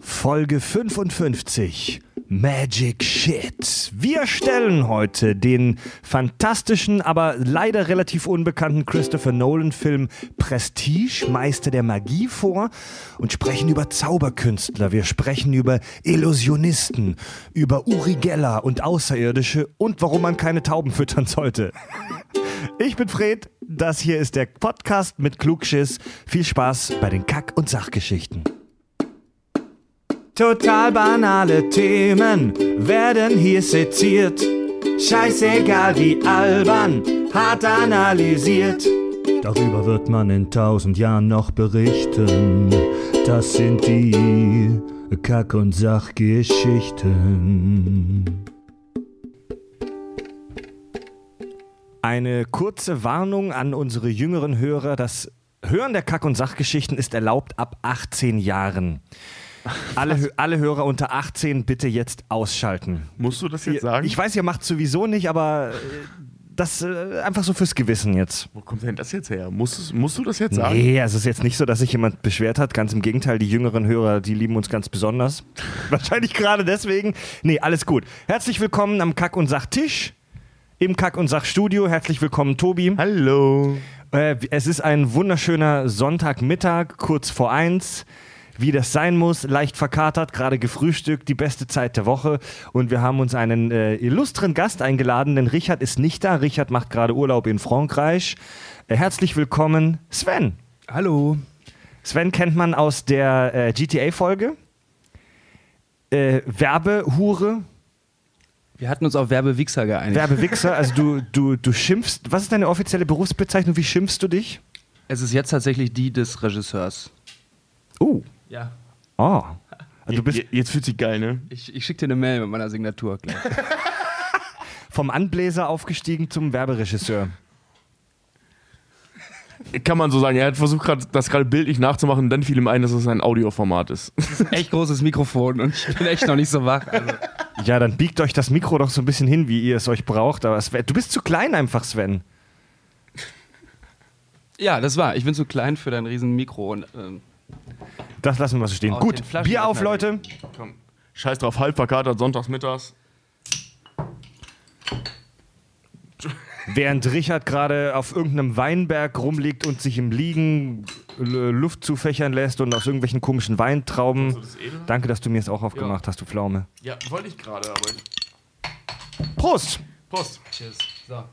Folge 55. Magic Shit. Wir stellen heute den fantastischen, aber leider relativ unbekannten Christopher Nolan-Film Prestige, Meister der Magie vor und sprechen über Zauberkünstler. Wir sprechen über Illusionisten, über Uri Geller und Außerirdische und warum man keine Tauben füttern sollte. Ich bin Fred, das hier ist der Podcast mit Klugschiss. Viel Spaß bei den Kack- und Sachgeschichten. Total banale Themen werden hier seziert. Scheißegal wie albern, hart analysiert. Darüber wird man in tausend Jahren noch berichten. Das sind die Kack- und Sachgeschichten. Eine kurze Warnung an unsere jüngeren Hörer. Das Hören der Kack- und Sachgeschichten ist erlaubt ab 18 Jahren. Alle, alle Hörer unter 18 bitte jetzt ausschalten. Musst du das jetzt sagen? Ich weiß, ihr macht sowieso nicht, aber äh, das äh, einfach so fürs Gewissen jetzt. Wo kommt denn das jetzt her? Musst, musst du das jetzt sagen? Nee, also es ist jetzt nicht so, dass sich jemand beschwert hat. Ganz im Gegenteil, die jüngeren Hörer, die lieben uns ganz besonders. Wahrscheinlich gerade deswegen. Nee, alles gut. Herzlich willkommen am Kack- und Sachtisch. Im Kack- und Sachstudio. Herzlich willkommen, Tobi. Hallo. Äh, es ist ein wunderschöner Sonntagmittag, kurz vor eins. Wie das sein muss, leicht verkatert, gerade gefrühstückt, die beste Zeit der Woche. Und wir haben uns einen äh, illustren Gast eingeladen, denn Richard ist nicht da. Richard macht gerade Urlaub in Frankreich. Äh, herzlich willkommen, Sven. Hallo. Sven kennt man aus der äh, GTA-Folge. Äh, Werbehure, Wir hatten uns auf Werbewichser geeinigt. Werbewichser. Also du, du, du schimpfst. Was ist deine offizielle Berufsbezeichnung? Wie schimpfst du dich? es ist jetzt tatsächlich die des Regisseurs. Oh. Ja. Oh. Also du bist Je- jetzt fühlt sich geil, ne? Ich, ich schicke dir eine Mail mit meiner Signatur. gleich. vom Anbläser aufgestiegen zum Werberegisseur. Kann man so sagen. Er hat versucht, grad, das gerade bildlich nachzumachen, dann fiel ihm ein, dass es ein Audioformat ist. echt großes Mikrofon und ich bin echt noch nicht so wach. Also. Ja, dann biegt euch das Mikro doch so ein bisschen hin, wie ihr es euch braucht. Aber Sven, du bist zu klein einfach, Sven. Ja, das war. Ich bin zu klein für dein riesen Mikro. Und, ähm, Das lassen wir so stehen. Aus Gut, den Flaschen Bier auf. Leute. Komm. Scheiß drauf, halb verkatert, sonntags mittags. Während Richard gerade auf irgendeinem Weinberg rumliegt und sich im Liegen L- Luft zufächern lässt und aus irgendwelchen komischen Weintrauben. Also das Edel? Danke, dass du mir es auch aufgemacht hast, du Pflaume. Ja, wollte ich gerade, aber. ich- Prost! Prost. Cheers. So.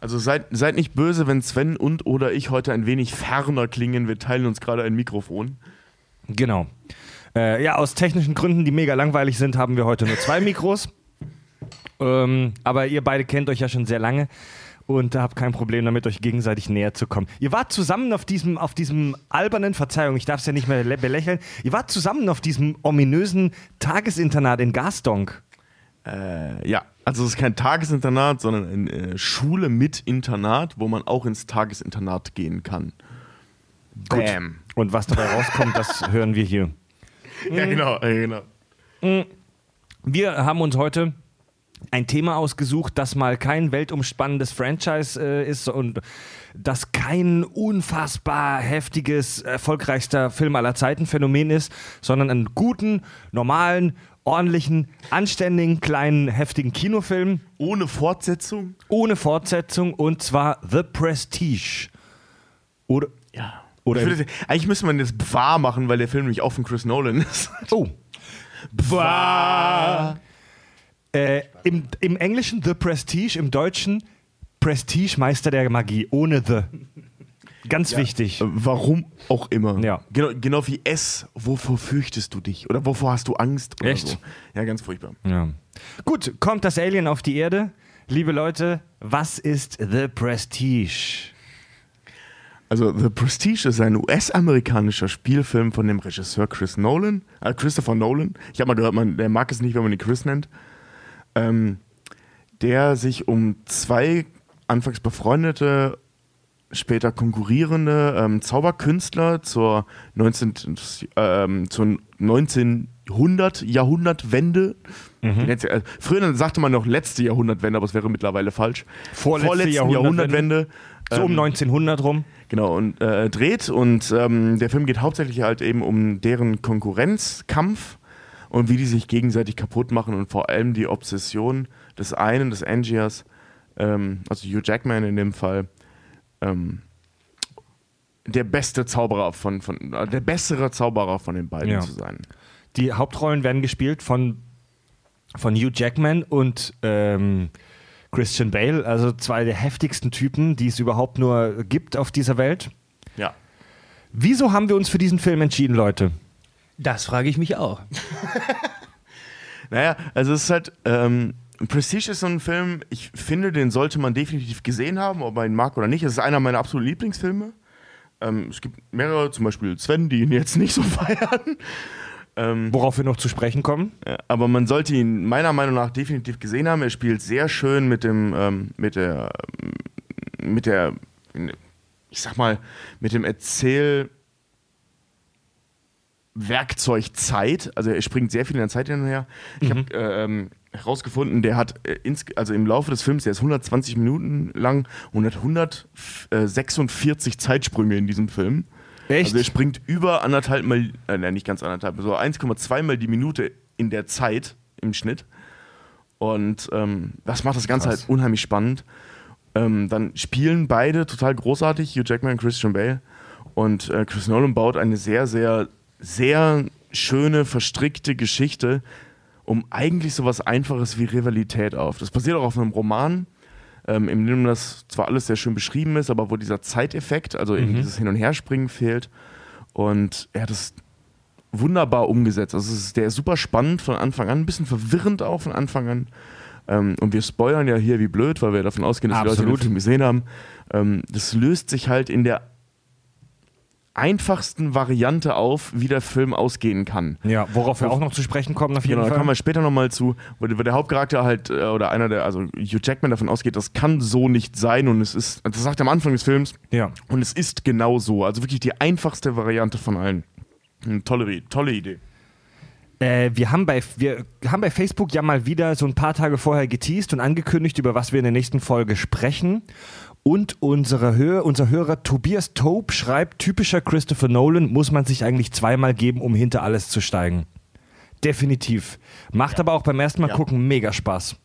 Also seid, seid nicht böse, wenn Sven und oder ich heute ein wenig ferner klingen. Wir teilen uns gerade ein Mikrofon. Genau. Äh, ja, aus technischen Gründen, die mega langweilig sind, haben wir heute nur zwei Mikros. Ähm, aber ihr beide kennt euch ja schon sehr lange und habt kein Problem damit, euch gegenseitig näher zu kommen. Ihr wart zusammen auf diesem, auf diesem albernen, Verzeihung, ich darf es ja nicht mehr lä- belächeln, ihr wart zusammen auf diesem ominösen Tagesinternat in Gastonk. Äh, ja, also es ist kein Tagesinternat, sondern eine äh, Schule mit Internat, wo man auch ins Tagesinternat gehen kann. Bam. Und was dabei rauskommt, das hören wir hier. Ja, genau, äh, genau. Wir haben uns heute ein Thema ausgesucht, das mal kein weltumspannendes Franchise äh, ist und das kein unfassbar heftiges, erfolgreichster Film aller Zeiten Phänomen ist, sondern einen guten, normalen, ordentlichen, anständigen, kleinen, heftigen Kinofilm Ohne Fortsetzung? ohne Fortsetzung und zwar The Prestige. Oder, Ja. Oder würde, eigentlich müsste man das wahr machen, weil der Film nämlich auch von Chris Nolan ist. oh, Wahr. Äh, im, Im Englischen The Prestige, im Deutschen Prestige Meister der Magie, ohne The. Ganz wichtig. Äh, Warum auch immer. Ja. Genau, genau wie S. Wovor fürchtest du dich? Oder wovor hast du Angst? Echt? So. Ja, ganz furchtbar. Ja. Gut, kommt das Alien auf die Erde? Liebe Leute, was ist The Prestige? Also The Prestige ist ein US-amerikanischer Spielfilm von dem Regisseur Chris Nolan, äh, Christopher Nolan. Ich habe mal gehört, man, der mag es nicht, wenn man ihn Chris nennt. Ähm, der sich um zwei anfangs befreundete, später konkurrierende ähm, Zauberkünstler zur 19, ähm, zur 19 100 Jahrhundertwende. Jetzt, äh, Früher sagte man noch letzte Jahrhundertwende, aber es wäre mittlerweile falsch. Vorletzte Vorletzten Jahrhundertwende. Jahrhundertwende. So um ähm, 1900 rum. Genau, und äh, dreht. Und ähm, der Film geht hauptsächlich halt eben um deren Konkurrenzkampf und wie die sich gegenseitig kaputt machen und vor allem die Obsession des einen, des Angiers, ähm, also Hugh Jackman in dem Fall, ähm, der beste Zauberer von, von äh, der bessere Zauberer von den beiden Ja. zu sein. Die Hauptrollen werden gespielt von, von Hugh Jackman und ähm, Christian Bale, also zwei der heftigsten Typen, die es überhaupt nur gibt auf dieser Welt. Ja. Wieso haben wir uns für diesen Film entschieden, Leute? Das frage ich mich auch. Naja, also es ist halt, ähm, Prestige ist so ein Film, ich finde, den sollte man definitiv gesehen haben, ob man ihn mag oder nicht. Es ist einer meiner absoluten Lieblingsfilme. Ähm, es gibt mehrere, zum Beispiel Sven, die ihn jetzt nicht so feiern. Ähm, Worauf wir noch zu sprechen kommen? aber man sollte ihn meiner Meinung nach definitiv gesehen haben. Er spielt sehr schön mit dem, ähm, mit der, mit der, ich sag mal, mit dem Erzähl. Werkzeug Zeit, also er springt sehr viel in der Zeit hin und her. Ich habe äh, ähm, herausgefunden, der hat äh, ins, also im Laufe des Films, der ist 120 Minuten lang und hat 146 Zeitsprünge in diesem Film. Echt? Also er springt über anderthalb Mal, äh, nein, nicht ganz anderthalb, so 1,2 Mal die Minute in der Zeit im Schnitt. Und ähm, das macht das Ganze Krass. halt unheimlich spannend. Ähm, dann spielen beide total großartig, Hugh Jackman und Christian Bale. Und äh, Chris Nolan baut eine sehr, sehr, sehr schöne, verstrickte Geschichte um eigentlich sowas Einfaches wie Rivalität auf. Das basiert auch auf einem Roman, ähm, in dem das zwar alles sehr schön beschrieben ist, aber wo dieser Zeiteffekt, also eben dieses Hin- und Herspringen fehlt. Und er hat es wunderbar umgesetzt. Also es ist, der ist super spannend von Anfang an, ein bisschen verwirrend auch von Anfang an. Ähm, und wir spoilern ja hier wie blöd, weil wir davon ausgehen, dass die Leute Absolut. den Film gesehen haben. Ähm, das löst sich halt in der einfachsten Variante auf, wie der Film ausgehen kann. Ja, worauf wir auch noch zu sprechen kommen, auf jeden Genau, da Fall. kommen wir später nochmal zu, wo der, Hauptcharakter halt, äh, oder einer der, also Hugh Jackman davon ausgeht, das kann so nicht sein und es ist, das sagt er am Anfang des Films, ja. und es ist genau so. Also wirklich die einfachste Variante von allen. Eine tolle, tolle Idee. Äh, wir, haben bei, wir haben bei Facebook ja mal wieder so ein paar Tage vorher geteased und angekündigt, über was wir in der nächsten Folge sprechen. Und unsere Hör unser Hörer Tobias Tope schreibt, typischer Christopher Nolan muss man sich eigentlich zweimal geben, um hinter alles zu steigen. Definitiv. Macht aber auch beim ersten Mal Ja. gucken mega Spaß.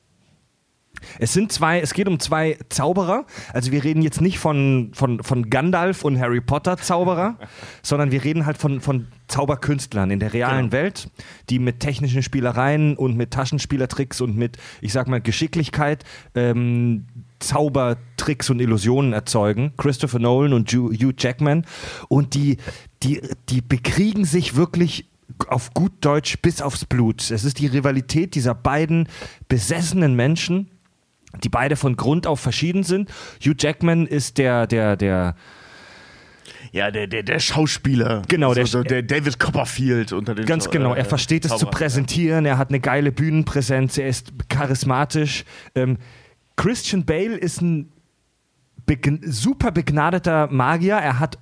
Es sind zwei, es geht um zwei Zauberer. Also wir reden jetzt nicht von, von, von Gandalf und Harry Potter Zauberer, sondern wir reden halt von, von Zauberkünstlern in der realen Genau. Welt, die mit technischen Spielereien und mit Taschenspielertricks und mit, ich sag mal, Geschicklichkeit ähm, Zaubertricks und Illusionen erzeugen. Christopher Nolan und Hugh Jackman. Und die, die, die bekriegen sich wirklich auf gut Deutsch bis aufs Blut. Es ist die Rivalität dieser beiden besessenen Menschen, die beide von Grund auf verschieden sind. Hugh Jackman ist der, der, der, Ja, der, der, der Schauspieler. Genau, der- also der David Copperfield unter den Ganz genau, äh, er versteht es zu Zauberern, präsentieren, er hat eine geile Bühnenpräsenz, er ist charismatisch. Ähm, Christian Bale ist ein begn super begnadeter Magier, er hat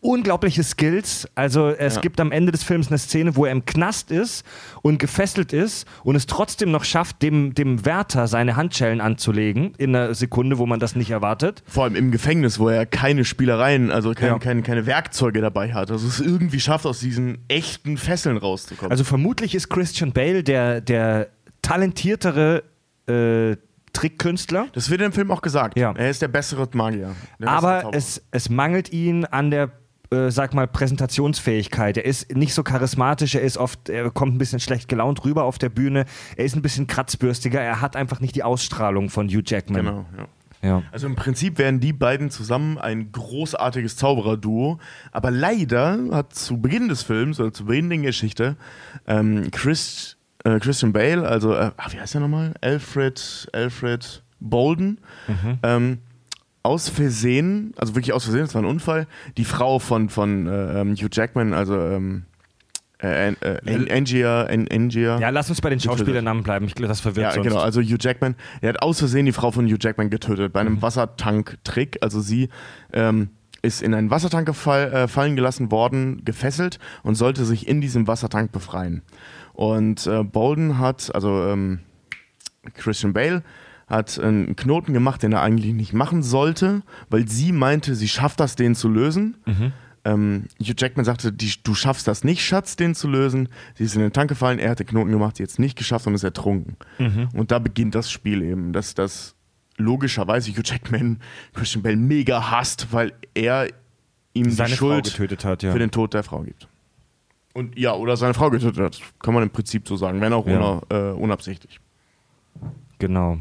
unglaubliche Skills. Also es Ja. gibt am Ende des Films eine Szene, wo er im Knast ist und gefesselt ist und es trotzdem noch schafft, dem, dem Wärter seine Handschellen anzulegen in einer Sekunde, wo man das nicht erwartet. Vor allem im Gefängnis, wo er keine Spielereien, also keine, Ja. keine, keine Werkzeuge dabei hat. Also es irgendwie schafft, aus diesen echten Fesseln rauszukommen. Also vermutlich ist Christian Bale der, der talentiertere äh, Trickkünstler. das wird im Film auch gesagt. Ja. Er ist der bessere Magier. Der bessere Aber Zauberer. es, es mangelt ihn an der, äh, sag mal, Präsentationsfähigkeit. Er ist nicht so charismatisch, er ist oft, er kommt ein bisschen schlecht gelaunt rüber auf der Bühne, er ist ein bisschen kratzbürstiger, er hat einfach nicht die Ausstrahlung von Hugh Jackman. Genau, ja. Ja. Also im Prinzip wären die beiden zusammen ein großartiges Zaubererduo. Aber leider hat zu Beginn des Films oder zu Beginn der Geschichte ähm, Chris, äh, Christian Bale, also äh, ach, wie heißt er nochmal? Alfred, Alfred Bolden, ähm, aus Versehen, also wirklich aus Versehen, das war ein Unfall, die Frau von, von äh, ähm, Hugh Jackman, also ähm, äh, äh, An- Angia, An- Angia. ja, lass uns bei den Schauspielernamen bleiben. Ich glaube, das verwirrt Ja, sonst. genau. Also Hugh Jackman, der hat aus Versehen die Frau von Hugh Jackman getötet bei einem Wassertank-Trick. Also sie ähm, ist in einen Wassertank gefall, äh, fallen gelassen worden, gefesselt und sollte sich in diesem Wassertank befreien. Und äh, Bolden hat, also ähm, Christian Bale, hat einen Knoten gemacht, den er eigentlich nicht machen sollte, weil sie meinte, sie schafft das, den zu lösen. Ähm, Hugh Jackman sagte, die, du schaffst das nicht, Schatz, den zu lösen. Sie ist in den Tank gefallen, er hat den Knoten gemacht, sie hat es nicht geschafft und ist ertrunken. Und da beginnt das Spiel eben, dass das logischerweise Hugh Jackman Christian Bale mega hasst, weil er ihm Seine die Frau Schuld getötet hat, ja. für den Tod der Frau gibt. Und ja, oder seine Frau getötet hat, kann man im Prinzip so sagen, wenn auch Ja. una, äh, unabsichtlich. Genau.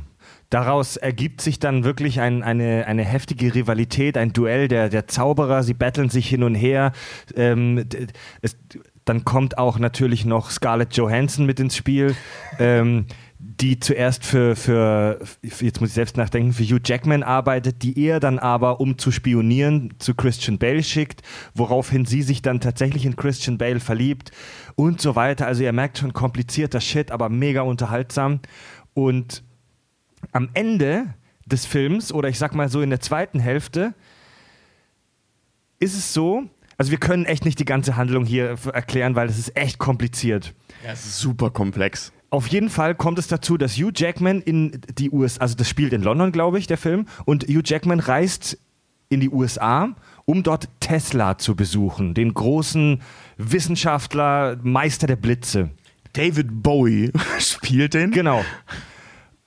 Daraus ergibt sich dann wirklich ein, eine, eine heftige Rivalität, ein Duell der, der Zauberer. Sie betteln sich hin und her. Ähm, es, dann kommt auch natürlich noch Scarlett Johansson mit ins Spiel, ähm, die zuerst für, für, jetzt muss ich selbst nachdenken, für Hugh Jackman arbeitet, die er dann aber, um zu spionieren, zu Christian Bale schickt, woraufhin sie sich dann tatsächlich in Christian Bale verliebt und so weiter. Also ihr merkt schon komplizierter Shit, aber mega unterhaltsam. Und am Ende des Films, oder ich sag mal so in der zweiten Hälfte, ist es so, also wir können echt nicht die ganze Handlung hier erklären, weil es ist echt kompliziert. Ja, es ist super komplex. Auf jeden Fall kommt es dazu, dass Hugh Jackman in die USA, also das spielt in London, glaube ich, der Film, und Hugh Jackman reist in die USA, um dort Tesla zu besuchen, den großen Wissenschaftler, Meister der Blitze. David Bowie spielt den. Genau.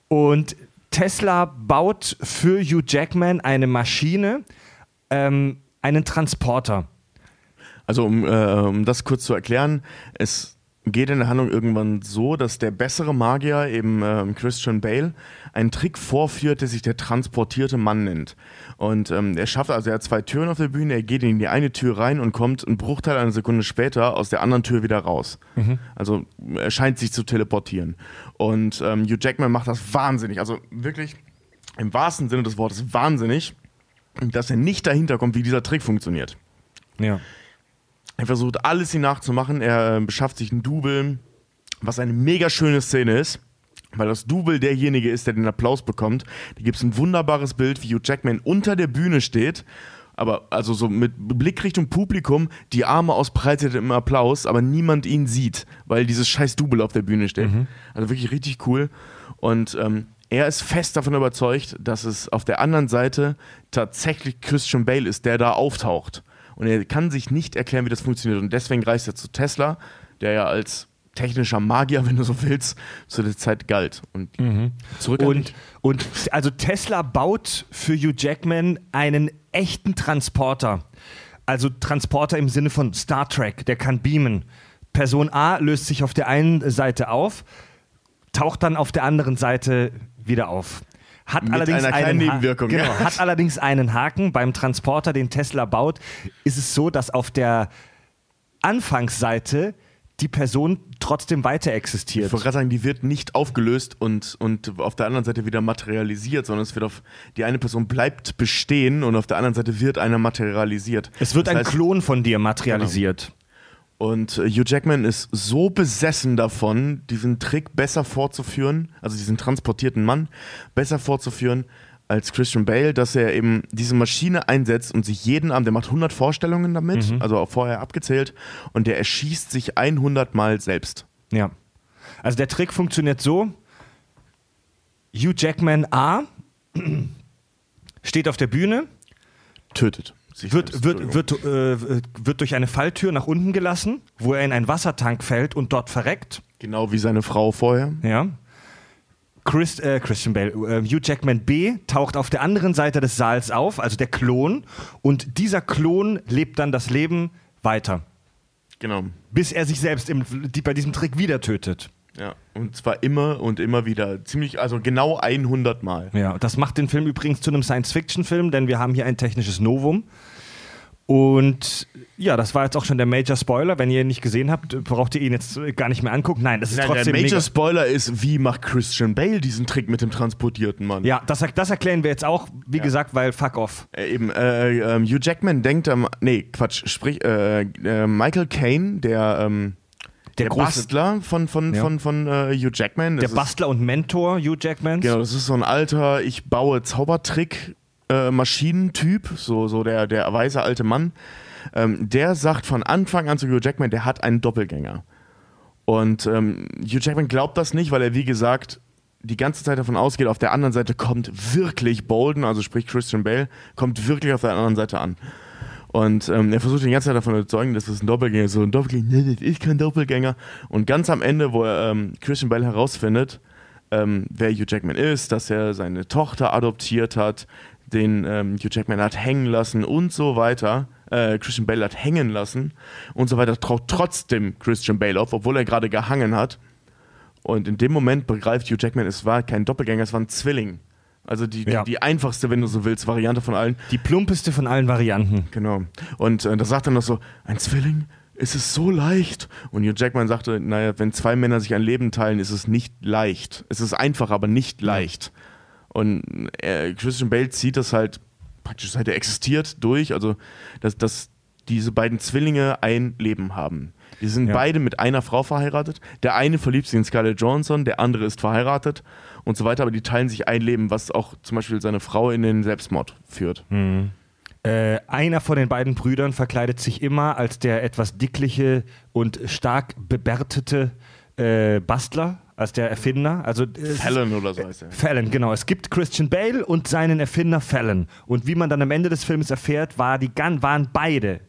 Und Tesla baut für Hugh Jackman eine Maschine, ähm, einen Transporter. Also um, äh, um das kurz zu erklären, es geht in der Handlung irgendwann so, dass der bessere Magier, eben ähm, Christian Bale, einen Trick vorführt, der sich der transportierte Mann nennt. Und ähm, er schafft, also er hat zwei Türen auf der Bühne, er geht in die eine Tür rein und kommt einen Bruchteil einer Sekunde später aus der anderen Tür wieder raus. Also er scheint sich zu teleportieren. Und ähm, Hugh Jackman macht das wahnsinnig, also wirklich im wahrsten Sinne des Wortes wahnsinnig, dass er nicht dahinter kommt, wie dieser Trick funktioniert. Ja. Er versucht alles ihn nachzumachen. Er äh, beschafft sich ein Double, was eine mega schöne Szene ist, weil das Double derjenige ist, der den Applaus bekommt. Da gibt es ein wunderbares Bild, wie Hugh Jackman unter der Bühne steht, aber also so mit Blick Richtung Publikum, die Arme ausbreitet im Applaus, aber niemand ihn sieht, weil dieses scheiß Double auf der Bühne steht. Also wirklich richtig cool. Und ähm, er ist fest davon überzeugt, dass es auf der anderen Seite tatsächlich Christian Bale ist, der da auftaucht. Und er kann sich nicht erklären, wie das funktioniert. Und deswegen reist er zu Tesla, der ja als technischer Magier, wenn du so willst, zu der Zeit galt. Und zurück an Und, und also Tesla baut für Hugh Jackman einen echten Transporter. Also Transporter im Sinne von Star Trek, der kann beamen. Person A löst sich auf der einen Seite auf, taucht dann auf der anderen Seite wieder auf. Hat Mit allerdings einer kleinen einen Nebenwirkung, Genau, ja. hat allerdings einen Haken. Beim Transporter, den Tesla baut, ist es so, dass auf der Anfangsseite die Person trotzdem weiter Ich existiert. wollte gerade sagen, die wird nicht aufgelöst und, und auf der anderen Seite wieder materialisiert, sondern es wird auf die eine Person bleibt bestehen und auf der anderen Seite wird einer materialisiert. Es wird Das ein heißt, Klon von dir materialisiert. Und äh, Hugh Jackman ist so besessen davon, diesen Trick besser fortzuführen, also diesen transportierten Mann besser fortzuführen als Christian Bale, dass er eben diese Maschine einsetzt und sich jeden Abend, der macht 100 Vorstellungen damit, also auch vorher abgezählt, und der erschießt sich 100 Mal selbst. Ja. Also der Trick funktioniert so: Hugh Jackman A steht auf der Bühne, Tötet. Wird, wird, wird, äh, wird durch eine Falltür nach unten gelassen, wo er in einen Wassertank fällt und dort verreckt. Genau wie seine Frau vorher. Ja. Chris, äh, Christian Bale, äh, Hugh Jackman B taucht auf der anderen Seite des Saals auf, also der Klon, und dieser Klon lebt dann das Leben weiter, Genau. bis er sich selbst im, die, bei diesem Trick wieder tötet. Ja, und zwar immer und immer wieder. Ziemlich, also genau 100 Mal. Ja, das macht den Film übrigens zu einem Science-Fiction-Film, denn wir haben hier ein technisches Novum. Und ja, das war jetzt auch schon der Major Spoiler. Wenn ihr ihn nicht gesehen habt, braucht ihr ihn jetzt gar nicht mehr angucken. Nein, das ist Nein, trotzdem der Major. Spoiler ist, wie macht Christian Bale diesen Trick mit dem transportierten Mann? Ja, das, das erklären wir jetzt auch, wie Ja. gesagt, weil fuck off. Äh, eben, äh, ähm, Hugh Jackman denkt am, nee, Quatsch, sprich, äh, äh, Michael Caine, der, ähm, Der der, Bastler von, von, Ja. von, von äh, Hugh Jackman. Der das ist, Bastler und Mentor Hugh Jackmans. Genau, das ist so ein alter, ich baue Zaubertrick äh, Maschinentyp, so, so der, der weise alte Mann. Ähm, der sagt von Anfang an zu Hugh Jackman, der hat einen Doppelgänger. Und ähm, Hugh Jackman glaubt das nicht, weil er, wie gesagt, die ganze Zeit davon ausgeht, auf der anderen Seite kommt wirklich Bolden, also sprich Christian Bale, kommt wirklich auf der anderen Seite an. Und ähm, er versucht die ganze Zeit davon zu überzeugen, dass das ein Doppelgänger ist. So ein Doppelgänger, nee, das ist kein Doppelgänger. Und ganz am Ende, wo er ähm, Christian Bale herausfindet, ähm, wer Hugh Jackman ist, dass er seine Tochter adoptiert hat, den ähm, Hugh Jackman hat hängen lassen und so weiter, äh, Christian Bale hat hängen lassen und so weiter, traut trotzdem Christian Bale auf, obwohl er gerade gehangen hat. Und in dem Moment begreift Hugh Jackman, es war kein Doppelgänger, es war ein Zwilling. Also die, Ja. die, die einfachste, wenn du so willst, Variante von allen. Die plumpeste von allen Varianten. Genau. Und äh, da sagt er noch so, ein Zwilling? Ist es so leicht? Und Hugh Jackman sagte, naja, wenn zwei Männer sich ein Leben teilen, ist es nicht leicht. Es ist einfach, aber nicht leicht. Und äh, Christian Bale zieht das halt praktisch seit er existiert durch, also dass, dass diese beiden Zwillinge ein Leben haben. Die sind Ja. beide mit einer Frau verheiratet. Der eine verliebt sich in Scarlett Johansson, der andere ist verheiratet und so weiter, aber die teilen sich ein Leben, was auch zum Beispiel seine Frau in den Selbstmord führt. Äh, einer von den beiden Brüdern verkleidet sich immer als der etwas dickliche und stark bebärtete äh, Bastler, als der Erfinder. Also, äh, Fallon oder so heißt er. Fallon, genau. Es gibt Christian Bale und seinen Erfinder Fallon. Und wie man dann am Ende des Films erfährt, war die, waren beide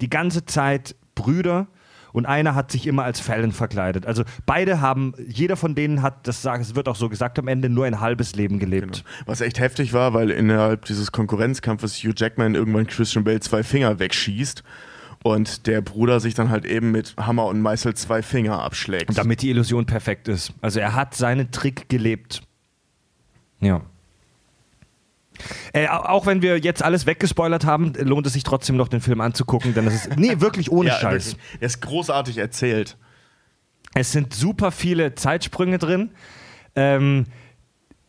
die ganze Zeit Brüder und einer hat sich immer als Fallon verkleidet. Also beide haben, jeder von denen hat, das es wird auch so gesagt am Ende, nur ein halbes Leben gelebt. Was echt heftig war, weil innerhalb dieses Konkurrenzkampfes Hugh Jackman irgendwann Christian Bale zwei Finger wegschießt und der Bruder sich dann halt eben mit Hammer und Meißel zwei Finger abschlägt. Damit die Illusion perfekt ist. Also er hat seinen Trick gelebt. Ja. Äh, au- auch wenn wir jetzt alles weggespoilert haben, lohnt es sich trotzdem noch den Film anzugucken, denn es ist, nee, wirklich ohne ja, Scheiß. wirklich. Er ist großartig erzählt. Es sind super viele Zeitsprünge drin. Ähm,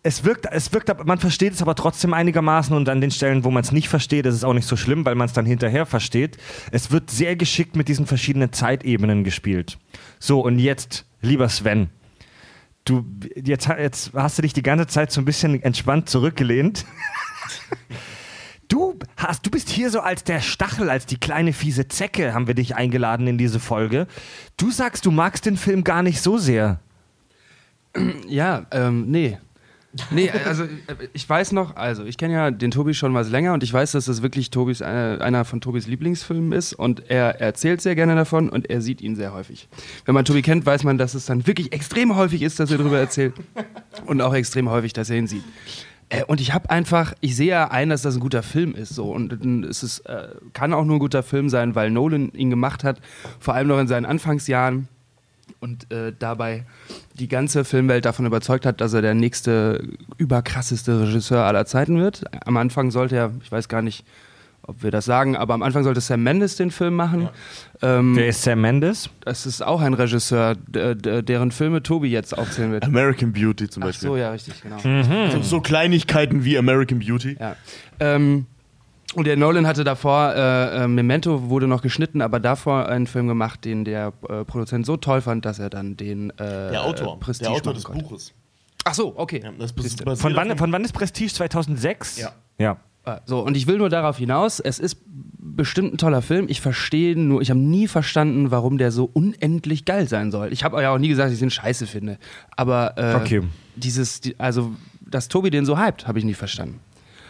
es wirkt, es wirkt, man versteht es aber trotzdem einigermaßen und an den Stellen, wo man es nicht versteht, ist es auch nicht so schlimm, weil man es dann hinterher versteht. Es wird sehr geschickt mit diesen verschiedenen Zeitebenen gespielt. So, und jetzt, lieber Sven, du, jetzt, jetzt hast du dich die ganze Zeit so ein bisschen entspannt zurückgelehnt. Du, hast, du bist hier so als der Stachel, als die kleine fiese Zecke, haben wir dich eingeladen in diese Folge. Du sagst, du magst den Film gar nicht so sehr. Ja, ähm, nee. Nee, also äh, ich weiß noch, also ich kenne ja den Tobi schon was länger und ich weiß, dass das wirklich Tobis, äh, einer von Tobis Lieblingsfilmen ist und er erzählt sehr gerne davon und er sieht ihn sehr häufig. Wenn man Tobi kennt, weiß man, dass es dann wirklich extrem häufig ist, dass er darüber erzählt und auch extrem häufig, dass er ihn sieht. Äh, und ich habe einfach, ich sehe ja ein, dass das ein guter Film ist so und es ist, äh, kann auch nur ein guter Film sein, weil Nolan ihn gemacht hat, vor allem noch in seinen Anfangsjahren und äh, dabei die ganze Filmwelt davon überzeugt hat, dass er der nächste überkrasseste Regisseur aller Zeiten wird. Am Anfang sollte er, ich weiß gar nicht, ob wir das sagen, aber am Anfang sollte Sam Mendes den Film machen. Ähm, Der ist Sam Mendes. das ist auch ein Regisseur, deren Filme Tobi jetzt aufzählen wird. American Beauty zum Ach Beispiel. so, ja, richtig, genau. so, so Kleinigkeiten wie American Beauty. Ja. Ähm, und der Nolan hatte davor, äh, äh, Memento wurde noch geschnitten, aber davor einen Film gemacht, den der äh, Produzent so toll fand, dass er dann den äh, Der Autor, äh, Prestige der Autor des konnte. Buches. Ach so, okay. Ja, Von wann, von wann ist Prestige? 2006? Ja. Ja. Ah, So, und ich will nur darauf hinaus, es ist bestimmt ein toller Film. Ich verstehe nur, ich habe nie verstanden, warum der so unendlich geil sein soll. Ich habe ja auch nie gesagt, dass ich den scheiße finde. Aber äh, Okay. dieses, die, also, dass Tobi den so hypt, habe ich nie verstanden.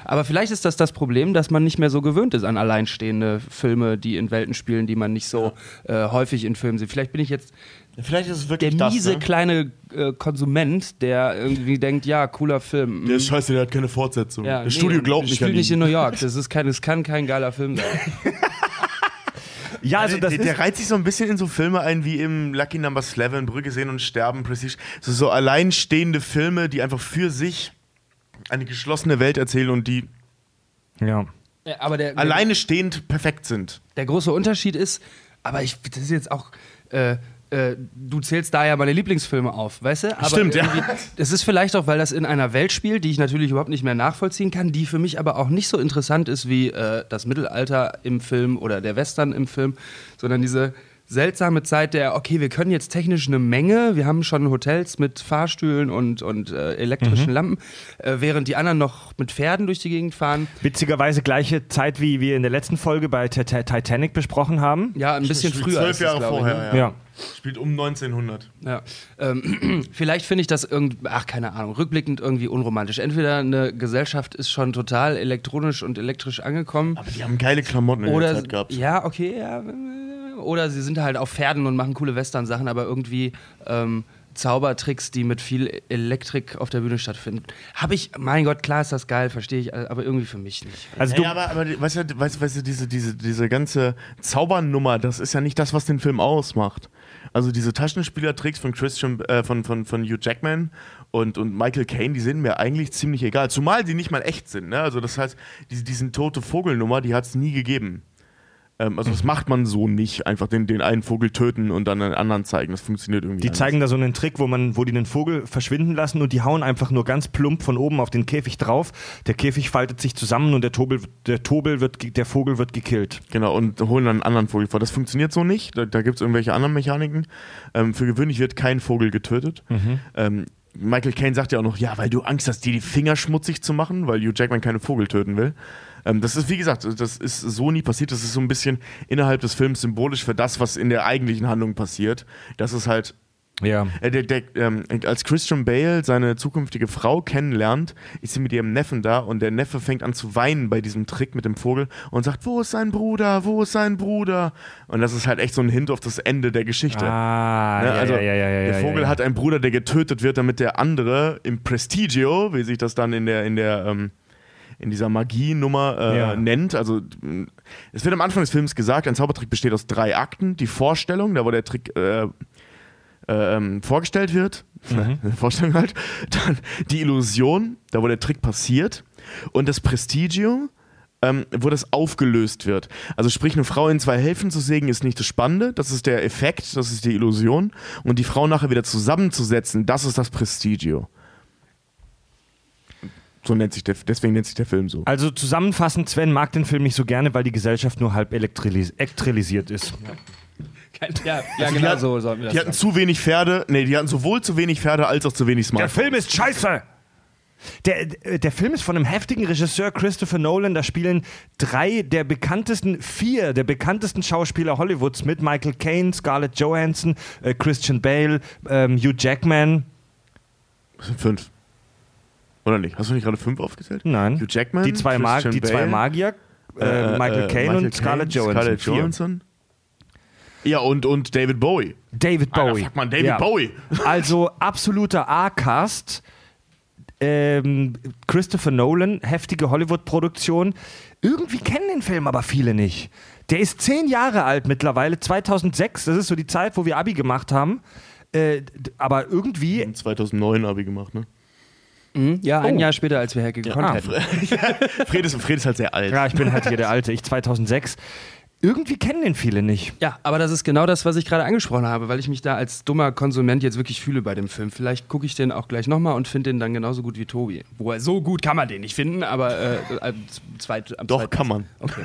Aber vielleicht ist das das Problem, dass man nicht mehr so gewöhnt ist an alleinstehende Filme, die in Welten spielen, die man nicht so äh, häufig in Filmen sieht. Vielleicht bin ich jetzt Vielleicht ist es der wirklich das, miese ne? kleine äh, Konsument, der irgendwie denkt, ja, cooler Film. Der ist scheiße, der hat keine Fortsetzung. Ja, das nee, Studio glaubt ich nicht an nicht in ihn. New York. Das, ist kein, das kann kein geiler Film sein. Ja, also das der, der reiht sich so ein bisschen in so Filme ein wie im Lucky Number 11, Brücke sehen und sterben, Prestige. So, so alleinstehende Filme, die einfach für sich eine geschlossene Welt erzählen und die Ja. Ja, aber der, alleine stehend perfekt sind. der große Unterschied ist, aber ich, das ist jetzt auch, äh, äh, du zählst da ja meine Lieblingsfilme auf, weißt du? Aber Stimmt, ja. Das ist vielleicht auch, weil das in einer Welt spielt, die ich natürlich überhaupt nicht mehr nachvollziehen kann, die für mich aber auch nicht so interessant ist wie äh, das Mittelalter im Film oder der Western im Film, sondern diese seltsame Zeit der, okay, wir können jetzt technisch eine Menge, wir haben schon Hotels mit Fahrstühlen und, und äh, elektrischen Lampen, äh, während die anderen noch mit Pferden durch die Gegend fahren. Witzigerweise gleiche Zeit, wie wir in der letzten Folge bei Ti- Ti- Titanic besprochen haben. Ja, ein bisschen früher. Zwölf ist es, Jahre ich, vorher, ne? ja. Ja. Spielt um 1900. Ja. Ähm, vielleicht finde ich das irgendwie, ach, keine Ahnung, rückblickend irgendwie unromantisch. Entweder eine Gesellschaft ist schon total elektronisch und elektrisch angekommen. Aber die haben geile Klamotten in Oder, der Zeit gehabt. ja, okay, ja. Oder sie sind halt auf Pferden und machen coole Western-Sachen, aber irgendwie ähm, Zaubertricks, die mit viel Elektrik auf der Bühne stattfinden. Habe ich, mein Gott, klar ist das geil, verstehe ich, aber irgendwie für mich nicht. Also du, ja, aber, aber weißt du, weißt, weißt du, diese, diese, diese ganze Zaubernummer, das ist ja nicht das, was den Film ausmacht. Also diese Taschenspielertricks von Christian, äh, von, von, von Hugh Jackman und, und Michael Caine, die sind mir eigentlich ziemlich egal. Zumal die nicht mal echt sind. Ne? Also das heißt, diese, diesen tote Vogelnummer, die hat es nie gegeben. Ähm, also das macht man so nicht, einfach den, den einen Vogel töten und dann einen anderen zeigen. Das funktioniert irgendwie die anders. zeigen da so einen Trick, wo man, wo die einen Vogel verschwinden lassen und die hauen einfach nur ganz plump von oben auf den Käfig drauf. Der Käfig faltet sich zusammen und der Tobel, der Tobel wird, der Vogel wird gekillt. Genau, und holen dann einen anderen Vogel vor. Das funktioniert so nicht. Da, da gibt es irgendwelche anderen Mechaniken. Ähm, für gewöhnlich wird kein Vogel getötet. Ähm, Michael Caine sagt ja auch noch, ja, weil du Angst hast, dir die Finger schmutzig zu machen, weil Hugh Jackman keine Vogel töten will. Ähm, das ist, wie gesagt, das ist so nie passiert. Das ist so ein bisschen innerhalb des Films symbolisch für das, was in der eigentlichen Handlung passiert. Das ist halt Ja. äh, der, der, ähm, als Christian Bale seine zukünftige Frau kennenlernt, ist sie mit ihrem Neffen da und der Neffe fängt an zu weinen bei diesem Trick mit dem Vogel und sagt, wo ist sein Bruder, wo ist sein Bruder? Und das ist halt echt so ein Hint auf das Ende der Geschichte. Ah, Ne, ja, also ja, ja, der Vogel hat einen Bruder, der getötet wird, damit der andere im Prestigio, wie sich das dann in der, in der, ähm, in dieser Magie-Nummer äh, Ja. nennt. Also es wird am Anfang des Films gesagt, ein Zaubertrick besteht aus drei Akten. Die Vorstellung, da wo der Trick äh, ähm, vorgestellt wird, Vorstellung halt, dann die Illusion, da wo der Trick passiert und das Prestigio, ähm, wo das aufgelöst wird. Also sprich, eine Frau in zwei Hälften zu sägen ist nicht das Spannende, das ist der Effekt, das ist die Illusion und die Frau nachher wieder zusammenzusetzen, das ist das Prestigio. So nennt sich der, deswegen nennt sich der Film so. Also zusammenfassend, Sven mag den Film nicht so gerne, weil die Gesellschaft nur halb elektrilis elektrisiert ist. Ja, ja die genau hatten- so sollten wir Die das hatten sagen. zu wenig Pferde, nee, die hatten sowohl zu wenig Pferde als auch zu wenig Der Smartphones. Film ist scheiße! Der, der Film ist von einem heftigen Regisseur Christopher Nolan. Da spielen drei der bekanntesten, vier der bekanntesten Schauspieler Hollywoods mit: Michael Caine, Scarlett Johansson, äh, Christian Bale, ähm, Hugh Jackman. Das sind fünf. Oder nicht? Hast du nicht gerade fünf aufgezählt? Nein. Hugh Jackman, die zwei, Mag Christian die zwei Magier, äh, äh, Michael äh, Caine Michael und Scarlett Caine, Johansson. Scarlett. Johansson. Ja, und, und David Bowie. David Alter, Bowie. fuck man, David Ja. Bowie. Also absoluter A-Cast. Ähm, Christopher Nolan, heftige Hollywood-Produktion. Irgendwie kennen den Film aber viele nicht. Der ist zehn Jahre alt mittlerweile, 2006. Das ist so die Zeit, wo wir Abi gemacht haben. Äh, aber irgendwie. 2009 Abi gemacht, ne? Mhm, Ja, ein Oh. Jahr später, als wir hergekommen ah, hätten. Fred ist, Fred ist halt sehr alt. Ja, ich bin halt hier der Alte, ich 2006. Irgendwie kennen den viele nicht. Ja, aber das ist genau das, was ich gerade angesprochen habe, weil ich mich da als dummer Konsument jetzt wirklich fühle bei dem Film. Vielleicht gucke ich den auch gleich nochmal und finde den dann genauso gut wie Tobi. Wo er so gut kann man den nicht finden, aber äh, am zweit, am Doch, zweiten- kann man. Okay.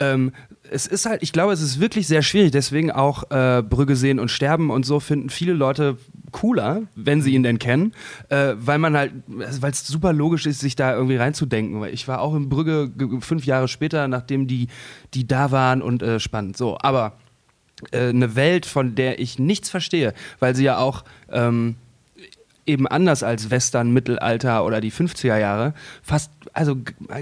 ähm, es ist halt, ich glaube, es ist wirklich sehr schwierig. Deswegen auch äh, Brügge sehen und sterben und so finden viele Leute cooler, wenn sie ihn denn kennen, äh, weil man halt, weil es super logisch ist, sich da irgendwie reinzudenken. Ich war auch in Brügge ge- fünf Jahre später, nachdem die, die da waren und äh, spannend. So, aber äh, eine Welt, von der ich nichts verstehe, weil sie ja auch ähm, eben anders als Western, Mittelalter oder die 50er Jahre fast, also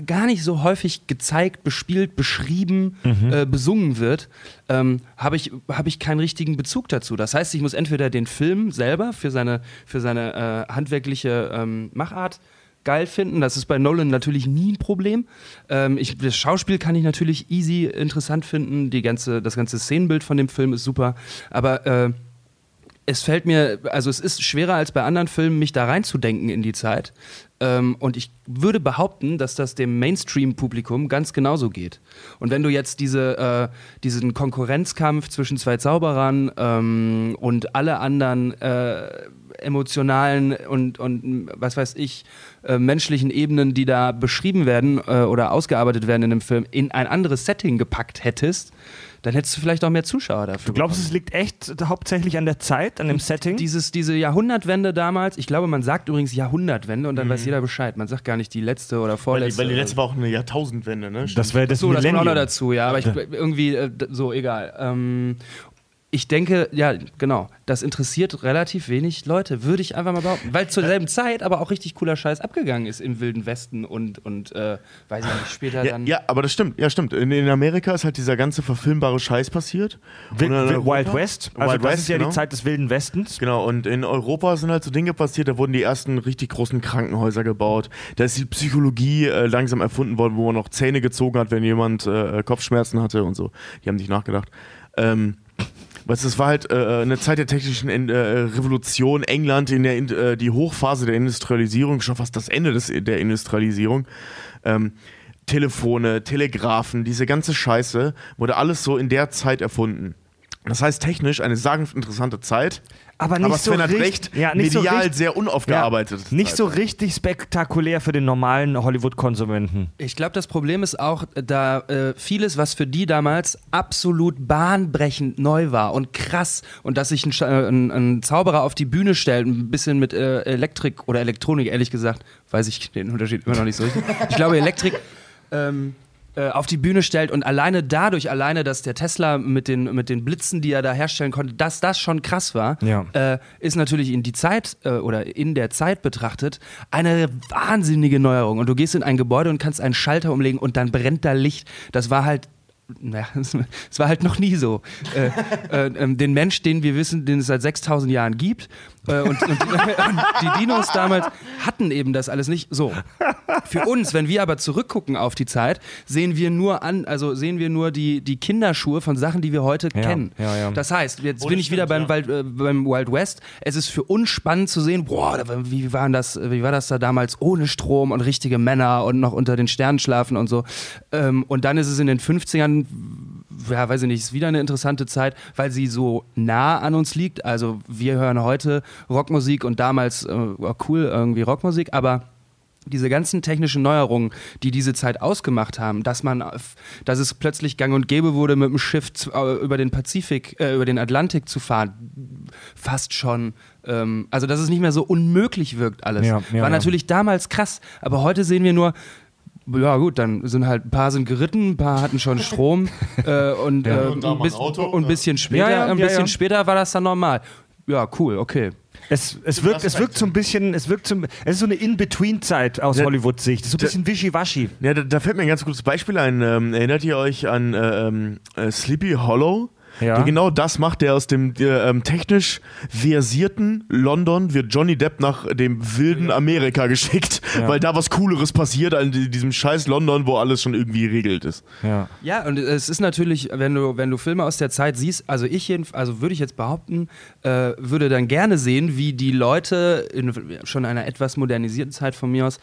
gar nicht so häufig gezeigt, bespielt, beschrieben, äh, besungen wird, ähm, habe ich, hab ich keinen richtigen Bezug dazu. Das heißt, ich muss entweder den Film selber für seine, für seine äh, handwerkliche ähm, Machart geil finden. Das ist bei Nolan natürlich nie ein Problem. Ähm, ich, das Schauspiel kann ich natürlich easy interessant finden. Die ganze, das ganze Szenenbild von dem Film ist super. Aber äh, es fällt mir, also es ist schwerer als bei anderen Filmen, mich da reinzudenken in die Zeit. Ähm, und ich würde behaupten, dass das dem Mainstream-Publikum ganz genauso geht. Und wenn du jetzt diese, äh, diesen Konkurrenzkampf zwischen zwei Zauberern ähm, und alle anderen äh, emotionalen und, und was weiß ich, äh, menschlichen Ebenen, die da beschrieben werden äh, oder ausgearbeitet werden in dem Film, in ein anderes Setting gepackt hättest, dann hättest du vielleicht auch mehr Zuschauer dafür. Du glaubst, es liegt echt hauptsächlich an der Zeit, an dem Setting? Dieses, diese Jahrhundertwende damals, ich glaube, man sagt übrigens Jahrhundertwende und dann weiß jeder Bescheid. Man sagt gar nicht die letzte oder Weil die, vorletzte. weil die letzte war auch eine Jahrtausendwende, ne? das wäre das so, das kommt auch noch dazu, ja, aber ich, irgendwie, äh, so, egal. Ähm, ich denke, ja, genau, das interessiert relativ wenig Leute, würde ich einfach mal behaupten. Weil zur selben Zeit aber auch richtig cooler Scheiß abgegangen ist im Wilden Westen und, und äh, weiß ich nicht, später Ja, dann. ja, aber das stimmt, ja stimmt. In, in Amerika ist halt dieser ganze verfilmbare Scheiß passiert. Wi- Und in Wi- Europa- Wild West, also Wild das West, ist ja genau. die Zeit des Wilden Westens. Genau, und in Europa sind halt so Dinge passiert, da wurden die ersten richtig großen Krankenhäuser gebaut. Da ist die Psychologie äh, langsam erfunden worden, wo man noch Zähne gezogen hat, wenn jemand äh, Kopfschmerzen hatte und so. Die haben nicht nachgedacht. Ähm, Du, es war halt äh, eine Zeit der technischen äh, Revolution, England in der in äh, die Hochphase der Industrialisierung, schon fast das Ende des, der Industrialisierung. Ähm, Telefone, Telegraphen, diese ganze Scheiße wurde alles so in der Zeit erfunden. Das heißt technisch eine sagenhaft interessante Zeit. Aber nicht aber so Sven hat richt- recht, ja, nicht so medial richt- sehr unaufgearbeitet. Nicht so richtig spektakulär für den normalen Hollywood-Konsumenten. Ich glaube, das Problem ist auch, da äh, vieles, was für die damals absolut bahnbrechend neu war und krass und dass sich ein, äh, ein, ein Zauberer auf die Bühne stellt, ein bisschen mit äh, Elektrik oder Elektronik, ehrlich gesagt, weiß ich den Unterschied immer noch nicht so richtig. Ich glaube, Elektrik. Ähm, äh, auf die Bühne stellt und alleine dadurch, alleine, dass der Tesla mit den, mit den Blitzen, die er da herstellen konnte, dass das schon krass war, Ja. äh, ist natürlich in die Zeit äh, oder in der Zeit betrachtet eine wahnsinnige Neuerung. Und du gehst in ein Gebäude und kannst einen Schalter umlegen und dann brennt da Licht. Das war halt. Naja, es war halt noch nie so. Äh, äh, ähm, den Mensch, den wir wissen, den es seit 6000 Jahren gibt, äh, und, und, und die Dinos damals hatten eben das alles nicht. So. Für uns, wenn wir aber zurückgucken auf die Zeit, sehen wir nur an, also sehen wir nur die, die Kinderschuhe von Sachen, die wir heute Ja, kennen. ja, ja. Das heißt, jetzt Oh, bin ich wieder stimmt, beim, Wild, äh, beim Wild West. Es ist für uns spannend zu sehen, boah, da- wie, waren das, wie war das da damals ohne Strom und richtige Männer und noch unter den Sternen schlafen und so. Ähm, und dann ist es in den 50ern, ja, weiß ich nicht, ist wieder eine interessante Zeit, weil sie so nah an uns liegt. Also wir hören heute Rockmusik und damals äh, war cool irgendwie Rockmusik, aber diese ganzen technischen Neuerungen, die diese Zeit ausgemacht haben, dass man, dass es plötzlich gang und gäbe wurde, mit dem Schiff äh, über den Pazifik, äh, über den Atlantik zu fahren, fast schon. Ähm, also, dass es nicht mehr so unmöglich wirkt alles. Ja, ja, War ja. natürlich damals krass, aber heute sehen wir nur, ja gut, dann sind halt ein paar sind geritten, ein paar hatten schon Strom äh, und, Ja. äh, Und ein bis, Auto, und ein bisschen später, Ja, ja, ein bisschen ja. später war das dann normal. Ja, cool, okay. Es, es, wirkt, es wirkt so ein bisschen, es wirkt so, es ist so eine In-Between-Zeit aus Hollywood-Sicht. So ein bisschen wischiwaschi. Ja, da, da fällt mir ein ganz gutes Beispiel ein. Ähm, erinnert ihr euch an äh, ähm, äh, Sleepy Hollow? Ja. Der genau das macht, der aus dem äh, ähm, technisch versierten London wird Johnny Depp nach dem wilden Amerika geschickt, Ja. weil da was Cooleres passiert an die- diesem scheiß London, wo alles schon irgendwie regelt ist. Ja. Ja, und es ist natürlich, wenn du, wenn du Filme aus der Zeit siehst, also ich jedenfalls, also würde ich jetzt behaupten, äh, würde dann gerne sehen, wie die Leute in schon einer etwas modernisierten Zeit von mir aus,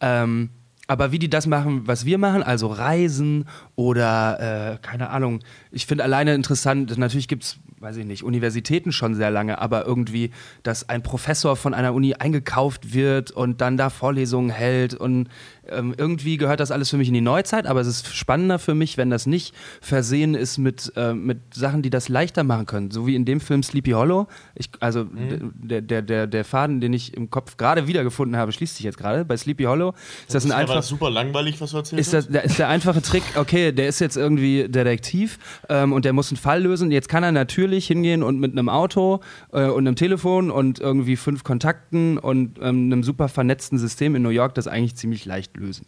ähm, aber wie die das machen, was wir machen, also Reisen oder äh, keine Ahnung. Ich finde alleine interessant, natürlich gibt es, weiß ich nicht, Universitäten schon sehr lange, aber irgendwie, dass ein Professor von einer Uni eingekauft wird und dann da Vorlesungen hält und ähm, irgendwie gehört das alles für mich in die Neuzeit, aber es ist spannender für mich, wenn das nicht versehen ist mit, äh, mit Sachen, die das leichter machen können. So wie in dem Film Sleepy Hollow. Ich, also Mhm. der, der, der, der Faden, den ich im Kopf gerade wiedergefunden habe, schließt sich jetzt gerade. Bei Sleepy Hollow ist das ein einfach. super langweilig, was du erzählst. Ist, das, der, ist der einfache Trick, okay, der ist jetzt irgendwie Detektiv ähm, und der muss einen Fall lösen. Jetzt kann er natürlich hingehen und mit einem Auto äh, und einem Telefon und irgendwie fünf Kontakten und ähm, einem super vernetzten System in New York das eigentlich ziemlich leicht lösen.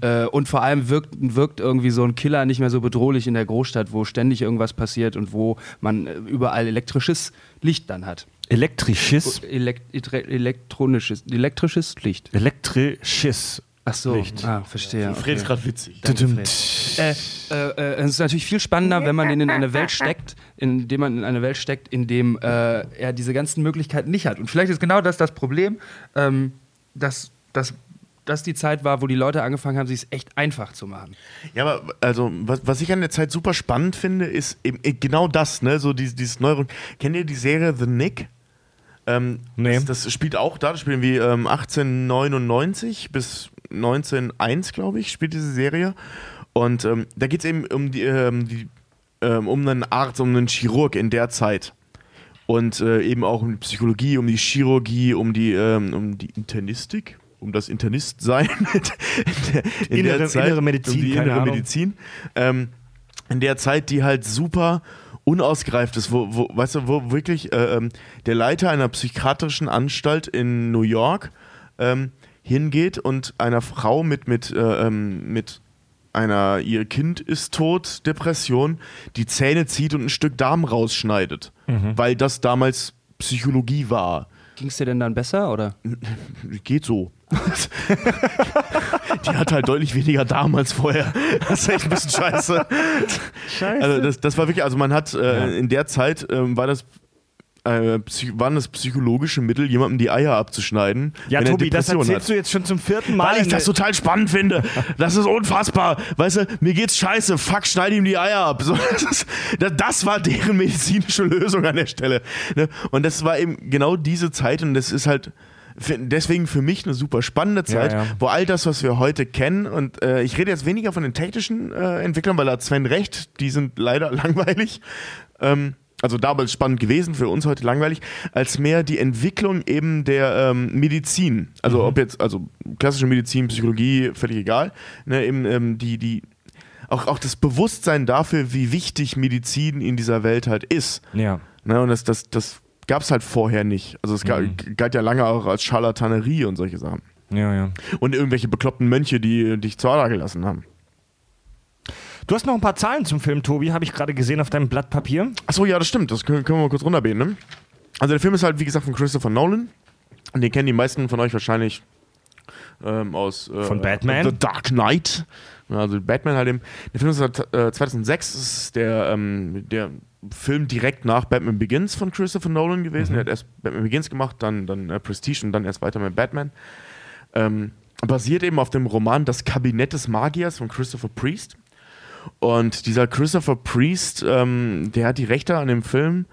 Äh, und vor allem wirkt, wirkt irgendwie so ein Killer nicht mehr so bedrohlich in der Großstadt, wo ständig irgendwas passiert und wo man äh, überall elektrisches Licht dann hat. Elektrisches. Elekt elektronisches, elektrisches Licht. Elektrisches. Ach so, Licht. ah, verstehe. Fred ist gerade witzig. Danke. Äh, äh, äh, es ist natürlich viel spannender, wenn man ihn in eine Welt steckt, in dem man in eine Welt steckt, in dem äh, er diese ganzen Möglichkeiten nicht hat. Und vielleicht ist genau das das Problem, ähm, dass, dass das die Zeit war, wo die Leute angefangen haben, sich es echt einfach zu machen. Ja, aber also, was, was ich an der Zeit super spannend finde, ist eben äh, genau das, ne? So dieses, dieses Neuerung. Kennt ihr die Serie The Nick? Ähm, Nee. das, das spielt auch da, das spielen wir ähm, 1899 bis 1901, glaube ich, spielt diese Serie. Und ähm, da geht es eben um die, ähm, die ähm, um einen Arzt, um einen Chirurg in der Zeit. Und äh, eben auch um die Psychologie, um die Chirurgie, um die, ähm, um die Internistik, um das Internistsein in der, in Innere- der Zeit, innere Medizin, um die innere. Medizin. Ähm, in der Zeit, die halt super unausgereift ist, wo, wo weißt du, wo wirklich äh, ähm, der Leiter einer psychiatrischen Anstalt in New York ähm, hingeht und einer Frau mit, mit, äh, ähm, mit einer, ihr Kind ist tot, Depression, die Zähne zieht und ein Stück Darm rausschneidet, weil das damals Psychologie war. Ging es dir denn dann besser oder? Geht so. die hat halt deutlich weniger Darm als vorher. Das ist echt ein bisschen scheiße. Scheiße. Also das, das war wirklich, also man hat äh, in der Zeit ähm, war das äh, waren das psychologische Mittel, jemandem die Eier abzuschneiden. ja, wenn er Tobi, das Depression erzählst hat. du jetzt schon zum vierten Mal. Weil ich das total spannend finde. Das ist unfassbar. Weißt du, mir geht's scheiße. Fuck, schneide ihm die Eier ab. So, das, ist, das, das war deren medizinische Lösung an der Stelle. Ne? Und das war eben genau diese Zeit und das ist halt deswegen für mich eine super spannende Zeit, ja. wo all das, was wir heute kennen, und äh, ich rede jetzt weniger von den technischen äh, Entwicklern, weil da hat Sven recht, die sind leider langweilig. Ähm, also damals spannend gewesen, für uns heute langweilig, als mehr die Entwicklung eben der ähm, Medizin. Also ob jetzt, also klassische Medizin, Psychologie, völlig egal. Ne, eben ähm, die, die, auch, auch das Bewusstsein dafür, wie wichtig Medizin in dieser Welt halt ist. Ja. Ne, und das, das, das gab es halt vorher nicht. Also es ga, galt ja lange auch als Scharlatanerie und solche Sachen. Ja, ja. Und irgendwelche bekloppten Mönche, die dich zur Ader gelassen haben. Du hast noch ein paar Zahlen zum Film, Tobi, habe ich gerade gesehen auf deinem Blatt Papier. Achso, ja, das stimmt. Das können, können wir mal kurz runterbeten. Ne? Also der Film ist halt, wie gesagt, von Christopher Nolan. Und den kennen die meisten von euch wahrscheinlich ähm, aus äh, Von Batman? The Dark Knight. Also Batman halt eben. Der Film ist halt, äh, 2006. Das ist der, ähm, der Film direkt nach Batman Begins von Christopher Nolan gewesen. Er hat erst Batman Begins gemacht, dann, dann äh, Prestige und dann erst weiter mit Batman. Ähm, basiert eben auf dem Roman Das Kabinett des Magiers von Christopher Priest. Und dieser Christopher Priest, ähm, der hat die Rechte an dem Film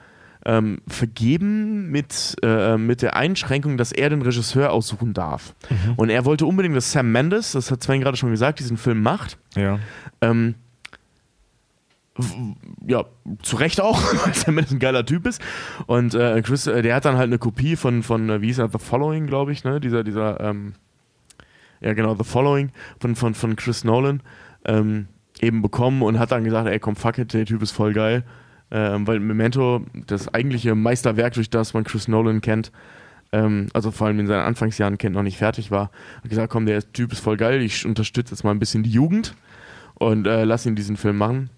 ähm, vergeben mit, äh, mit der Einschränkung, dass er den Regisseur aussuchen darf. Und er wollte unbedingt, dass Sam Mendes, das hat Sven gerade schon gesagt, diesen Film macht. Ja. Ähm, ja, zu Recht auch, weil Sam Mendes ein geiler Typ ist. Und äh, Chris, äh, der hat dann halt eine Kopie von, von äh, wie hieß er, The Following, glaube ich, ne? Dieser, dieser, ähm, ja genau, The Following von, von, von Chris Nolan ähm, eben bekommen und hat dann gesagt, ey komm, fuck it, der Typ ist voll geil. Ähm, weil Memento, das eigentliche Meisterwerk, durch das man Chris Nolan kennt, ähm, also vor allem in seinen Anfangsjahren kennt, noch nicht fertig war, hat gesagt, komm, der Typ ist voll geil, ich unterstütze jetzt mal ein bisschen die Jugend und äh, lass ihn diesen Film machen.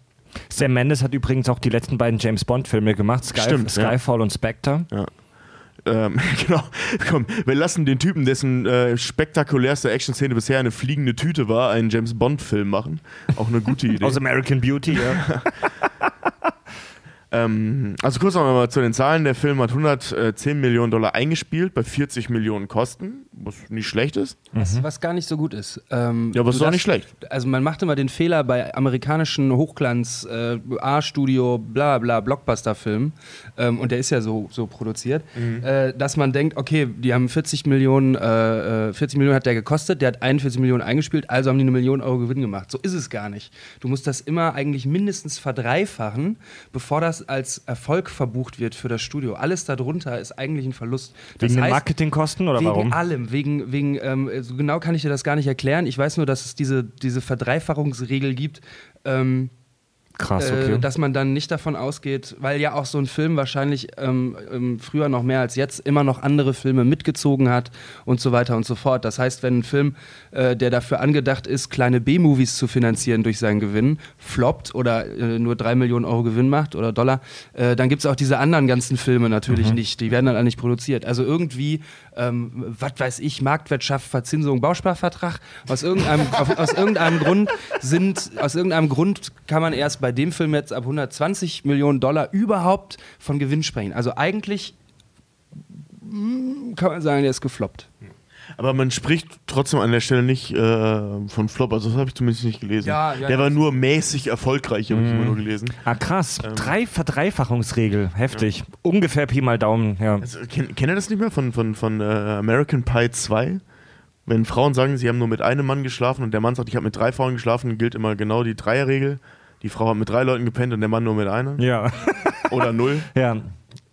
Sam Mendes hat übrigens auch die letzten beiden James Bond-Filme gemacht: Sky, Stimmt, ja. Skyfall und Spectre. Ähm, genau, komm, wir lassen den Typen, dessen äh, spektakulärste Action-Szene bisher eine fliegende Tüte war, einen James Bond-Film machen. Auch eine gute Idee. Aus American Beauty, ja. Ähm, also kurz noch mal zu den Zahlen. Der Film hat 110 Millionen Dollar eingespielt bei 40 Millionen Kosten, was nicht schlecht ist. Was, was gar nicht so gut ist. Ähm, Ja, aber du ist doch darfst- nicht schlecht. Also man macht immer den Fehler bei amerikanischen Hochglanz, äh, A-Studio, bla bla, Blockbuster-Filmen, ähm, und der ist ja so, so produziert, Mhm. äh, dass man denkt, okay, die haben 40 Millionen, äh, äh, 40 Millionen hat der gekostet, der hat 41 Millionen eingespielt, also haben die eine Million Euro Gewinn gemacht. So ist es gar nicht. Du musst das immer eigentlich mindestens verdreifachen, bevor das als Erfolg verbucht wird für das Studio. Alles darunter ist eigentlich ein Verlust. Das Wegen den heißt- Marketingkosten oder wegen warum? allem, wegen, wegen ähm, so genau kann ich dir das gar nicht erklären. Ich weiß nur, dass es diese, diese Verdreifachungsregel gibt, ähm, Krass, okay. äh, dass man dann nicht davon ausgeht, weil ja auch so ein Film wahrscheinlich ähm, ähm, früher noch mehr als jetzt immer noch andere Filme mitgezogen hat und so weiter und so fort. Das heißt, wenn ein Film, äh, der dafür angedacht ist, kleine B-Movies zu finanzieren durch seinen Gewinn, floppt oder äh, nur drei Millionen Euro Gewinn macht oder Dollar, äh, dann gibt es auch diese anderen ganzen Filme natürlich nicht. Die werden dann auch nicht produziert. Also irgendwie, ähm, was weiß ich, Marktwirtschaft, Verzinsung, Bausparvertrag. Aus irgendeinem, auf, aus irgendeinem Grund sind, aus irgendeinem Grund kann man erst bei dem Film jetzt ab 120 Millionen Dollar überhaupt von Gewinn sprechen. Also eigentlich mm, kann man sagen, der ist gefloppt. Aber man spricht trotzdem an der Stelle nicht äh, von Flop, also das habe ich zumindest nicht gelesen. Ja, ja, der war nur mäßig erfolgreich, habe ich immer nur gelesen. ah, krass. Ähm. Drei Verdreifachungsregel. Heftig. Ungefähr Pi mal Daumen, ja. Also, kennt, kennt ihr das nicht mehr von, von, von äh, American Pie 2? Wenn Frauen sagen, sie haben nur mit einem Mann geschlafen und der Mann sagt, ich habe mit drei Frauen geschlafen, gilt immer genau die Dreierregel. Die Frau hat mit drei Leuten gepennt und der Mann nur mit einer. Ja. Oder null. ja.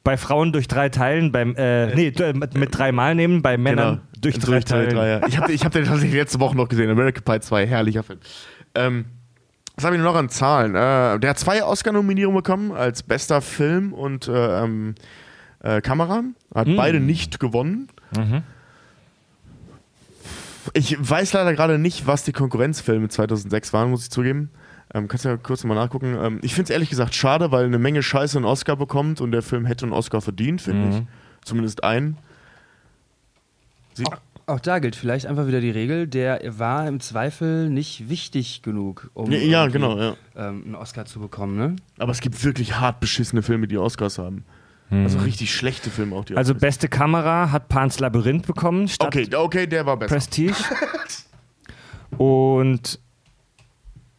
Bei Frauen durch drei Teilen, beim, äh, nee, mit, mit drei Mal nehmen, bei Männern durch drei Teilen. ja. Ich habe ich hab den tatsächlich letzte Woche noch gesehen. American Pie 2, herrlicher Film. Ähm, was habe ich noch an Zahlen? Äh, der hat zwei Oscar-Nominierungen bekommen als bester Film und äh, ähm, äh, Kamera. Hat Mm. beide nicht gewonnen. Mhm. Ich weiß leider gerade nicht, was die Konkurrenzfilme 2006 waren, muss ich zugeben. Ähm, kannst du ja kurz mal nachgucken. Ähm, ich finde es ehrlich gesagt schade, weil eine Menge Scheiße einen Oscar bekommt und der Film hätte einen Oscar verdient, finde Mhm. ich. Zumindest einen. Sie Auch da gilt vielleicht einfach wieder die Regel, der war im Zweifel nicht wichtig genug, um ja, ja, genau, ja. ähm, einen Oscar zu bekommen. Ne? Aber es gibt wirklich hart beschissene Filme, die Oscars haben. Also richtig schlechte Filme auch, die Also Oscars beste Kamera hat Pans Labyrinth bekommen statt Okay, okay, der war besser. Prestige. Und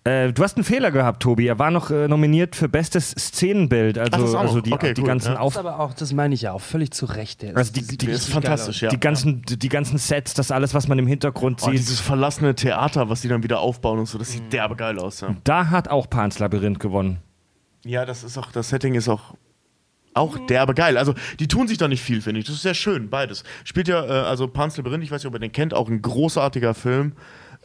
äh, du hast einen Fehler gehabt, Tobi. Er war noch äh, nominiert für bestes Szenenbild. Also, Ach, das also noch. die, Okay, die cool, ganzen ja. Auf Das aber auch, das meine ich ja auch völlig zu Recht. Der Also die- sieht die- Der ist richtig geil fantastisch, ja. die ganzen, die ganzen Sets, das alles, was man im Hintergrund Oh, sieht. dieses verlassene Theater, was die dann wieder aufbauen und so, das sieht derbe geil aus. Ja. da hat auch Pans Labyrinth gewonnen. ja, das ist auch, das Setting ist auch auch derbe geil. Also die tun sich da nicht viel, finde ich. Das ist sehr schön, beides. Spielt ja, äh, also Pan's Labyrinth, ich weiß nicht, ob ihr den kennt, auch ein großartiger Film.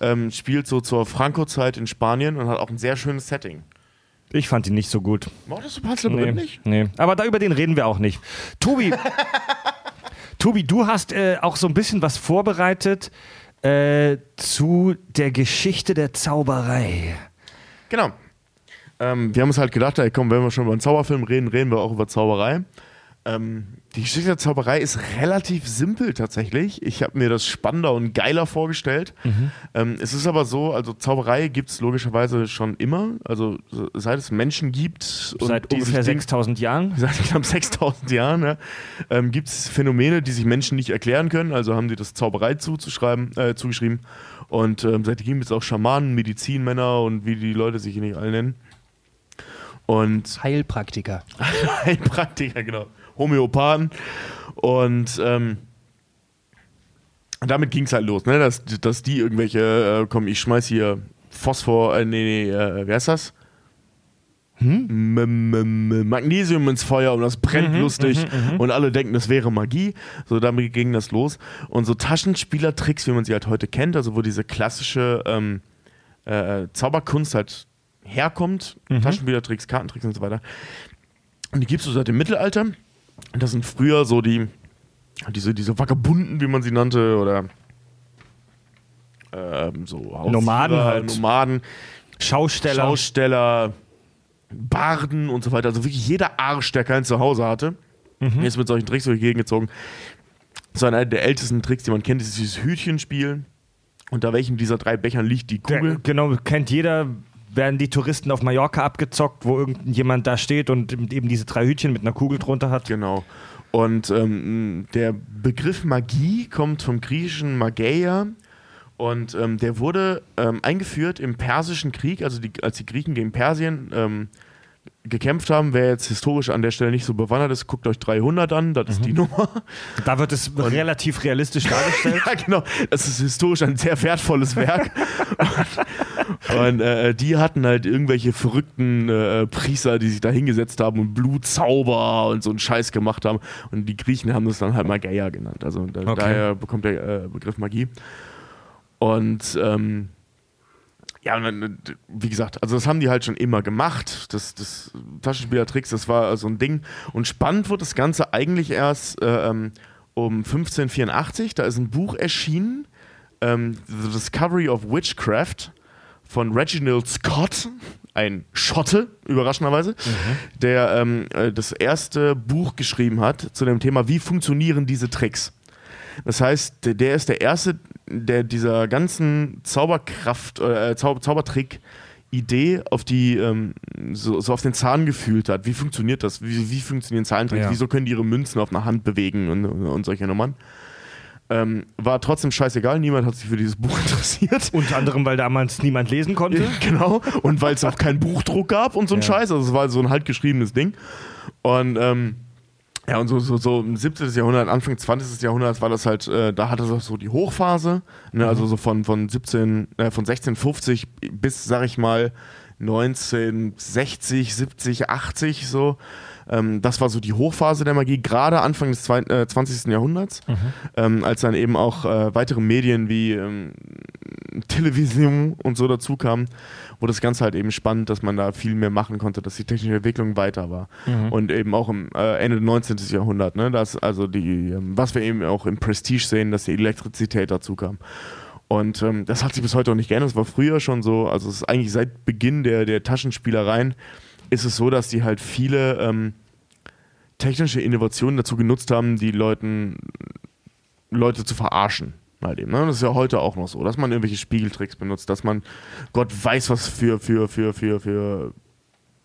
Ähm, spielt so zur Franco-Zeit in Spanien und hat auch ein sehr schönes Setting. Ich fand ihn nicht so gut. Mochtest du Labyrinth Nee, nicht? nee. Aber da über den reden wir auch nicht. Tobi, Tobi, du hast äh, auch so ein bisschen was vorbereitet äh, zu der Geschichte der Zauberei. Genau. Ähm, wir haben uns halt gedacht, ey, komm, wenn wir schon über einen Zauberfilm reden, reden wir auch über Zauberei. Ähm, die Geschichte der Zauberei ist relativ simpel tatsächlich. Ich habe mir das spannender und geiler vorgestellt. Ähm, es ist aber so, also Zauberei gibt es logischerweise schon immer. Also so- seit es Menschen gibt. und Seit die ungefähr sich Ding- 6000 Jahren. seit knapp 6000 Jahren ja, ähm, gibt es Phänomene, die sich Menschen nicht erklären können. Also haben die das Zauberei zuzuschreiben, äh, zugeschrieben. Und ähm, seitdem gibt es auch Schamanen, Medizinmänner und wie die Leute sich hier nicht alle nennen. Und Heilpraktiker. Heilpraktiker, genau. Homöopathen. Und ähm, damit ging es halt los, ne? dass, dass die irgendwelche, äh, komm, ich schmeiß hier Phosphor, äh, nee, nee, äh, wie heißt das? M -m -m Magnesium ins Feuer und das brennt lustig und alle denken, das wäre Magie. So, damit ging das los. Und so Taschenspielertricks, wie man sie halt heute kennt, also wo diese klassische ähm, äh, Zauberkunst halt herkommt, Taschenspielertricks, Kartentricks und so weiter. Und die gibt es so seit dem Mittelalter. Das sind früher so die, diese, diese Vagabunden, wie man sie nannte, oder ähm, so Hausführer, Nomaden halt. Nomaden, Schausteller. Schausteller, Barden und so weiter. Also wirklich jeder Arsch, der kein Zuhause hatte, ist mit solchen Tricks durch die Gegend gezogen. So einer der ältesten Tricks, die man kennt, ist dieses Hütchenspiel. Unter welchem dieser drei Bechern liegt die Der, Kugel? genau, kennt jeder. Werden die Touristen auf Mallorca abgezockt, wo irgendjemand da steht und eben diese drei Hütchen mit einer Kugel drunter hat? Genau. Und ähm, der Begriff Magie kommt vom griechischen Mageia und ähm, der wurde ähm, eingeführt im Persischen Krieg, also die, als die Griechen gegen Persien ähm, gekämpft haben. Wer jetzt historisch an der Stelle nicht so bewandert ist, guckt euch 300 an, das ist die Nummer. Da wird es relativ realistisch dargestellt. ja, genau. Das ist historisch ein sehr wertvolles Werk. und und äh, die hatten halt irgendwelche verrückten äh, Priester, die sich da hingesetzt haben und Blutzauber und so einen Scheiß gemacht haben. Und die Griechen haben das dann halt Mageia genannt. Also da, Okay. daher bekommt der äh, Begriff Magie. Und ähm, ja, wie gesagt, also das haben die halt schon immer gemacht. Das, das Taschenspielertricks, das war so ein Ding. Und spannend wurde das Ganze eigentlich erst äh, ähm, um 1584. Da ist ein Buch erschienen, ähm, The Discovery of Witchcraft von Reginald Scott, ein Schotte, überraschenderweise, der ähm, äh, das erste Buch geschrieben hat zu dem Thema, wie funktionieren diese Tricks. Das heißt, der ist der Erste, der dieser ganzen Zauberkraft, äh, Zau Zaubertrick-Idee auf die, ähm, so, so auf den Zahn gefühlt hat. Wie funktioniert das? Wie, wie funktionieren Zahlentricks? Ja. Wieso können die ihre Münzen auf einer Hand bewegen und, und solche Nummern? Ähm, war trotzdem scheißegal, niemand hat sich für dieses Buch interessiert. Unter anderem, weil damals niemand lesen konnte. genau. Und weil es auch keinen Buchdruck gab und so ein Ja. Scheiß. Also es war so ein handgeschriebenes Ding. Und ähm, ja, und so, so, so im 17. Jahrhundert, Anfang 20. Jahrhundert war das halt, äh, da hatte das so die Hochphase. Ne? Also so von, von 17, äh, von 1650 bis, sag ich mal, 1960, 70, 80 so. Ähm, das war so die Hochphase der Magie, gerade Anfang des zwei, äh, 20. Jahrhunderts, ähm, als dann eben auch äh, weitere Medien wie ähm, Television und so dazu kamen, wurde das Ganze halt eben spannend, dass man da viel mehr machen konnte, dass die technische Entwicklung weiter war. Und eben auch im äh, Ende des 19. Jahrhunderts, ne, dass also die, ähm, was wir eben auch im Prestige sehen, dass die Elektrizität dazu kam. Und ähm, das hat sich bis heute auch nicht geändert. Das war früher schon so, also es ist eigentlich seit Beginn der, der Taschenspielereien ist es so, dass die halt viele ähm, technische Innovationen dazu genutzt haben, die Leuten Leute zu verarschen. Halt eben, ne? Das ist ja heute auch noch so, dass man irgendwelche Spiegeltricks benutzt, dass man Gott weiß was für, für, für, für, für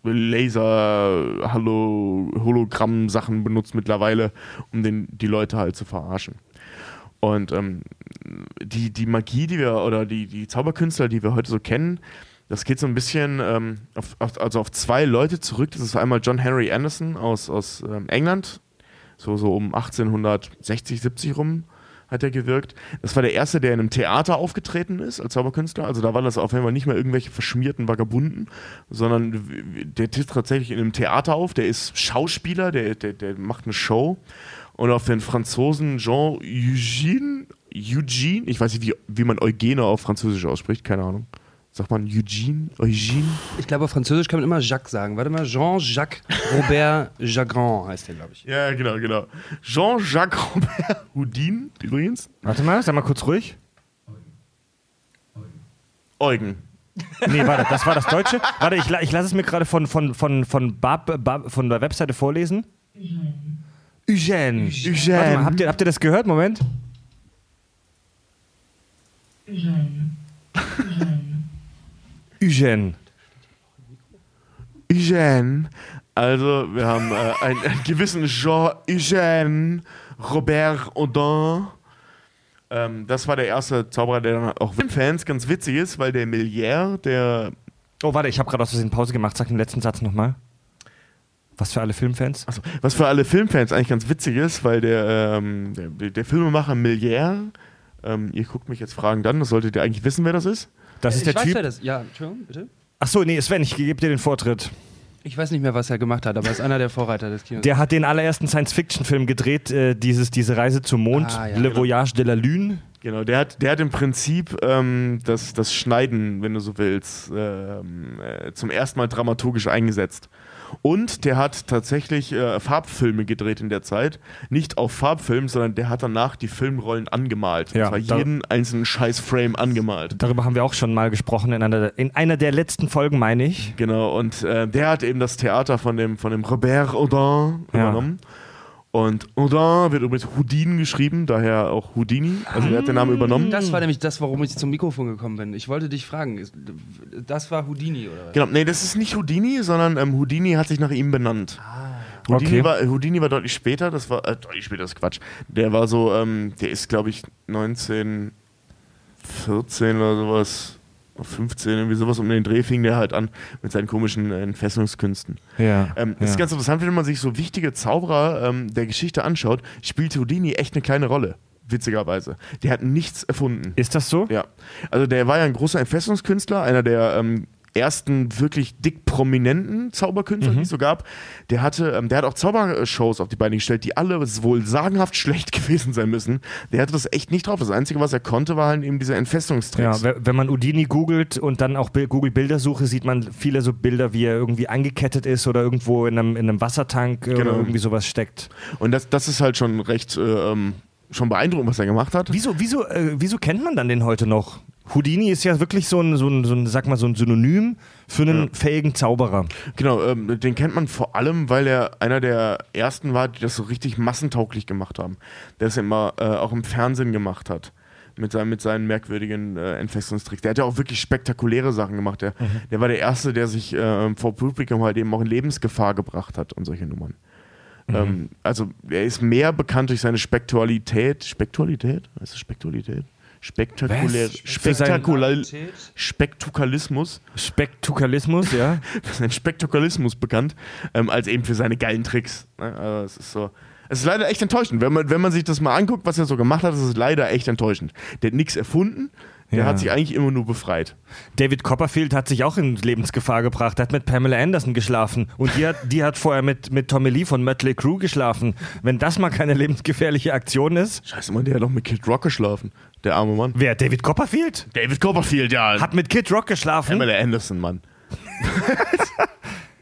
Laser, Hallo, Hologramm-Sachen benutzt mittlerweile, um den, die Leute halt zu verarschen. Und ähm, die, die Magie, die wir, oder die, die Zauberkünstler, die wir heute so kennen, das geht so ein bisschen ähm, auf, auf, also auf zwei Leute zurück. Das ist einmal John Henry Anderson aus, aus ähm, England, so, so um 1860, 70 rum hat er gewirkt. Das war der erste, der in einem Theater aufgetreten ist als Zauberkünstler. Also da war das auf einmal nicht mehr irgendwelche verschmierten Vagabunden, sondern der tritt tatsächlich in einem Theater auf. Der ist Schauspieler, der, der, der macht eine Show. Und auf den Franzosen Jean Eugene, Eugene, ich weiß nicht, wie, wie man Eugene auf Französisch ausspricht, keine Ahnung. Sagt man Eugene? Eugene? Ich glaube, auf Französisch kann man immer Jacques sagen. Warte mal, Jean-Jacques Robert Jagran heißt der, glaube ich. Ja, genau, genau. Jean-Jacques Robert Houdin, übrigens. Warte mal, sag mal kurz ruhig. Eugen. Nee, warte, das war das Deutsche. Warte, ich, ich lasse es mir gerade von, von, von, von, Bab, Bab, von der Webseite vorlesen. Eugène. Eugène. Warte mal, habt ihr, habt ihr das gehört? Moment. Eugène. Eugène. Also, wir haben äh, einen, einen gewissen Jean Eugène Robert Audin. Ähm, das war der erste Zauberer, der dann auch Fans ganz witzig ist, weil der Milliard, der. Oh, warte, ich habe gerade aus Versehen Pause gemacht. Sag den letzten Satz nochmal. Was für alle Filmfans? Also, was für alle Filmfans eigentlich ganz witzig ist, weil der, ähm, der, der Filmemacher Milliard, ähm, ihr guckt mich jetzt fragend an, das solltet ihr eigentlich wissen, wer das ist. Das ist ich der weiß, Typ. wer das Ja, Entschuldigung, bitte. Ach so, nee, Sven, ich gebe dir den Vortritt. Ich weiß nicht mehr, was er gemacht hat, aber er ist einer der Vorreiter des Kinos. Der hat den allerersten Science-Fiction-Film gedreht, äh, dieses, diese Reise zum Mond, Ah, ja, Le genau. Voyage de la Lune. Genau, der hat, der hat im Prinzip ähm, das, das Schneiden, wenn du so willst, ähm, äh, zum ersten Mal dramaturgisch eingesetzt. Und der hat tatsächlich äh, Farbfilme gedreht in der Zeit. Nicht auf Farbfilm, sondern der hat danach die Filmrollen angemalt. Ja, und zwar jeden einzelnen Scheiß-Frame angemalt. Darüber haben wir auch schon mal gesprochen in einer, in einer der letzten Folgen, meine ich. Genau, und äh, der hat eben das Theater von dem, von dem Robert Audin Ja. Und Audin wird übrigens Houdin geschrieben, daher auch Houdini. Also der hat den Namen übernommen. Das war nämlich das, warum ich zum Mikrofon gekommen bin. Ich wollte dich fragen, das war Houdini oder was? Genau, nee, das ist nicht Houdini, sondern ähm, Houdini hat sich nach ihm benannt. Houdini, Okay. war, Houdini war deutlich später, das war, äh, deutlich später ist Quatsch. Der war so, ähm, der ist, glaube ich, 1914 oder sowas, 15, irgendwie sowas um den Dreh fing der halt an mit seinen komischen äh, Entfesselungskünsten. Ja. Ähm, Das ist ja. ganz interessant, wenn man sich so wichtige Zauberer ähm, der Geschichte anschaut, spielt Houdini echt eine kleine Rolle. Witzigerweise. Der hat nichts erfunden. Ist das so? Ja. Also der war ja ein großer Entfesselungskünstler, einer der ähm, ersten wirklich dick prominenten Zauberkünstler, die es so gab. Der hatte, ähm, der hat auch Zaubershows auf die Beine gestellt, die alle wohl sagenhaft schlecht gewesen sein müssen. Der hatte das echt nicht drauf. Das Einzige, was er konnte, war halt eben diese Entfesselungstricks. Ja, we- wenn man Udini googelt und dann auch Google Bildersuche, sieht man viele so Bilder, wie er irgendwie angekettet ist oder irgendwo in einem, in einem Wassertank äh, oder Genau. irgendwie sowas steckt. Und das, das ist halt schon recht äh, ähm, schon beeindruckend, was er gemacht hat. Wieso, wieso, äh, wieso kennt man dann den heute noch? Houdini ist ja wirklich so ein, so ein, so ein sag mal, so ein Synonym für einen Ja. fähigen Zauberer. Genau, ähm, den kennt man vor allem, weil er einer der ersten war, die das so richtig massentauglich gemacht haben. Der es immer äh, auch im Fernsehen gemacht hat. Mit, seinen, mit seinen merkwürdigen äh, Entfesselungstricks. Der hat ja auch wirklich spektakuläre Sachen gemacht. Der, der war der Erste, der sich äh, vor Publikum halt eben auch in Lebensgefahr gebracht hat und solche Nummern. Ähm, also er ist mehr bekannt durch seine Spektualität. Spektualität? Was ist Spektualität? Spektakulär, sein- spektakulär, Spektukalismus. Spektukalismus, ja. für seinen Spektakularismus bekannt, ähm, als eben für seine geilen Tricks. Ne? Also es ist so. Es ist leider echt enttäuschend. Wenn man, wenn man sich das mal anguckt, was er so gemacht hat, ist es leider echt enttäuschend. Der hat nichts erfunden. Der Ja. hat sich eigentlich immer nur befreit. David Copperfield hat sich auch in Lebensgefahr gebracht. Er hat mit Pamela Anderson geschlafen. Und die hat, die hat vorher mit, mit Tommy Lee von Mötley Crüe geschlafen. Wenn das mal keine lebensgefährliche Aktion ist. Scheiße, Mann, der hat doch mit Kid Rock geschlafen. Der arme Mann. Wer? David Copperfield? David Copperfield, ja. Hat mit Kid Rock geschlafen? Pamela Anderson, Mann.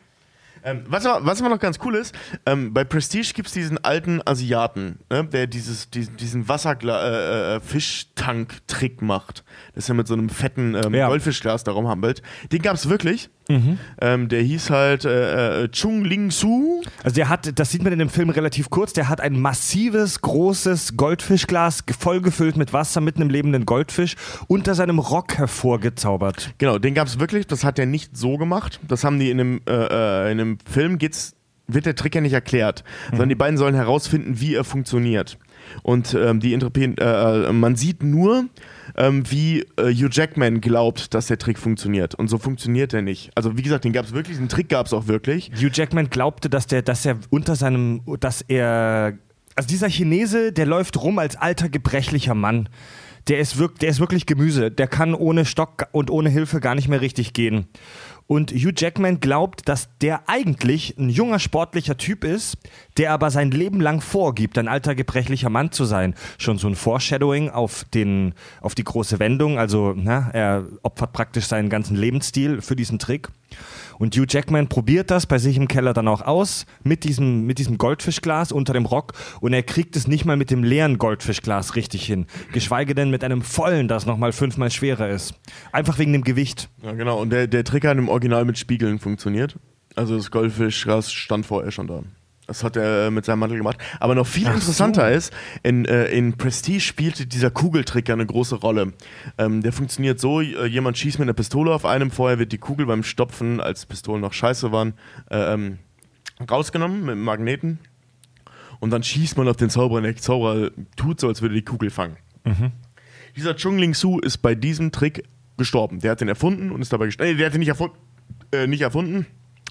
ähm, was, aber, was aber noch ganz cool ist, ähm, bei Prestige gibt es diesen alten Asiaten, ne, der dieses, diesen, diesen Wasserfischtank-Trick macht. Das ist ja mit so einem fetten ähm, Ja. Goldfischglas darum hampelt. Den gab es wirklich. Ähm, der hieß halt äh, äh, Chung Ling Su. Also der hat, das sieht man in dem Film relativ kurz, der hat ein massives, großes Goldfischglas, ge- vollgefüllt mit Wasser mit einem lebenden Goldfisch, unter seinem Rock hervorgezaubert. Genau, den gab es wirklich. Das hat er nicht so gemacht. Das haben die in einem, äh, äh, in einem Film, geht's, wird der Trick ja nicht erklärt, sondern die beiden sollen herausfinden, wie er funktioniert. Und ähm, die interpretieren, äh, äh, man sieht nur, ähm, wie äh, Hugh Jackman glaubt, dass der Trick funktioniert. Und so funktioniert er nicht. Also wie gesagt, den gab es wirklich, den Trick gab es auch wirklich. Hugh Jackman glaubte, dass der, dass er unter seinem, dass er, also dieser Chinese, der läuft rum als alter gebrechlicher Mann. Der ist, wirk, der ist wirklich Gemüse. Der kann ohne Stock und ohne Hilfe gar nicht mehr richtig gehen. Und Hugh Jackman glaubt, dass der eigentlich ein junger sportlicher Typ ist, der aber sein Leben lang vorgibt, ein alter gebrechlicher Mann zu sein. Schon so ein Foreshadowing auf, den, auf die große Wendung. Also na, er opfert praktisch seinen ganzen Lebensstil für diesen Trick. Und Hugh Jackman probiert das bei sich im Keller dann auch aus mit diesem, mit diesem Goldfischglas unter dem Rock und er kriegt es nicht mal mit dem leeren Goldfischglas richtig hin. Geschweige denn mit einem vollen, das nochmal fünfmal schwerer ist. Einfach wegen dem Gewicht. Ja, genau. Und der, der Trick hat im Original mit Spiegeln funktioniert. Also das Goldfischgras stand vorher schon da. Das hat er äh, mit seinem Mantel gemacht. Aber noch viel Ach interessanter so. ist, in, äh, in Prestige spielte dieser Kugeltrick ja eine große Rolle. Ähm, der funktioniert so, äh, jemand schießt mit einer Pistole auf einem, vorher wird die Kugel beim Stopfen, als Pistolen noch scheiße waren, äh, ähm, rausgenommen mit einem Magneten. Und dann schießt man auf den Zauberer und der Zauberer tut so, als würde die Kugel fangen. Dieser Chung Ling Su ist bei diesem Trick gestorben. Der hat den erfunden und ist dabei gestorben. Nee, der hat den nicht, erfun äh, nicht erfunden,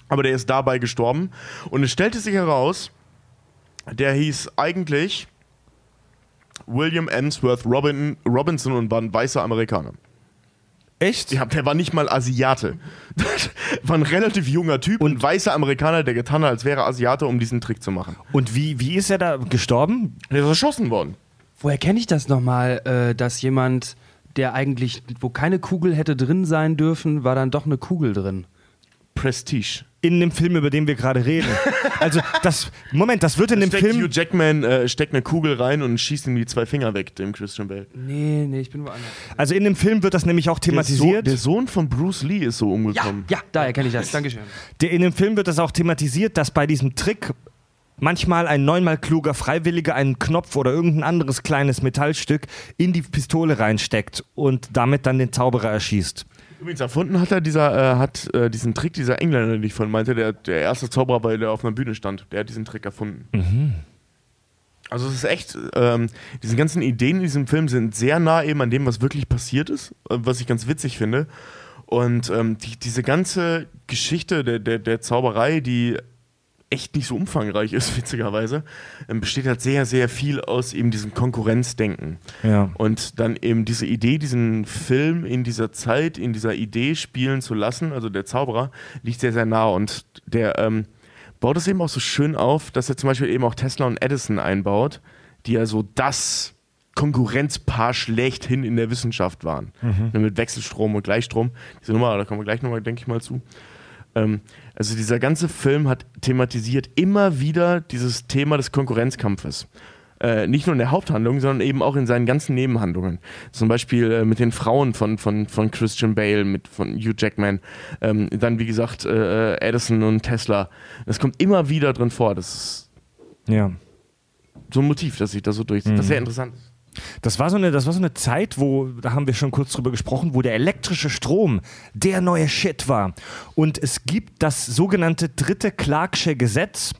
aber der ist dabei gestorben. Und es stellte sich heraus, der hieß eigentlich William Emsworth Robin, Robinson und war ein weißer Amerikaner. Echt? Ja, der war nicht mal Asiate. war ein relativ junger Typ und ein weißer Amerikaner, der getan hat, als wäre er Asiate, um diesen Trick zu machen. Und wie, wie ist er da gestorben? Der ist erschossen worden. Woher kenne ich das nochmal, äh, dass jemand, der eigentlich, wo keine Kugel hätte drin sein dürfen, war dann doch eine Kugel drin? Prestige. In dem Film, über den wir gerade reden. Also das, Moment, das wird in dem Steckt Film... Hugh Jackman äh, steckt eine Kugel rein und schießt ihm die zwei Finger weg, dem Christian Bale. Nee, nee, ich bin woanders. Also in dem Film wird das nämlich auch Der, so thematisiert. der Sohn von Bruce Lee ist so Ja, umgekommen. ja, daher kenne ich das. Dankeschön. Der, in dem Film wird das auch thematisiert, dass bei diesem Trick manchmal ein neunmal kluger Freiwilliger einen Knopf oder irgendein anderes kleines Metallstück in die Pistole reinsteckt und damit dann den Zauberer erschießt. Übrigens erfunden hat er dieser, äh, hat äh, diesen Trick, dieser Engländer, den ich vorhin meinte, der, der erste Zauberer, weil der auf einer Bühne stand, der hat diesen Trick erfunden. Also es ist echt, ähm, diese ganzen Ideen in diesem Film sind sehr nah eben an dem, was wirklich passiert ist, äh, was ich ganz witzig finde. Und ähm, die, diese ganze Geschichte der, der, der Zauberei, die echt nicht so umfangreich ist, witzigerweise, ähm, besteht halt sehr, sehr viel aus eben diesem Konkurrenzdenken. Ja. Und dann eben diese Idee, diesen Film in dieser Zeit, in dieser Idee spielen zu lassen, also der Zauberer, liegt sehr, sehr nah. Und der ähm, baut es eben auch so schön auf, dass er zum Beispiel eben auch Tesla und Edison einbaut, die ja so das Konkurrenzpaar schlechthin in der Wissenschaft waren. Ne, Mit Wechselstrom und Gleichstrom. Diese Nummer, da kommen wir gleich nochmal, denke ich mal, zu. Ähm, also dieser ganze Film hat thematisiert immer wieder dieses Thema des Konkurrenzkampfes. Äh, nicht nur in der Haupthandlung, sondern eben auch in seinen ganzen Nebenhandlungen. Zum Beispiel äh, mit den Frauen von, von, von Christian Bale, mit, von Hugh Jackman. Ähm, dann, wie gesagt, äh, Edison und Tesla. Das kommt immer wieder drin vor. Das ist Ja. so ein Motiv, das sich da so durchzieht. Das ist sehr interessant. Das war, so eine, das war so eine Zeit, wo, da haben wir schon kurz drüber gesprochen, wo der elektrische Strom der neue Shit war. Und es gibt das sogenannte dritte Clarksche Gesetz.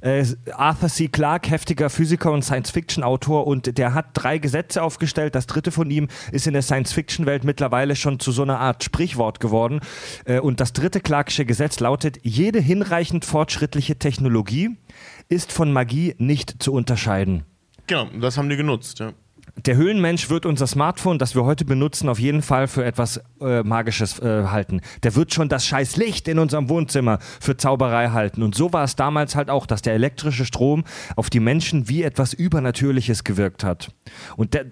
Äh, Arthur C. Clarke, heftiger Physiker und Science-Fiction-Autor, und der hat drei Gesetze aufgestellt. Das dritte von ihm ist in der Science-Fiction-Welt mittlerweile schon zu so einer Art Sprichwort geworden. Äh, und das dritte Clarksche Gesetz lautet: Jede hinreichend fortschrittliche Technologie ist von Magie nicht zu unterscheiden. Genau, das haben die genutzt, ja. Der Höhlenmensch wird unser Smartphone, das wir heute benutzen, auf jeden Fall für etwas äh, Magisches äh, halten. Der wird schon das scheiß Licht in unserem Wohnzimmer für Zauberei halten. Und so war es damals halt auch, dass der elektrische Strom auf die Menschen wie etwas Übernatürliches gewirkt hat. Und der,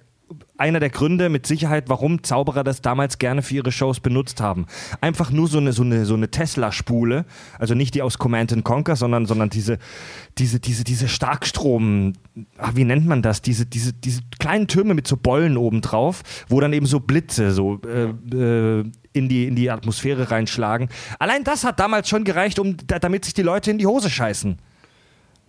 einer der Gründe mit Sicherheit, warum Zauberer das damals gerne für ihre Shows benutzt haben. Einfach nur so eine, so eine, so eine Tesla-Spule, also nicht die aus Command and Conquer, sondern, sondern diese, diese, diese, diese Starkstrom, ach, wie nennt man das? Diese, diese, diese kleinen Türme mit so Bollen obendrauf, wo dann eben so Blitze so äh, äh, in die, in die Atmosphäre reinschlagen. Allein das hat damals schon gereicht, um, damit sich die Leute in die Hose scheißen.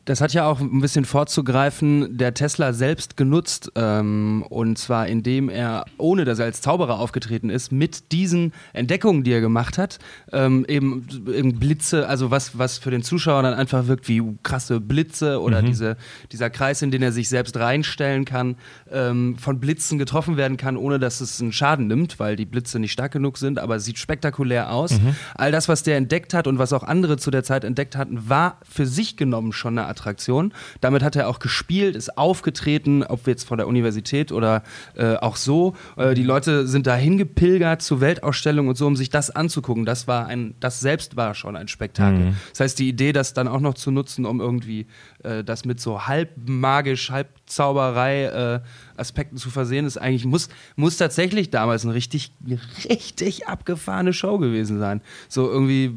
Das hat ja auch ein bisschen vorzugreifen, der Tesla selbst genutzt, ähm, und zwar indem er, ohne dass er als Zauberer aufgetreten ist, mit diesen Entdeckungen, die er gemacht hat, ähm, eben, eben, Blitze, also was, was für den Zuschauer dann einfach wirkt wie krasse Blitze oder mhm. diese, dieser Kreis, in den er sich selbst reinstellen kann, ähm, von Blitzen getroffen werden kann, ohne dass es einen Schaden nimmt, weil die Blitze nicht stark genug sind, aber es sieht spektakulär aus. Mhm. All das, was der entdeckt hat und was auch andere zu der Zeit entdeckt hatten, war für sich genommen schon eine Attraktion. Damit hat er auch gespielt, ist aufgetreten, ob jetzt von der Universität oder äh, auch so. Äh, die Leute sind dahin gepilgert zu Weltausstellungen und so, um sich das anzugucken. Das war ein, das selbst war schon ein Spektakel. Mhm. Das heißt, die Idee, das dann auch noch zu nutzen, um irgendwie äh, das mit so halb magisch, halb Zauberei äh, Aspekten zu versehen, ist eigentlich, muss, muss tatsächlich damals eine richtig, richtig abgefahrene Show gewesen sein. So irgendwie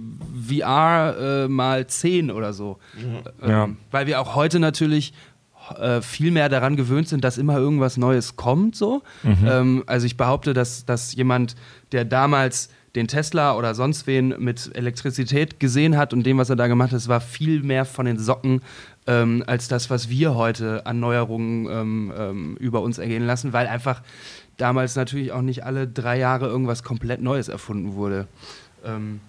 VR äh, mal 10 oder so. Mhm. Ja. Ähm, weil wir auch heute natürlich äh, viel mehr daran gewöhnt sind, dass immer irgendwas Neues kommt. So. Mhm. Ähm, also ich behaupte, dass, dass jemand, der damals den Tesla oder sonst wen mit Elektrizität gesehen hat und dem, was er da gemacht hat, war viel mehr von den Socken ähm, als das, was wir heute an Neuerungen ähm, ähm, über uns ergehen lassen, weil einfach damals natürlich auch nicht alle drei Jahre irgendwas komplett Neues erfunden wurde. Ähm,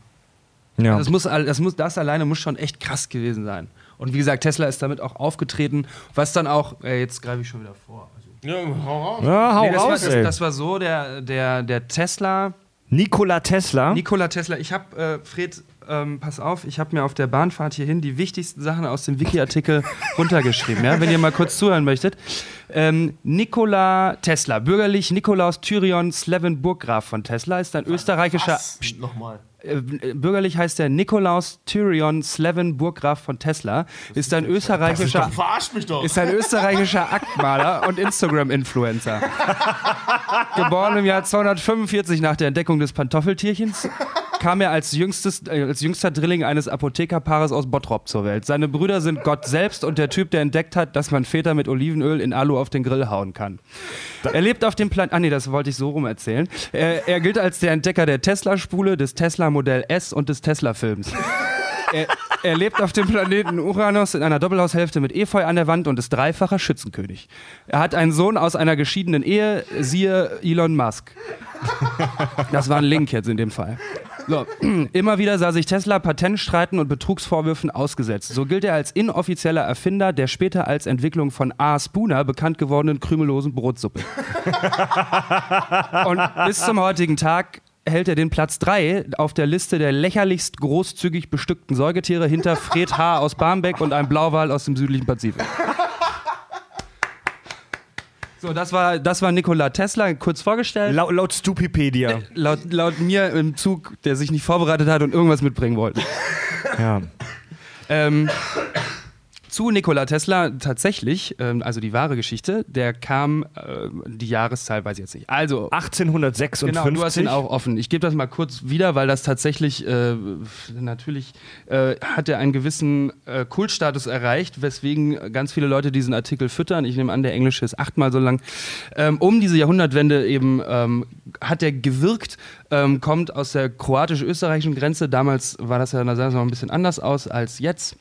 ja. das, muss, das, muss, das alleine muss schon echt krass gewesen sein. Und wie gesagt, Tesla ist damit auch aufgetreten, was dann auch, äh, jetzt greife ich schon wieder vor. Also, ja, hau raus. Ja, hau nee, das, raus war, das, das, war so, der, der, der Tesla. Nikola Tesla. Nikola Tesla. Ich habe, äh, Fred, ähm, pass auf, ich habe mir auf der Bahnfahrt hierhin die wichtigsten Sachen aus dem Wiki-Artikel runtergeschrieben, ja, wenn ihr mal kurz zuhören möchtet. Ähm, Nikola Tesla, bürgerlich Nikolaus Tyrion Slevin Burggraf von Tesla, ist ein österreichischer. Was? Nochmal. Äh, bürgerlich heißt er Nikolaus Tyrion Slevin Burggraf von Tesla, ist ein österreichischer, ist ein österreichischer Aktmaler und Instagram-Influencer. Geboren im Jahr 245 nach der Entdeckung des Pantoffeltierchens, kam er als, jüngstes, äh, als jüngster Drilling eines Apothekerpaares aus Bottrop zur Welt. Seine Brüder sind Gott selbst und der Typ, der entdeckt hat, dass man Väter mit Olivenöl in Alu auf den Grill hauen kann. Er lebt auf dem Plan. Ah, nee, das wollte ich so rum erzählen. Er, er gilt als der Entdecker der Tesla-Spule, des Tesla Modell S und des Tesla-Films. Er, er, lebt auf dem Planeten Uranus in einer Doppelhaushälfte mit Efeu an der Wand und ist dreifacher Schützenkönig. Er hat einen Sohn aus einer geschiedenen Ehe, siehe Elon Musk. Das war ein Link jetzt in dem Fall. So, immer wieder sah sich Tesla Patentstreiten und Betrugsvorwürfen ausgesetzt. So gilt er als inoffizieller Erfinder der später als Entwicklung von A. Spooner bekannt gewordenen krümellosen Brotsuppe. und bis zum heutigen Tag hält er den Platz 3 auf der Liste der lächerlichst großzügig bestückten Säugetiere hinter Fred H. aus Barmbek und einem Blauwal aus dem südlichen Pazifik. So, das war, das war Nikola Tesla, kurz vorgestellt. Laut, laut Stupipedia. Äh, laut, laut mir im Zug, der sich nicht vorbereitet hat und irgendwas mitbringen wollte. Ja. Ähm, zu Nikola Tesla tatsächlich, ähm, also die wahre Geschichte, der kam, äh, die Jahreszahl weiß ich jetzt nicht. Also 1856. Genau, du hast ihn auch offen. Ich gebe das mal kurz wieder, weil das tatsächlich, äh, natürlich äh, hat er einen gewissen äh, Kultstatus erreicht, weswegen ganz viele Leute diesen Artikel füttern. Ich nehme an, der englische ist achtmal so lang. Ähm, um diese Jahrhundertwende eben ähm, hat er gewirkt, ähm, kommt aus der kroatisch-österreichischen Grenze. Damals war das ja, sah noch ein bisschen anders aus als jetzt.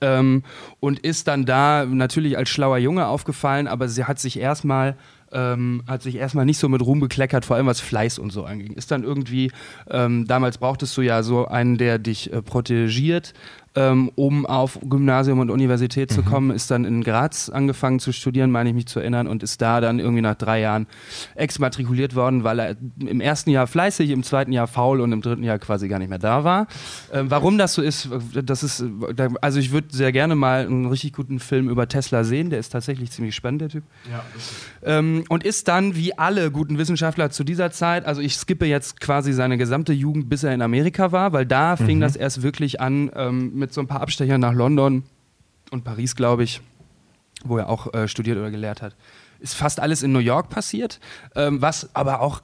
Ähm, und ist dann da natürlich als schlauer Junge aufgefallen, aber sie hat sich erstmal ähm, hat sich erstmal nicht so mit Ruhm bekleckert, vor allem was Fleiß und so anging. Ist dann irgendwie, ähm, damals brauchtest du ja so einen, der dich äh, protegiert, ähm, um auf Gymnasium und Universität zu kommen, ist dann in Graz angefangen zu studieren, meine ich mich zu erinnern, und ist da dann irgendwie nach drei Jahren exmatrikuliert worden, weil er im ersten Jahr fleißig, im zweiten Jahr faul und im dritten Jahr quasi gar nicht mehr da war. Ähm, warum das so ist, das ist, also ich würde sehr gerne mal einen richtig guten Film über Tesla sehen, der ist tatsächlich ziemlich spannend, der Typ. Ähm, und ist dann, wie alle guten Wissenschaftler zu dieser Zeit, also ich skippe jetzt quasi seine gesamte Jugend, bis er in Amerika war, weil da fing das erst wirklich an ähm, mit so ein paar Abstechern nach London und Paris, glaube ich, wo er auch äh, studiert oder gelehrt hat. Ist fast alles in New York passiert, ähm, was aber auch,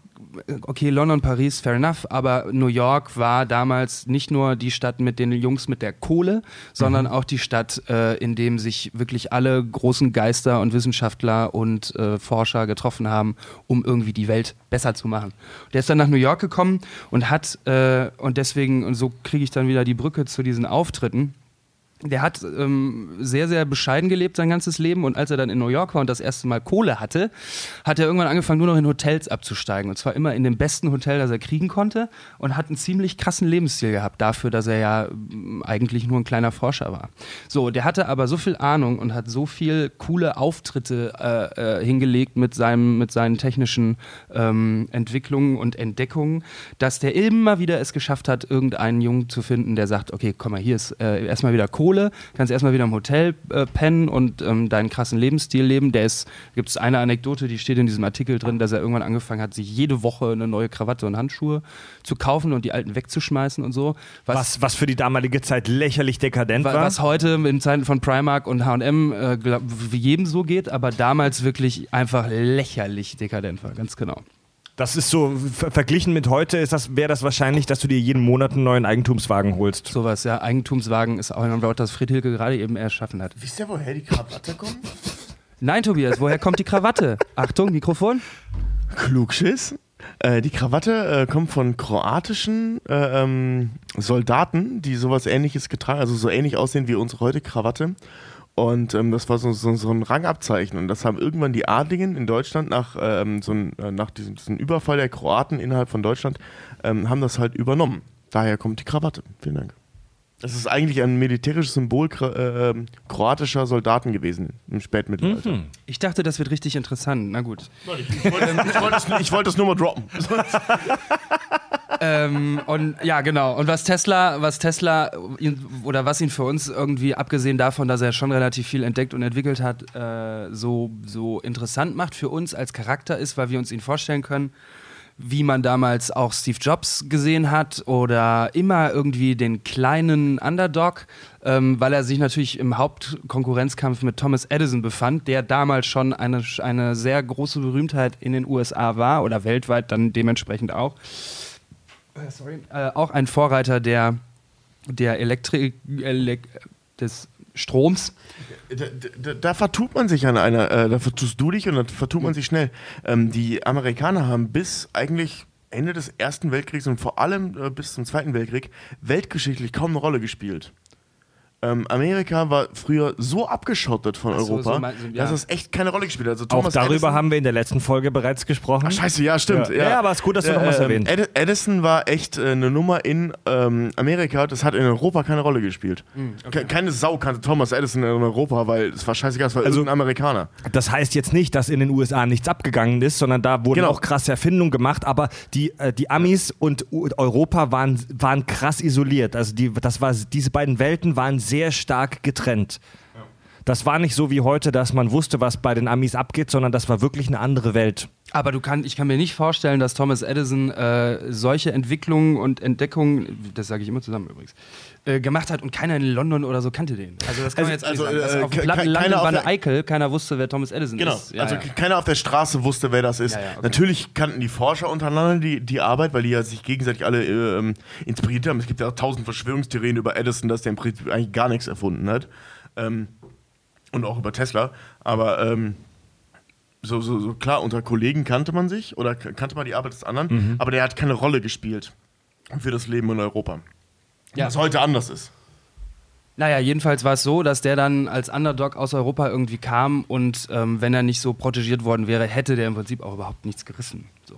okay, London, Paris, fair enough, aber New York war damals nicht nur die Stadt mit den Jungs mit der Kohle, sondern auch die Stadt, äh, in dem sich wirklich alle großen Geister und Wissenschaftler und äh, Forscher getroffen haben, um irgendwie die Welt besser zu machen. Der ist dann nach New York gekommen und hat, äh, und deswegen, und so kriege ich dann wieder die Brücke zu diesen Auftritten, der hat ähm, sehr, sehr bescheiden gelebt sein ganzes Leben und als er dann in New York war und das erste Mal Kohle hatte, hat er irgendwann angefangen, nur noch in Hotels abzusteigen. Und zwar immer in dem besten Hotel, das er kriegen konnte und hat einen ziemlich krassen Lebensstil gehabt dafür, dass er ja ähm, eigentlich nur ein kleiner Forscher war. So, der hatte aber so viel Ahnung und hat so viel coole Auftritte äh, äh, hingelegt mit, seinem, mit seinen technischen ähm, Entwicklungen und Entdeckungen, dass der immer wieder es geschafft hat, irgendeinen Jungen zu finden, der sagt, okay, komm mal, hier ist äh, erstmal wieder Kohle, kannst erstmal wieder im Hotel äh, pennen und ähm, deinen krassen Lebensstil leben. Der ist, gibt es eine Anekdote, die steht in diesem Artikel drin, dass er irgendwann angefangen hat, sich jede Woche eine neue Krawatte und Handschuhe zu kaufen und die alten wegzuschmeißen und so. Was, was für die damalige Zeit lächerlich dekadent Wa- war. Was heute in Zeiten von Primark und H&M äh, jedem so geht, aber damals wirklich einfach lächerlich dekadent war, ganz genau. Das ist so, ver verglichen mit heute ist das, wäre das wahrscheinlich, dass du dir jeden Monat einen neuen Eigentumswagen holst. Sowas, ja. Eigentumswagen ist auch ein Wort, das Fried Hilke gerade eben erschaffen hat. Wisst ihr, woher die Krawatte kommt? Nein, Tobias, woher kommt die Krawatte? Achtung, Mikrofon. Klugschiss. Äh, die Krawatte äh, kommt von kroatischen äh, ähm, Soldaten, die sowas ähnliches getragen, also so ähnlich aussehen wie unsere heute Krawatte. Und ähm, das war so, so, so ein Rangabzeichen. Und das haben irgendwann die Adligen in Deutschland nach, ähm, so ein, äh, nach diesem, diesem Überfall der Kroaten innerhalb von Deutschland, ähm, haben das halt übernommen. Daher kommt die Krawatte. Vielen Dank. Das ist eigentlich ein militärisches Symbol äh, kroatischer Soldaten gewesen im Spätmittelalter. Ich dachte, das wird richtig interessant. Na gut. Ich wollte ich wollte es, ich wollte es nur mal droppen. ähm, und ja, genau. Und was Tesla, was Tesla ihn, oder was ihn für uns irgendwie, abgesehen davon, dass er schon relativ viel entdeckt und entwickelt hat, äh, so, so interessant macht für uns als Charakter ist, weil wir uns ihn vorstellen können, wie man damals auch Steve Jobs gesehen hat oder immer irgendwie den kleinen Underdog, ähm, weil er sich natürlich im Hauptkonkurrenzkampf mit Thomas Edison befand, der damals schon eine, eine sehr große Berühmtheit in den USA war oder weltweit dann dementsprechend auch. Äh, sorry. Äh, auch ein Vorreiter der, der Elektrik, Elek des Stroms. Da, da, da vertut man sich an einer, äh, da vertust du dich und da vertut man sich schnell. Ähm, die Amerikaner haben bis eigentlich Ende des Ersten Weltkriegs und vor allem äh, bis zum Zweiten Weltkrieg weltgeschichtlich kaum eine Rolle gespielt. Ähm, Amerika war früher so abgeschottet von Ach so, Europa, so mein- ja. dass es echt keine Rolle gespielt hat. Also Auch Thomas darüber Edison, haben wir in der letzten Folge bereits gesprochen. Ach, scheiße, ja, stimmt. Ja. Ja, aber ist gut, dass du noch was erwähnt. Edi- Edison war echt äh, eine Nummer in ähm, Amerika, das hat in Europa keine Rolle gespielt. Hm, Ke- Keine Sau kannte Thomas Edison in Europa, weil es war scheißegal, es war Also- irgendein Amerikaner. Das heißt jetzt nicht, dass in den USA nichts abgegangen ist, sondern da wurden Genau. auch krasse Erfindungen gemacht, aber die, äh, die Amis und U Europa waren, waren krass isoliert. Also die, das war, diese beiden Welten waren sehr stark getrennt. Das war nicht so wie heute, dass man wusste, was bei den Amis abgeht, sondern das war wirklich eine andere Welt. Aber du kann, ich kann mir nicht vorstellen, dass Thomas Edison äh, solche Entwicklungen und Entdeckungen, das sage ich immer zusammen übrigens, äh, gemacht hat und keiner in London oder so kannte den. Also das kann man jetzt Also, sagen. also, Dass äh, auf dem Land Wanne der- Eickel keiner wusste, wer Thomas Edison Genau, ist. Ja, also ja. keiner auf der Straße wusste, wer das ist. Ja, okay. Natürlich kannten die Forscher untereinander die, die Arbeit, weil die ja sich gegenseitig alle äh, inspiriert haben. Es gibt ja auch tausend Verschwörungstheorien über Edison, dass der im Prinzip eigentlich gar nichts erfunden hat. Ähm, und auch über Tesla. Aber ähm, so, so, so klar, unter Kollegen kannte man sich oder kannte man die Arbeit des anderen, Mhm. aber der hat keine Rolle gespielt für das Leben in Europa. Ja. Was heute anders ist. Naja, jedenfalls war es so, dass der dann als Underdog aus Europa irgendwie kam und ähm, wenn er nicht so protegiert worden wäre, hätte der im Prinzip auch überhaupt nichts gerissen. So.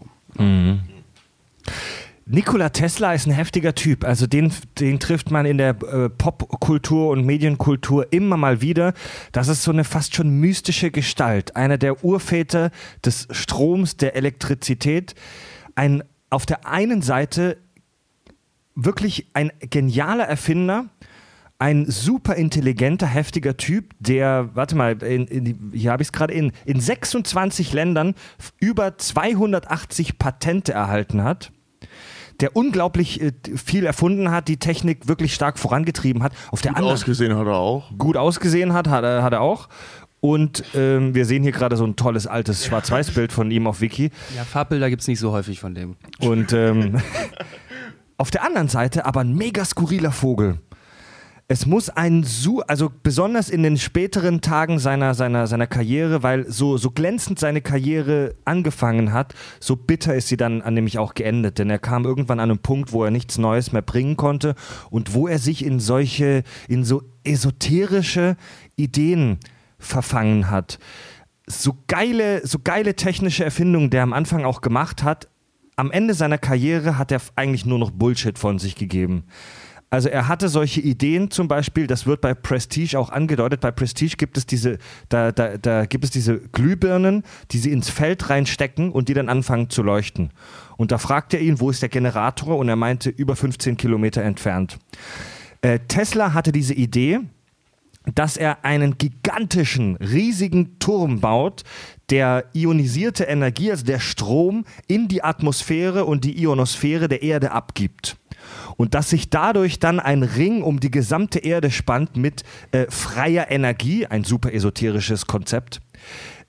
Nikola Tesla ist ein heftiger Typ. Also den, den trifft man in der äh, Popkultur und Medienkultur immer mal wieder. Das ist so eine fast schon mystische Gestalt. Einer der Urväter des Stroms, der Elektrizität. Ein auf der einen Seite wirklich ein genialer Erfinder, ein super intelligenter, heftiger Typ, der, warte mal, in, in, hier habe ich es gerade in, in 26 Ländern über 280 Patente erhalten hat der unglaublich äh, viel erfunden hat, die Technik wirklich stark vorangetrieben hat. Auf der Gut anderen ausgesehen hat er auch. gut ausgesehen hat, hat er, hat er auch. Und ähm, wir sehen hier gerade so ein tolles altes Schwarz-Weiß-Bild von ihm auf Wiki. Ja, Farbbilder gibt es nicht so häufig von dem. Und ähm, auf der anderen Seite aber ein mega skurriler Vogel. Es muss ein Su, also besonders in den späteren Tagen seiner, seiner, seiner Karriere, weil so, so glänzend seine Karriere angefangen hat, so bitter ist sie dann an nämlich auch geendet. Denn er kam irgendwann an einen Punkt, wo er nichts Neues mehr bringen konnte und wo er sich in solche, in so esoterische Ideen verfangen hat. So geile, so geile technische Erfindungen, der am Anfang auch gemacht hat, am Ende seiner Karriere hat er eigentlich nur noch Bullshit von sich gegeben. Also er hatte solche Ideen zum Beispiel, das wird bei Prestige auch angedeutet. Bei Prestige gibt es diese, da, da, da gibt es diese Glühbirnen, die sie ins Feld reinstecken und die dann anfangen zu leuchten. Und da fragt er ihn, wo ist der Generator? Und er meinte, über 15 Kilometer entfernt. Äh, Tesla hatte diese Idee, dass er einen gigantischen, riesigen Turm baut, der ionisierte Energie, also der Strom, in die Atmosphäre und die Ionosphäre der Erde abgibt. Und dass sich dadurch dann ein Ring um die gesamte Erde spannt mit äh, freier Energie, ein super esoterisches Konzept,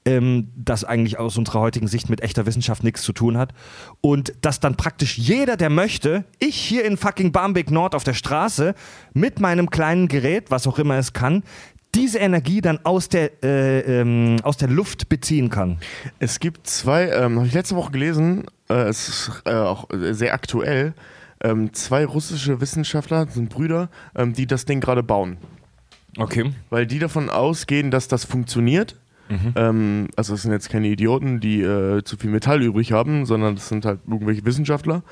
ähm, das eigentlich aus unserer heutigen Sicht mit echter Wissenschaft nichts zu tun hat. Und dass dann praktisch jeder, der möchte, ich hier in fucking Barmbek Nord auf der Straße mit meinem kleinen Gerät, was auch immer es kann, diese Energie dann aus der, äh, ähm, aus der Luft beziehen kann. Es gibt zwei, ähm, habe ich letzte Woche gelesen, äh, es ist äh, auch sehr aktuell, ähm, zwei russische Wissenschaftler, sind Brüder, ähm, die das Ding gerade bauen. Okay. Weil die davon ausgehen, dass das funktioniert. Ähm, also es sind jetzt keine Idioten, die äh, zu viel Metall übrig haben, sondern das sind halt irgendwelche Wissenschaftler,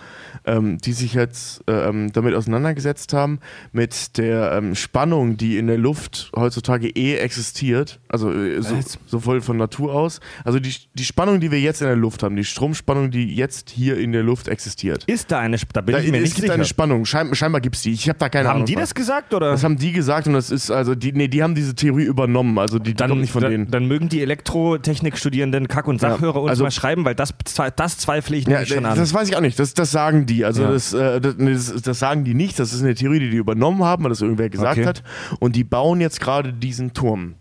ähm, die sich jetzt äh, ähm, damit auseinandergesetzt haben mit der ähm, Spannung, die in der Luft heutzutage eh existiert, also äh, so, sowohl von Natur aus, also die, die Spannung, die wir jetzt in der Luft haben, die Stromspannung, die jetzt hier in der Luft existiert. Ist da eine, Sp- da bin Da, ich mir es nicht gibt sicher. eine Spannung, Schein, scheinbar gibt es die. Ich habe da keine haben Ahnung. die von. das gesagt oder? Das haben die gesagt und das ist, also, die, nee, die haben diese Theorie übernommen, also die, die dann, kommt nicht von dann, denen. dann mögen die Elektrotechnik-Studierenden Kack- und Ja, Sachhörer uns also- mal schreiben, weil das, das zweifle ich Ja, schon an. das weiß ich auch nicht. Das, das sagen die. Also Ja. das, äh, das, das, sagen die nicht. Das ist eine Theorie, die die übernommen haben, weil das irgendwer gesagt Okay. hat. Und die bauen jetzt gerade diesen Turm.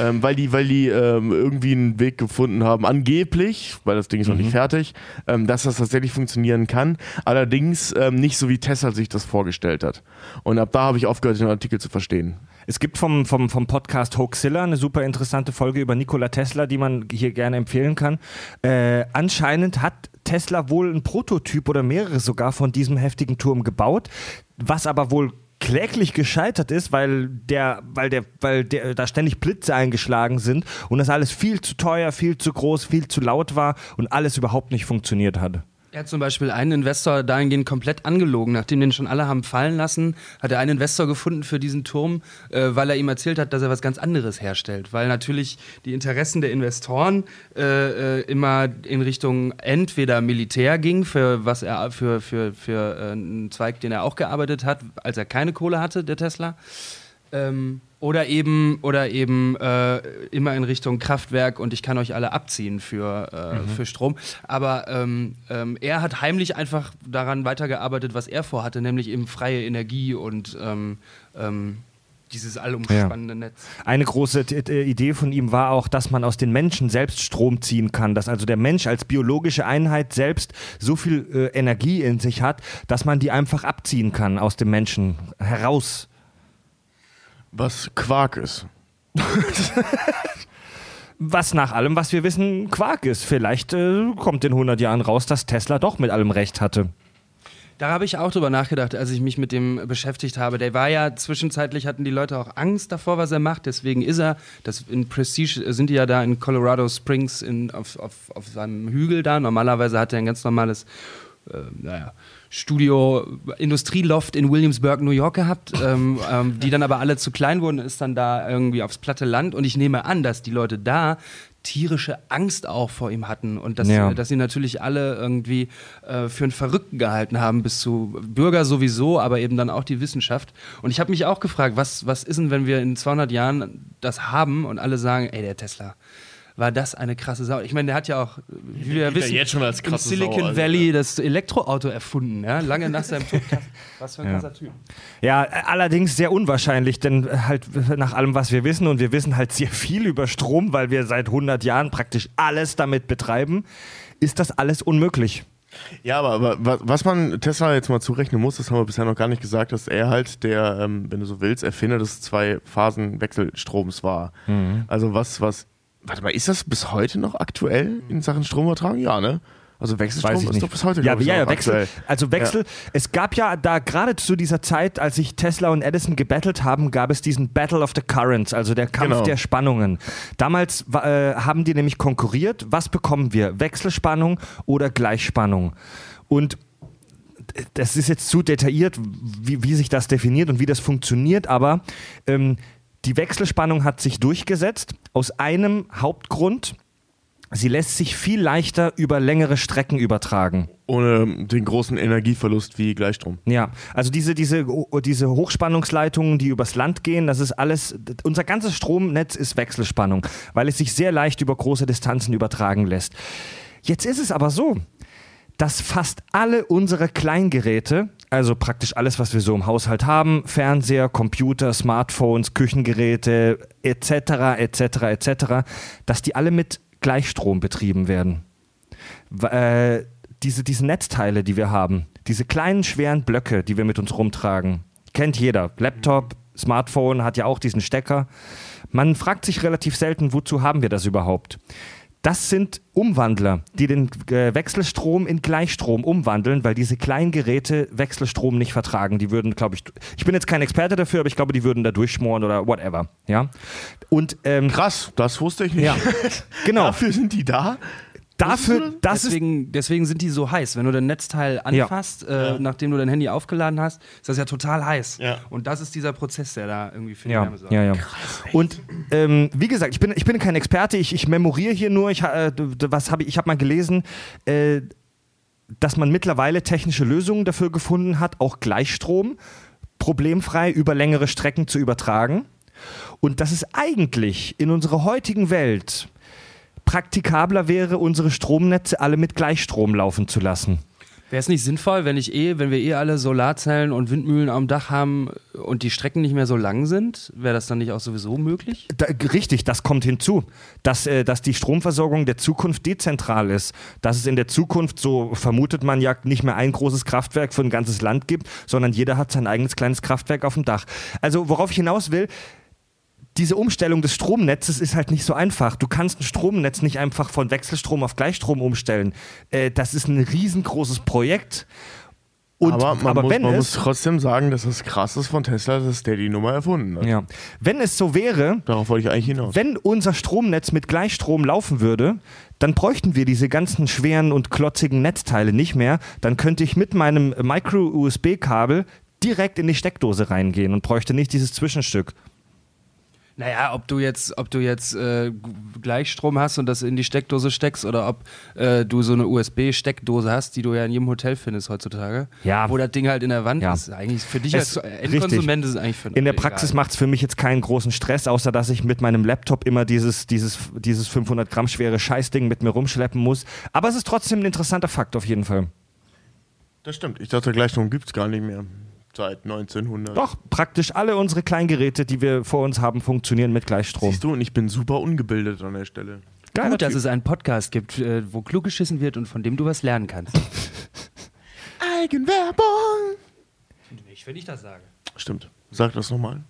Ähm, weil die, weil die ähm, irgendwie einen Weg gefunden haben, angeblich, weil das Ding ist noch Mhm. nicht fertig, ähm, dass das tatsächlich funktionieren kann. Allerdings ähm, nicht so, wie Tesla sich das vorgestellt hat. Und ab da habe ich aufgehört, den Artikel zu verstehen. Es gibt vom, vom, vom Podcast Hoaxilla eine super interessante Folge über Nikola Tesla, die man hier gerne empfehlen kann. Äh, anscheinend hat Tesla wohl einen Prototyp oder mehrere sogar von diesem heftigen Turm gebaut, was aber wohl kläglich gescheitert ist, weil der, weil der, weil der, da ständig Blitze eingeschlagen sind und das alles viel zu teuer, viel zu groß, viel zu laut war und alles überhaupt nicht funktioniert hat. Er hat zum Beispiel einen Investor dahingehend komplett angelogen. Nachdem den schon alle haben fallen lassen, hat er einen Investor gefunden für diesen Turm, äh, weil er ihm erzählt hat, dass er was ganz anderes herstellt. Weil natürlich die Interessen der Investoren äh, äh, immer in Richtung entweder Militär ging, für was er für, für, für äh, einen Zweig, den er auch gearbeitet hat, als er keine Kohle hatte, der Tesla. Ähm, oder eben, oder eben äh, immer in Richtung Kraftwerk und ich kann euch alle abziehen für, äh, für Strom. Aber ähm, ähm, er hat heimlich einfach daran weitergearbeitet, was er vorhatte, nämlich eben freie Energie und ähm, ähm, dieses allumspannende Netz. Eine große Idee von ihm war auch, dass man aus den Menschen selbst Strom ziehen kann, dass also der Mensch als biologische Einheit selbst so viel äh, Energie in sich hat, dass man die einfach abziehen kann aus dem Menschen heraus. Was Quark ist. Was nach allem, was wir wissen, Quark ist. Vielleicht äh, kommt in 100 Jahren raus, dass Tesla doch mit allem Recht hatte. Da habe ich auch drüber nachgedacht, als ich mich mit dem beschäftigt habe. Der war ja zwischenzeitlich hatten die Leute auch Angst davor, was er macht. Deswegen ist er, das in Prestige sind die ja da in Colorado Springs in, auf, auf, auf seinem Hügel da. Normalerweise hat er ein ganz normales äh, naja, Studio, Industrieloft in Williamsburg, New York gehabt, ähm, ähm, die dann aber alle zu klein wurden, ist dann da irgendwie aufs platte Land. Und ich nehme an, dass die Leute da tierische Angst auch vor ihm hatten und dass, Ja. dass sie natürlich alle irgendwie äh, für einen Verrückten gehalten haben, bis zu Bürger sowieso, aber eben dann auch die Wissenschaft. Und ich habe mich auch gefragt, was, was ist denn, wenn wir in 200 Jahren das haben und alle sagen, ey, der Tesla, war das eine krasse Sau. Ich meine, der hat ja auch, wie wir ja wissen, jetzt schon als im krasse Silicon Sau, also, Valley das Elektroauto erfunden, ja? lange nach seinem Tod. Was für ein Ja. krasser Typ. Ja, allerdings sehr unwahrscheinlich, denn halt nach allem, was wir wissen, und wir wissen halt sehr viel über Strom, weil wir seit 100 Jahren praktisch alles damit betreiben, ist das alles unmöglich. Ja, aber, aber wa- was man Tesla jetzt mal zurechnen muss, das haben wir bisher noch gar nicht gesagt, dass er halt der, ähm, wenn du so willst, Erfinder des Zwei-Phasen-Wechselstroms war. Also was, was, warte mal, ist das bis heute noch aktuell in Sachen Stromübertragung? Ja, ne? Also Wechselstrom Weiß ich ist nicht. doch bis heute, ja, ich, ja, ja, Wechsel. aktuell. Also Wechsel. Es gab ja da gerade zu dieser Zeit, als sich Tesla und Edison gebettelt haben, gab es diesen Battle of the Currents, also der Kampf Genau. der Spannungen. Damals äh, haben die nämlich konkurriert. Was bekommen wir? Wechselspannung oder Gleichspannung? Und das ist jetzt zu detailliert, wie, wie sich das definiert und wie das funktioniert, aber ähm, die Wechselspannung hat sich durchgesetzt aus einem Hauptgrund. Sie lässt sich viel leichter über längere Strecken übertragen. Ohne den großen Energieverlust wie Gleichstrom. Ja, also diese, diese, diese Hochspannungsleitungen, die übers Land gehen, das ist alles, unser ganzes Stromnetz ist Wechselspannung, weil es sich sehr leicht über große Distanzen übertragen lässt. Jetzt ist es aber so, dass fast alle unsere Kleingeräte, also praktisch alles, was wir so im Haushalt haben, Fernseher, Computer, Smartphones, Küchengeräte etc., etc., etc., dass die alle mit Gleichstrom betrieben werden. Äh, diese, diese Netzteile, die wir haben, diese kleinen, schweren Blöcke, die wir mit uns rumtragen, kennt jeder. Laptop, Smartphone hat ja auch diesen Stecker. Man fragt sich relativ selten, wozu haben wir das überhaupt? Das sind Umwandler, die den äh, Wechselstrom in Gleichstrom umwandeln, weil diese kleinen Geräte Wechselstrom nicht vertragen. Die würden, glaube ich, ich bin jetzt kein Experte dafür, aber ich glaube, die würden da durchschmoren oder whatever. Ja. Und ähm, Krass, das wusste ich nicht. Ja, genau. Dafür sind die da. Dafür, das ist Deswegen, deswegen sind die so heiß. Wenn du dein Netzteil anfasst, äh, nachdem du dein Handy aufgeladen hast, ist das ja total heiß. Ja. Und das ist dieser Prozess, der da irgendwie für die Ja, Wärme sorgt. ja, ja. Und ähm, wie gesagt, ich bin, ich bin kein Experte, ich, ich memoriere hier nur, ich, äh, was hab ich, ich habe mal gelesen, äh, dass man mittlerweile technische Lösungen dafür gefunden hat, auch Gleichstrom problemfrei über längere Strecken zu übertragen. Und dass es eigentlich in unserer heutigen Welt praktikabler wäre, unsere Stromnetze alle mit Gleichstrom laufen zu lassen. Wäre es nicht sinnvoll, wenn ich eh, wenn wir eh alle Solarzellen und Windmühlen am Dach haben und die Strecken nicht mehr so lang sind, wäre das dann nicht auch sowieso möglich? Da, richtig, das kommt hinzu, dass, äh, dass die Stromversorgung der Zukunft dezentral ist. Dass es in der Zukunft, so vermutet man ja, nicht mehr ein großes Kraftwerk für ein ganzes Land gibt, sondern jeder hat sein eigenes kleines Kraftwerk auf dem Dach. Also worauf ich hinaus will, diese Umstellung des Stromnetzes ist halt nicht so einfach. Du kannst ein Stromnetz nicht einfach von Wechselstrom auf Gleichstrom umstellen. Äh, das ist ein riesengroßes Projekt. Und, aber man, aber muss, man es, muss trotzdem sagen, dass das krass ist von Tesla, dass der die Nummer erfunden hat. ja, wenn es so wäre, Darauf wollte ich eigentlich hinaus. Wenn unser Stromnetz mit Gleichstrom laufen würde, dann bräuchten wir diese ganzen schweren und klotzigen Netzteile nicht mehr. Dann könnte ich mit meinem Micro-USB-Kabel direkt in die Steckdose reingehen und bräuchte nicht dieses Zwischenstück. Naja, ob du jetzt, ob du jetzt äh, Gleichstrom hast und das in die Steckdose steckst oder ob äh, du so eine USB-Steckdose hast, die du ja in jedem Hotel findest heutzutage, Ja. wo das Ding halt in der Wand Ja. ist. Eigentlich für dich Es- als Endkonsument ist es eigentlich für In der Praxis macht es für mich jetzt keinen großen Stress, außer dass ich mit meinem Laptop immer dieses, dieses, dieses 500 Gramm schwere Scheißding mit mir rumschleppen muss. Aber es ist trotzdem ein interessanter Fakt auf jeden Fall. Das stimmt. Ich dachte, Gleichstrom gibt es gar nicht mehr. Seit 1900. Doch, praktisch alle unsere Kleingeräte, die wir vor uns haben, funktionieren mit Gleichstrom. Siehst du, und ich bin super ungebildet an der Stelle. Geiler Gut, dass es einen Podcast gibt, äh, wo klug geschissen wird und von dem du was lernen kannst. Eigenwerbung! Nicht, wenn ich das sage. Stimmt. Sag das nochmal.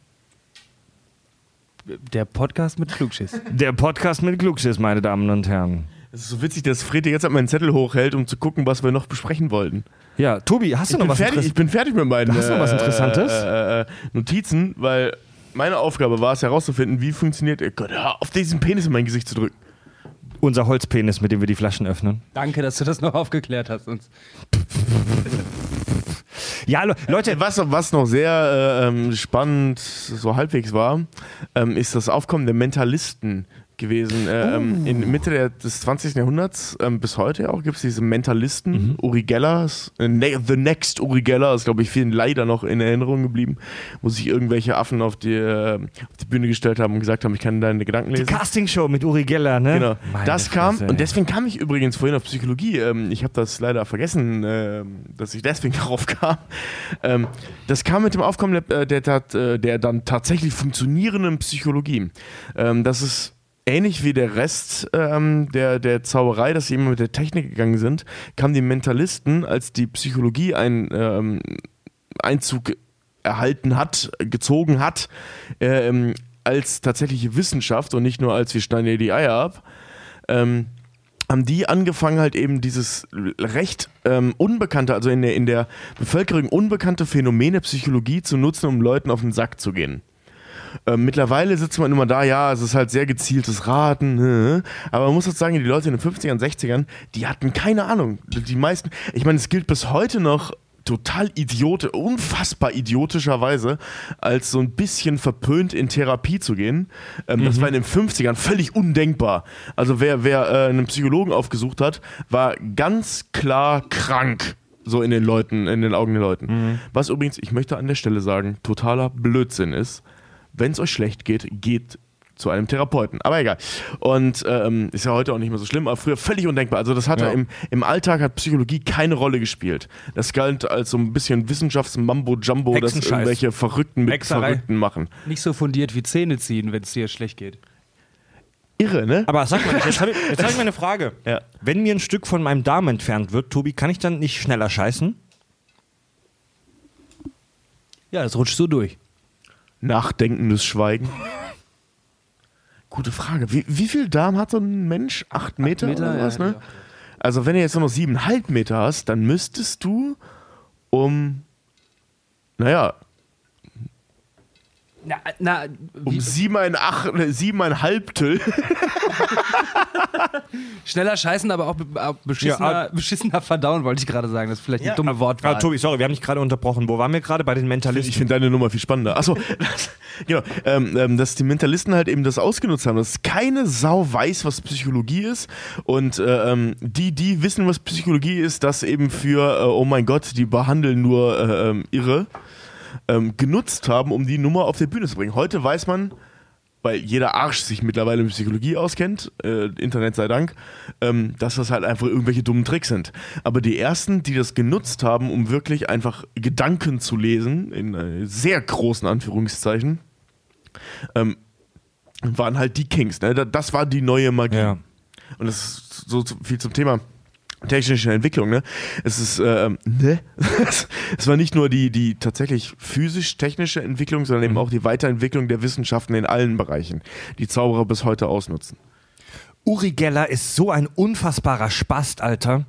Der Podcast mit Klugschiss. Der Podcast mit Klugschiss, meine Damen und Herren. Es ist so witzig, dass Fred jetzt meinen Zettel hochhält, um zu gucken, was wir noch besprechen wollten. Ja, Tobi, hast du Ich noch was fertig, ich Interessantes? bin fertig mit meinen Hast du noch was Interessantes? Äh, äh, Notizen, weil meine Aufgabe war es herauszufinden, wie funktioniert. Gott, hör auf, diesen Penis in mein Gesicht zu drücken. unser Holzpenis, mit dem wir die Flaschen öffnen. Danke, dass du das noch aufgeklärt hast. Uns. Ja, Le Leute, Was, was noch sehr äh, ähm, spannend, so halbwegs war, ähm, ist das Aufkommen der Mentalisten gewesen. Äh, ähm, in Mitte der, des 20. Jahrhunderts ähm, bis heute auch gibt es diese Mentalisten. Uri Geller, äh, ne, The Next Uri Geller ist, glaube ich, vielen leider noch in Erinnerung geblieben, wo sich irgendwelche Affen auf die, äh, auf die Bühne gestellt haben und gesagt haben, ich kann deine Gedanken die lesen. Castingshow mit Uri Geller, ne? Genau, Meine das kam Fresse, und deswegen kam ich übrigens vorhin auf Psychologie. Ähm, ich habe das leider vergessen, ähm, dass ich deswegen darauf kam. Ähm, das kam mit dem Aufkommen der, äh, der, äh, der dann tatsächlich funktionierenden Psychologie. Ähm, das ist ähnlich wie der Rest ähm, der, der Zauberei, dass sie immer mit der Technik gegangen sind, kamen die Mentalisten, als die Psychologie ein ähm, Einzug erhalten hat, gezogen hat, ähm, als tatsächliche Wissenschaft und nicht nur als wir schneiden dir die Eier ab, ähm, haben die angefangen halt eben dieses recht ähm, unbekannte, also in der, in der Bevölkerung unbekannte Phänomene Psychologie zu nutzen, um Leuten auf den Sack zu gehen. Ähm, mittlerweile sitzt man immer da, ja, es ist halt sehr gezieltes Raten, äh, aber man muss jetzt sagen, die Leute in den 50ern, 60ern, die hatten keine Ahnung. Die meisten, ich meine, es gilt bis heute noch total idiote, unfassbar idiotischerweise, als so ein bisschen verpönt in Therapie zu gehen. Ähm, Das war in den 50ern völlig undenkbar. Also wer, wer äh, einen Psychologen aufgesucht hat, war ganz klar krank. So in den Leuten, in den Augen der Leuten. Was übrigens, ich möchte an der Stelle sagen, totaler Blödsinn ist. Wenn es euch schlecht geht, geht zu einem Therapeuten. Aber egal. Und ähm, ist ja heute auch nicht mehr so schlimm, aber früher völlig undenkbar. Also das hatte Ja. im, im Alltag hat Psychologie keine Rolle gespielt. Das galt als so ein bisschen Wissenschafts-Mambo-Jumbo, das irgendwelche Verrückten mit Hexerei. Verrückten machen. Nicht so fundiert wie Zähne ziehen, wenn es dir schlecht geht. Irre, ne? Aber sag mal, jetzt habe ich, jetzt hab ich mal eine Frage. Ja. Wenn mir ein Stück von meinem Darm entfernt wird, Tobi, kann ich dann nicht schneller scheißen? Ja, das rutscht so durch. Nachdenkendes Schweigen. Gute Frage. Wie, wie viel Darm hat so ein Mensch? Acht Meter, Meter, oder ja, was, ne? ja. Also wenn du jetzt nur noch siebeneinhalb Meter hast, dann müsstest du um, naja, Na, na um wie, siebeneinach, siebeneinhalbtel schneller scheißen, aber auch auch beschissener, Ja, beschissener verdauen, wollte ich gerade sagen. Das ist vielleicht eine dumme Wortwahl. Ah, Tobi, sorry, wir haben dich gerade unterbrochen. Wo waren wir gerade? Bei den Mentalisten. Ich finde deine Nummer viel spannender. Achso, das, genau. Ähm, ähm, dass die Mentalisten halt eben das ausgenutzt haben, dass keine Sau weiß, was Psychologie ist. Und äh, ähm, die, die wissen, was Psychologie ist, das eben für, äh, oh mein Gott, die behandeln nur äh, ähm, Irre, ähm, genutzt haben, um die Nummer auf die Bühne zu bringen. Heute weiß man, weil jeder Arsch sich mittlerweile mit Psychologie auskennt, äh, Internet sei Dank, ähm, dass das halt einfach irgendwelche dummen Tricks sind. Aber die ersten, die das genutzt haben, um wirklich einfach Gedanken zu lesen, in äh, sehr großen Anführungszeichen, ähm, waren halt die Kings. Ne? Da- Das war die neue Magie. Ja. Und das ist so viel zum Thema technische Entwicklung, ne? Es ist, ähm, ne? es war nicht nur die, die tatsächlich physisch-technische Entwicklung, sondern eben auch die Weiterentwicklung der Wissenschaften in allen Bereichen, die Zauberer bis heute ausnutzen. Uri Geller ist so ein unfassbarer Spast, Alter.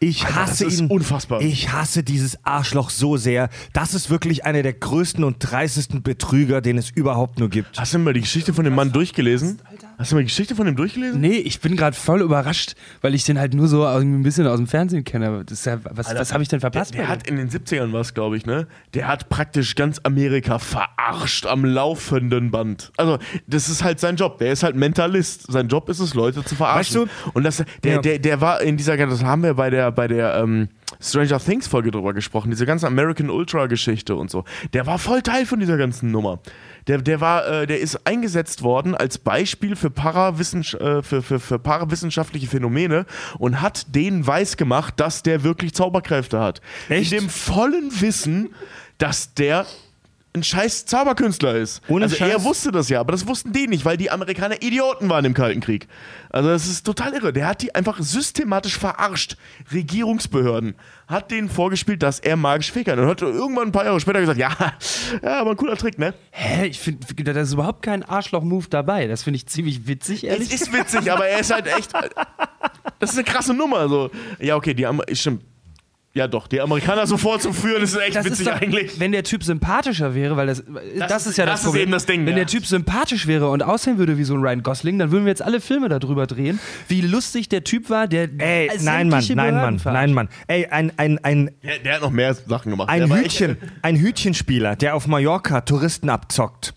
Ich hasse das ist ihn. unfassbar. Ich hasse dieses Arschloch so sehr. Das ist wirklich einer der größten und dreistesten Betrüger, den es überhaupt nur gibt. Hast du mal die Geschichte von dem Mann durchgelesen? Hast du mal die Geschichte von dem durchgelesen? Nee, ich bin gerade voll überrascht, weil ich den halt nur so ein bisschen aus dem Fernsehen kenne. Das ja, was was habe ich denn verpasst? Der bei hat in den 70ern was, glaube ich, ne? Der hat praktisch ganz Amerika verarscht am laufenden Band. Also, das ist halt sein Job. Der ist halt Mentalist. Sein Job ist es, Leute zu verarschen. Weißt Und das, der, Ja. der, der war in dieser, das haben wir bei der, bei der ähm, Stranger Things Folge drüber gesprochen, diese ganze American Ultra Geschichte und so. Der war voll Teil von dieser ganzen Nummer. Der, der war, äh, der ist eingesetzt worden als Beispiel für, Parawissens äh, für, für, für parawissenschaftliche Phänomene und hat denen weiß gemacht, dass der wirklich Zauberkräfte hat. Echt? In dem vollen Wissen, dass der ein scheiß Zauberkünstler ist. Ohne also er Scheiß. wusste das ja, aber das wussten die nicht, weil die Amerikaner Idioten waren im Kalten Krieg. Also das ist total irre. Der hat die einfach systematisch verarscht. Regierungsbehörden hat denen vorgespielt, dass er magisch fähig kann. Und hat irgendwann ein paar Jahre später gesagt, ja, ja, aber ein cooler Trick, ne? Hä? Ich finde, da ist überhaupt kein Arschloch-Move dabei. Das finde ich ziemlich witzig, Es ehrlich. ist witzig, aber er ist halt echt. Das ist eine krasse Nummer. So. Ja, okay, die Amer stimmt. Ja, doch, die Amerikaner so vorzuführen, ist echt Das witzig ist doch, eigentlich. wenn der Typ sympathischer wäre, weil das, das, ist ja das, das ist Problem. eben das Ding, Wenn ja. der Typ sympathisch wäre und aussehen würde wie so ein Ryan Gosling, dann würden wir jetzt alle Filme darüber drehen, wie lustig der Typ war, der Ey, nein, Mann, nein, Mann, nein, Mann. Ey, ein, ein, ein, Der, der hat noch mehr Sachen gemacht. ein Hütchen, ein Hütchenspieler, der auf Mallorca Touristen abzockt.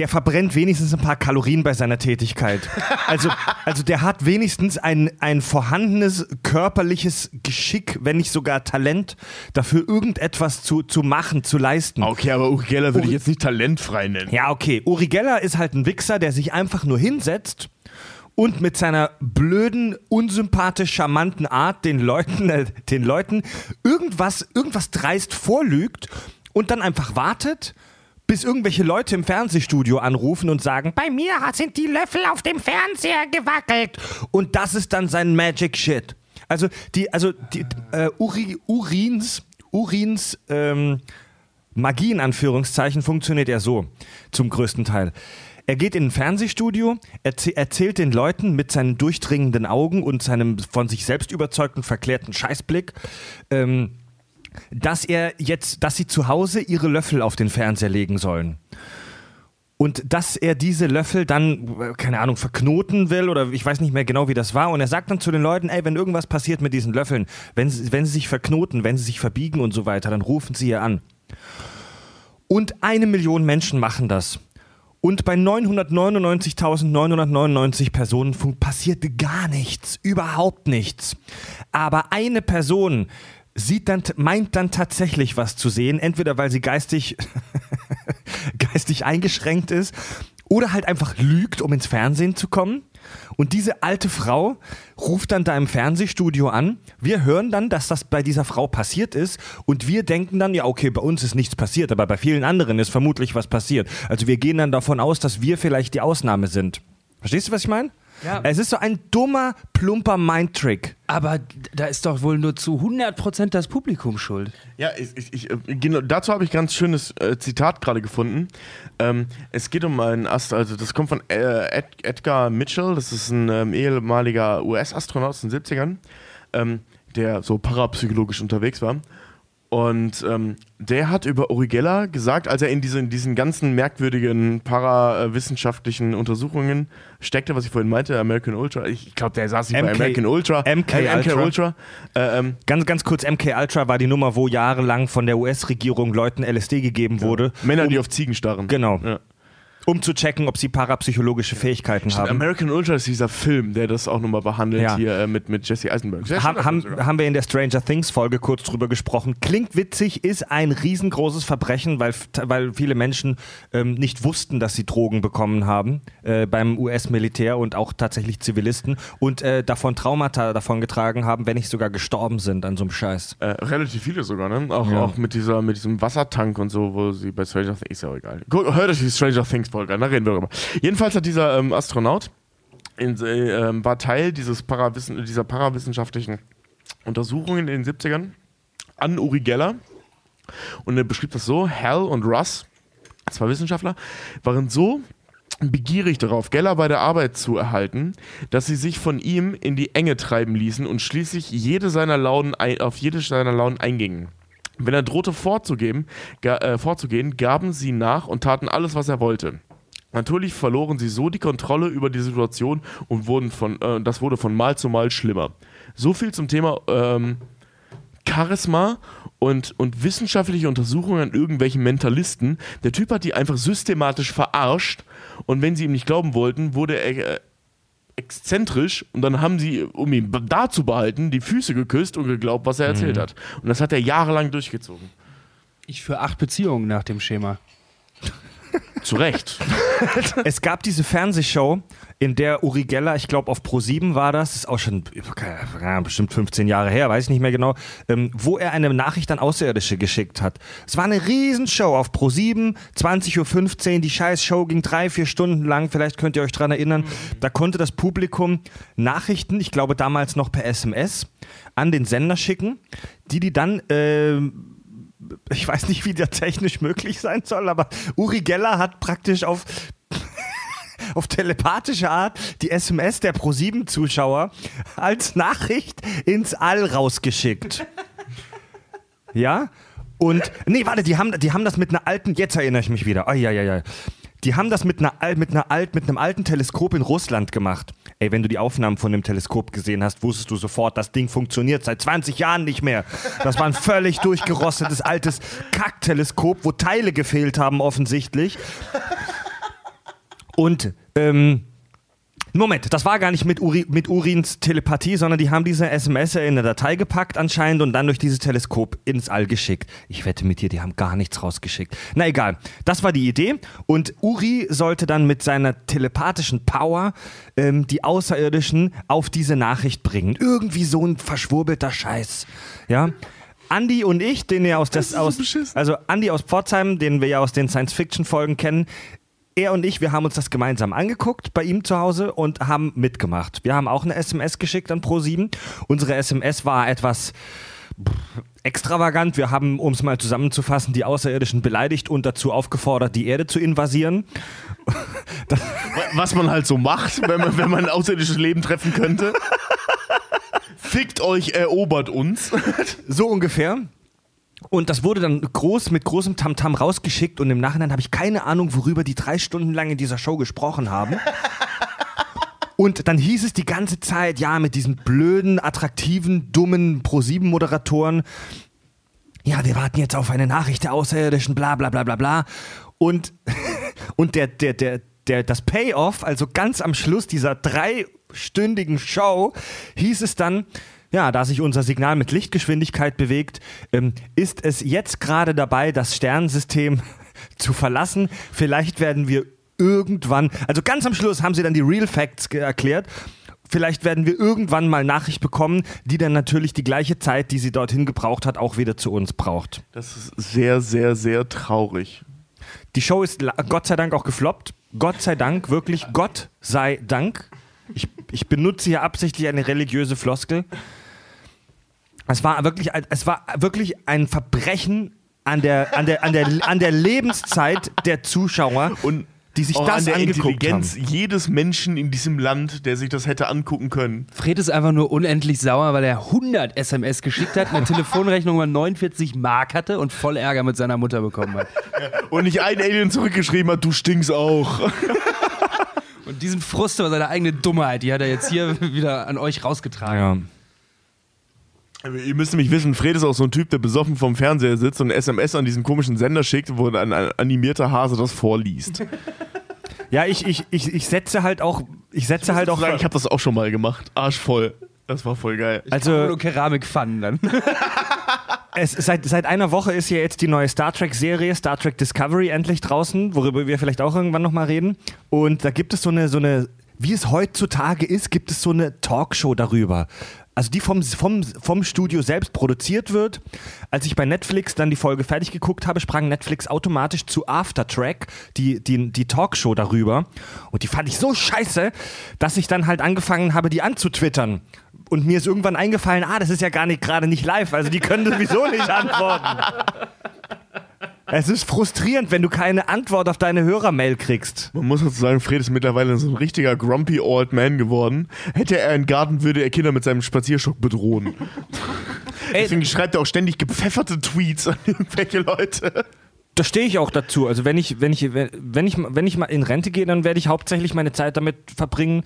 Der verbrennt wenigstens ein paar Kalorien bei seiner Tätigkeit. Also, also der hat wenigstens ein, ein vorhandenes körperliches Geschick, wenn nicht sogar Talent, dafür irgendetwas zu, zu machen, zu leisten. Okay, aber Uri Geller würde ich jetzt nicht talentfrei nennen. Ja, okay. Uri Geller ist halt ein Wichser, der sich einfach nur hinsetzt und mit seiner blöden, unsympathisch charmanten Art den Leuten, äh, den Leuten irgendwas, irgendwas dreist vorlügt und dann einfach wartet, bis irgendwelche Leute im Fernsehstudio anrufen und sagen, bei mir sind die Löffel auf dem Fernseher gewackelt. Und das ist dann sein Magic Shit. Also die, also die, äh, Uri, Urins, Urins, ähm, Magie in Anführungszeichen funktioniert ja so, zum größten Teil. Er geht in ein Fernsehstudio, erzäh erzählt den Leuten mit seinen durchdringenden Augen und seinem von sich selbst überzeugten, verklärten Scheißblick, ähm, dass er jetzt, dass sie zu Hause ihre Löffel auf den Fernseher legen sollen. Und dass er diese Löffel dann, äh, keine Ahnung, verknoten will oder ich weiß nicht mehr genau, wie das war. Und er sagt dann zu den Leuten, ey, wenn irgendwas passiert mit diesen Löffeln, wenn sie, wenn sie sich verknoten, wenn sie sich verbiegen und so weiter, dann rufen sie hier an. Und eine Million Menschen machen das. Und bei 999.999 Personen passiert gar nichts, überhaupt nichts. Aber eine Person sieht dann, meint dann tatsächlich was zu sehen, entweder weil sie geistig, geistig eingeschränkt ist oder halt einfach lügt, um ins Fernsehen zu kommen. Und diese alte Frau ruft dann da im Fernsehstudio an. Wir hören dann, dass das bei dieser Frau passiert ist. Und wir denken dann, ja, okay, bei uns ist nichts passiert, aber bei vielen anderen ist vermutlich was passiert. Also wir gehen dann davon aus, dass wir vielleicht die Ausnahme sind. Verstehst du, was ich meine? Ja. Es ist so ein dummer, plumper Mindtrick. Aber da ist doch wohl nur zu 100% das Publikum schuld. Ja, ich, ich, ich, äh, genau, dazu habe ich ganz schönes äh, Zitat gerade gefunden. Ähm, es geht um einen Ast, also das kommt von äh, Ed, Edgar Mitchell, das ist ein ähm, ehemaliger US-Astronaut aus den 70ern, ähm, der so parapsychologisch unterwegs war. Und ähm, der hat über Uri Geller gesagt, als er in, diese, in diesen ganzen merkwürdigen parawissenschaftlichen Untersuchungen steckte, was ich vorhin meinte, American Ultra, ich glaube, der saß nicht bei MK American Ultra. MK äh, MK Ultra. Ultra. Äh, ähm, Ganz, ganz kurz, MK Ultra war die Nummer, wo jahrelang von der US-Regierung Leuten LSD gegeben wurde, Männer, die auf Ziegen starren. Genau. Ja. Um zu checken, ob sie parapsychologische Fähigkeiten haben. American Ultra ist dieser Film, der das auch nochmal behandelt Ja. hier äh, mit, mit Jesse Eisenberg. Sehr Haben, haben, wir in der Stranger Things Folge kurz drüber gesprochen. Klingt witzig, ist ein riesengroßes Verbrechen, weil, weil viele Menschen ähm, nicht wussten, dass sie Drogen bekommen haben äh, beim US-Militär und auch tatsächlich Zivilisten und äh, davon Traumata davon getragen haben, wenn nicht sogar gestorben sind an so einem Scheiß. Äh, relativ viele sogar, ne? Auch, Ja. auch mit, dieser, mit diesem Wassertank und so, wo sie bei Stranger Things, ist ja auch egal. Hört euch die Stranger Things An, da reden wir drüber. Jedenfalls hat dieser ähm, Astronaut, in, äh, ähm, war Teil dieses Parawissen, dieser parawissenschaftlichen Untersuchungen in den 70ern an Uri Geller. Und er beschrieb das so: Hal und Russ, zwei Wissenschaftler, waren so begierig darauf, Geller bei der Arbeit zu erhalten, dass sie sich von ihm in die Enge treiben ließen und schließlich jede seiner Launen auf jede seiner Launen eingingen. Wenn er drohte vorzugeben, äh, vorzugehen, gaben sie nach und taten alles, was er wollte. Natürlich verloren sie so die Kontrolle über die Situation und wurden von, äh, das wurde von Mal zu Mal schlimmer. So viel zum Thema ähm, Charisma und, und wissenschaftliche Untersuchungen an irgendwelchen Mentalisten. Der Typ hat die einfach systematisch verarscht und wenn sie ihm nicht glauben wollten, wurde er äh, exzentrisch und dann haben sie, um ihn da zu behalten, die Füße geküsst und geglaubt, was er erzählt hat. Und das hat er jahrelang durchgezogen. Ich für acht Beziehungen nach dem Schema. Zu Recht. Es gab diese Fernsehshow, in der Uri Geller, ich glaube auf Pro7 war das, ist auch schon Ahnung, bestimmt 15 Jahre her, weiß ich nicht mehr genau, ähm, wo er eine Nachricht an Außerirdische geschickt hat. Es war eine Riesenshow auf Pro7, 20.15 Uhr, die scheiß Show ging drei, vier Stunden lang, vielleicht könnt ihr euch dran erinnern. Da konnte das Publikum Nachrichten, ich glaube damals noch per SMS, an den Sender schicken, die die dann... ähm, ich weiß nicht, wie der technisch möglich sein soll, aber Uri Geller hat praktisch auf, auf telepathische Art die SMS der Pro7-Zuschauer als Nachricht ins All rausgeschickt. Ja? Und, nee, warte, die haben, die haben das mit einer alten, jetzt erinnere ich mich wieder. Oh, ja, ja, ja. Die haben das mit, einer, mit, einer alt, mit einem alten Teleskop in Russland gemacht. Ey, wenn du die Aufnahmen von dem Teleskop gesehen hast, wusstest du sofort, das Ding funktioniert seit 20 Jahren nicht mehr. Das war ein völlig durchgerostetes altes Kackteleskop, wo Teile gefehlt haben offensichtlich. Und ähm, Moment, das war gar nicht mit, Uri, mit Urins Telepathie, sondern die haben diese SMS in eine Datei gepackt anscheinend und dann durch dieses Teleskop ins All geschickt. Ich wette mit dir, die haben gar nichts rausgeschickt. Na egal, das war die Idee und Uri sollte dann mit seiner telepathischen Power ähm, die Außerirdischen auf diese Nachricht bringen. Irgendwie so ein verschwurbelter Scheiß. Ja. Andy und ich, den ihr aus, das, aus also Andy aus Pforzheim, den wir ja aus den Science-Fiction-Folgen kennen, er und ich, wir haben uns das gemeinsam angeguckt bei ihm zu Hause und haben mitgemacht. Wir haben auch eine SMS geschickt an Pro7. Unsere SMS war etwas extravagant. Wir haben, um es mal zusammenzufassen, die Außerirdischen beleidigt und dazu aufgefordert, die Erde zu invasieren. Was man halt so macht, wenn man, wenn man ein außerirdisches Leben treffen könnte. Fickt euch, erobert uns. So ungefähr. Und das wurde dann groß mit großem Tamtam -Tam rausgeschickt und im Nachhinein habe ich keine Ahnung, worüber die drei Stunden lang in dieser Show gesprochen haben. Und dann hieß es die ganze Zeit, ja, mit diesen blöden, attraktiven, dummen Pro-7-Moderatoren, ja, wir warten jetzt auf eine Nachricht der Außerirdischen, bla bla bla bla bla. Und, und der, der, der, der, das Payoff, also ganz am Schluss dieser dreistündigen Show, hieß es dann, ja, da sich unser Signal mit Lichtgeschwindigkeit bewegt, ähm, ist es jetzt gerade dabei, das Sternensystem zu verlassen. Vielleicht werden wir irgendwann, also ganz am Schluss haben sie dann die Real Facts erklärt. Vielleicht werden wir irgendwann mal Nachricht bekommen, die dann natürlich die gleiche Zeit, die sie dorthin gebraucht hat, auch wieder zu uns braucht. Das ist sehr, sehr, sehr traurig. Die Show ist Gott sei Dank auch gefloppt. Gott sei Dank, wirklich Gott sei Dank. Ich, ich benutze hier absichtlich eine religiöse Floskel. Es war wirklich, es war wirklich ein Verbrechen an der, an der, an der, an der Lebenszeit der Zuschauer. Und die sich das an der angeguckt Intelligenz haben. jedes Menschen in diesem Land, der sich das hätte angucken können. Fred ist einfach nur unendlich sauer, weil er 100 SMS geschickt hat, eine Telefonrechnung über 49 Mark hatte und voll Ärger mit seiner Mutter bekommen hat. Und nicht ein Alien zurückgeschrieben hat, du stinkst auch. Und diesen Frust über seine eigene Dummheit, die hat er jetzt hier wieder an euch rausgetragen. Ja. Ihr müsst nämlich wissen, Fred ist auch so ein Typ, der besoffen vorm Fernseher sitzt und SMS an diesen komischen Sender schickt, wo ein, ein animierter Hase das vorliest. Ja, ich, ich, ich, ich setze halt auch, ich setze Ich halt auch. sagen, ich habe das auch schon mal gemacht. Arschvoll. Das war voll geil. Also- Nur Keramikpfannen dann. Es, seit, seit einer Woche ist ja jetzt die neue Star Trek-Serie, Star Trek Discovery, endlich draußen, worüber wir vielleicht auch irgendwann nochmal reden. Und da gibt es so eine, so eine, wie es heutzutage ist, gibt es so eine Talkshow darüber. Also die vom, vom, vom Studio selbst produziert wird. Als ich bei Netflix dann die Folge fertig geguckt habe, sprang Netflix automatisch zu Aftertrack, die, die, die Talkshow darüber. Und die fand ich so scheiße, dass ich dann halt angefangen habe, die anzutwittern. Und mir ist irgendwann eingefallen, ah, das ist ja gar nicht gerade nicht live, also die können sowieso nicht antworten. Es ist frustrierend, wenn du keine Antwort auf deine Hörermail kriegst. Man muss dazu sagen, Fred ist mittlerweile so ein richtiger grumpy old man geworden. Hätte er einen Garten, würde er Kinder mit seinem Spazierstock bedrohen. Ey, Deswegen schreibt er auch ständig gepfefferte Tweets an irgendwelche Leute. da stehe ich auch dazu. Also wenn ich, wenn ich, wenn ich, wenn ich mal in Rente gehe, dann werde ich hauptsächlich meine Zeit damit verbringen,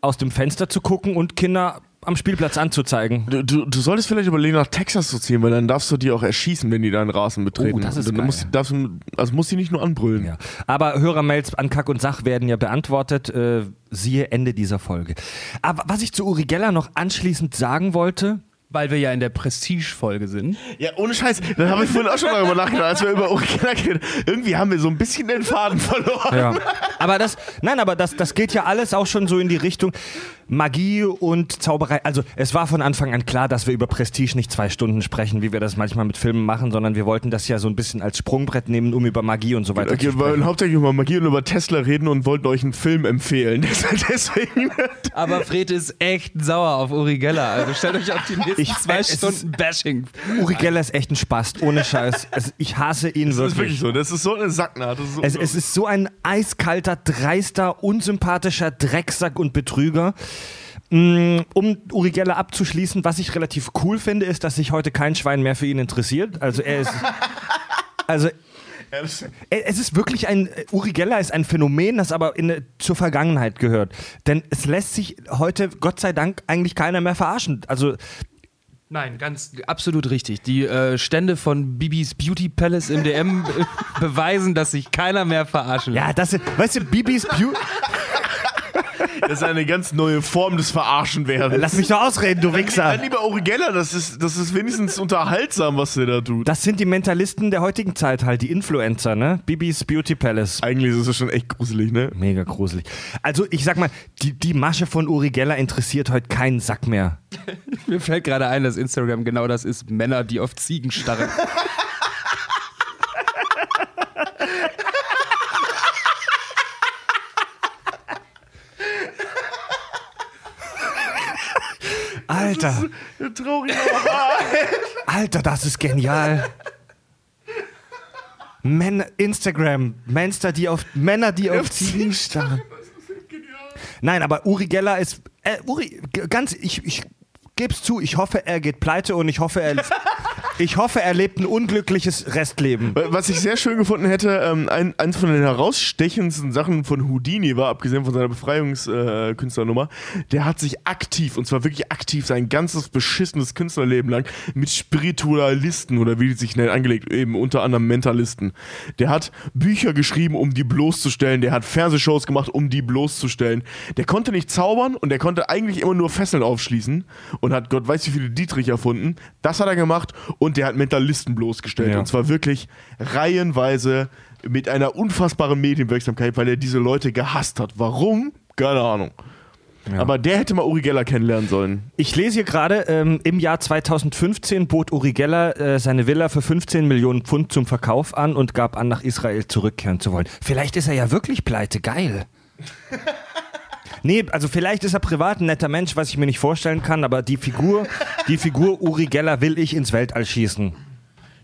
aus dem Fenster zu gucken und Kinder am Spielplatz anzuzeigen. Du, du, du solltest vielleicht überlegen, nach Texas zu ziehen, weil dann darfst du die auch erschießen, wenn die deinen Rasen betreten. Oh, das ist dann geil. musst, darfst, du- also musst du nicht nur anbrüllen. Ja. Aber Hörermails an Kack und Sach werden ja beantwortet. Äh, siehe Ende dieser Folge. Aber was ich zu Uri Geller noch anschließend sagen wollte, Weil wir ja in der Prestige-Folge sind. Ja, ohne Scheiß. Da habe ich vorhin auch schon darüber nachgedacht, als wir über Original geredet Irgendwie haben wir so ein bisschen den Faden verloren. Ja. Aber das, nein, aber das, das geht ja alles auch schon so in die Richtung Magie und Zauberei. Also es war von Anfang an klar, dass wir über Prestige nicht zwei Stunden sprechen, wie wir das manchmal mit Filmen machen, sondern wir wollten das ja so ein bisschen als Sprungbrett nehmen, um über Magie und so weiter Okay, zu wir wollen sprechen. hauptsächlich über Magie und über Tesla reden und wollten euch einen Film empfehlen. Deswegen. Aber Fred ist echt sauer auf Uri Geller. Also stellt euch auf die nächsten Ich- zwei Stunden Bashing. Uri Geller ist echt ein Spast, ohne Scheiß. Es, ich hasse ihn Das ist wirklich wirklich. so. Das ist so eine Sacknaht. Das ist so Es, es ist so ein eiskalter, dreister, unsympathischer Drecksack und Betrüger. Mm, Um Uri Geller abzuschließen, was ich relativ cool finde, ist, dass sich heute kein Schwein mehr für ihn interessiert. Also er ist. Also es ist wirklich ein, Uri Geller ist ein Phänomen, das aber in, zur Vergangenheit gehört. Denn es lässt sich heute, Gott sei Dank, eigentlich keiner mehr verarschen. Also, Nein, ganz absolut richtig. Die äh, Stände von Bibis Beauty Palace im DM be beweisen, dass sich keiner mehr verarschen lässt. ja, das ist, weißt du, Bibis Beauty. Das ist eine ganz neue Form des Verarschenwerdens. Lass mich doch ausreden, du Wichser. Dann lieber Uri Geller, das ist, das ist wenigstens unterhaltsam, was der da tut. Das sind die Mentalisten der heutigen Zeit halt, die Influencer, ne? Bibis Beauty Palace. Eigentlich ist es schon echt gruselig, ne? Mega gruselig. Also, ich sag mal, die, die Masche von Uri Geller interessiert heute keinen Sack mehr. Mir fällt gerade ein, dass Instagram genau das ist. Männer, die auf Ziegen starren. Alter, Traurig. Alter, das ist genial. Männer, Instagram, Monster, die auf Männer, die auf Ziegen starren. Nein, aber Uri Geller ist. Äh, Uri, ganz, ich, ich geb's zu, ich hoffe, er geht pleite und ich hoffe, er. ich hoffe, er lebt ein unglückliches Restleben. Was ich sehr schön gefunden hätte, ähm, ein, eins von den herausstechendsten Sachen von Houdini war, abgesehen von seiner Befreiungskünstlernummer, äh, der hat sich aktiv, und zwar wirklich aktiv, sein ganzes beschissenes Künstlerleben lang mit Spiritualisten oder wie die sich nennen, angelegt, eben unter anderem Mentalisten. Der hat Bücher geschrieben, um die bloßzustellen, der hat Fernsehshows gemacht, um die bloßzustellen. Der konnte nicht zaubern und der konnte eigentlich immer nur Fesseln aufschließen und hat Gott weiß wie viele Dietrich erfunden. Das hat er gemacht und der hat Mentalisten bloßgestellt. Ja. Und zwar wirklich reihenweise mit einer unfassbaren Medienwirksamkeit, weil er diese Leute gehasst hat. Warum? Keine Ahnung. Aber der hätte mal Uri Geller kennenlernen sollen. Ich lese hier gerade, ähm, im Jahr 2015 bot Uri Geller äh, seine Villa für 15 Millionen Pfund zum Verkauf an und gab an, nach Israel zurückkehren zu wollen. Vielleicht ist er ja wirklich pleite, geil. Nee, also vielleicht ist er privat ein netter Mensch, was ich mir nicht vorstellen kann, aber die Figur, die Figur Uri Geller will ich ins Weltall schießen.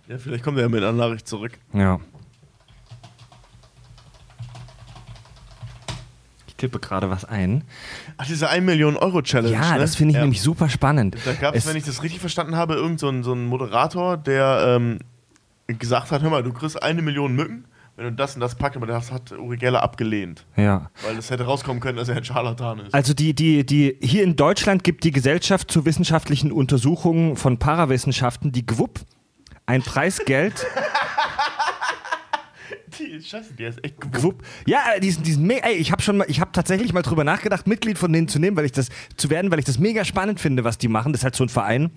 Ja, vielleicht kommt er ja mit einer Nachricht zurück. Ja. Ich tippe gerade was ein. Ach, diese 1 Million Euro Challenge. Ja, ne? das finde ich ja. nämlich super spannend. Da gab es, wenn ich das richtig verstanden habe, irgend so einen, so einen Moderator, der ähm, gesagt hat: Hör mal, du kriegst eine Million Mücken, wenn du das und das packst, aber das hat Uri Geller abgelehnt. ja. Weil es hätte rauskommen können, dass er ein Scharlatan ist. Also die, die, die, hier in Deutschland gibt die Gesellschaft zur wissenschaftlichen Untersuchung von Parawissenschaften, die GWUP, ein Preisgeld. Die, scheiße, der ist echt gewuppt. GWUP. Ja, diesen, diesen ey, ich habe schon mal, ich habe tatsächlich mal drüber nachgedacht, Mitglied von denen zu nehmen, weil ich das zu werden, weil ich das mega spannend finde, was die machen. Das ist halt so ein Verein.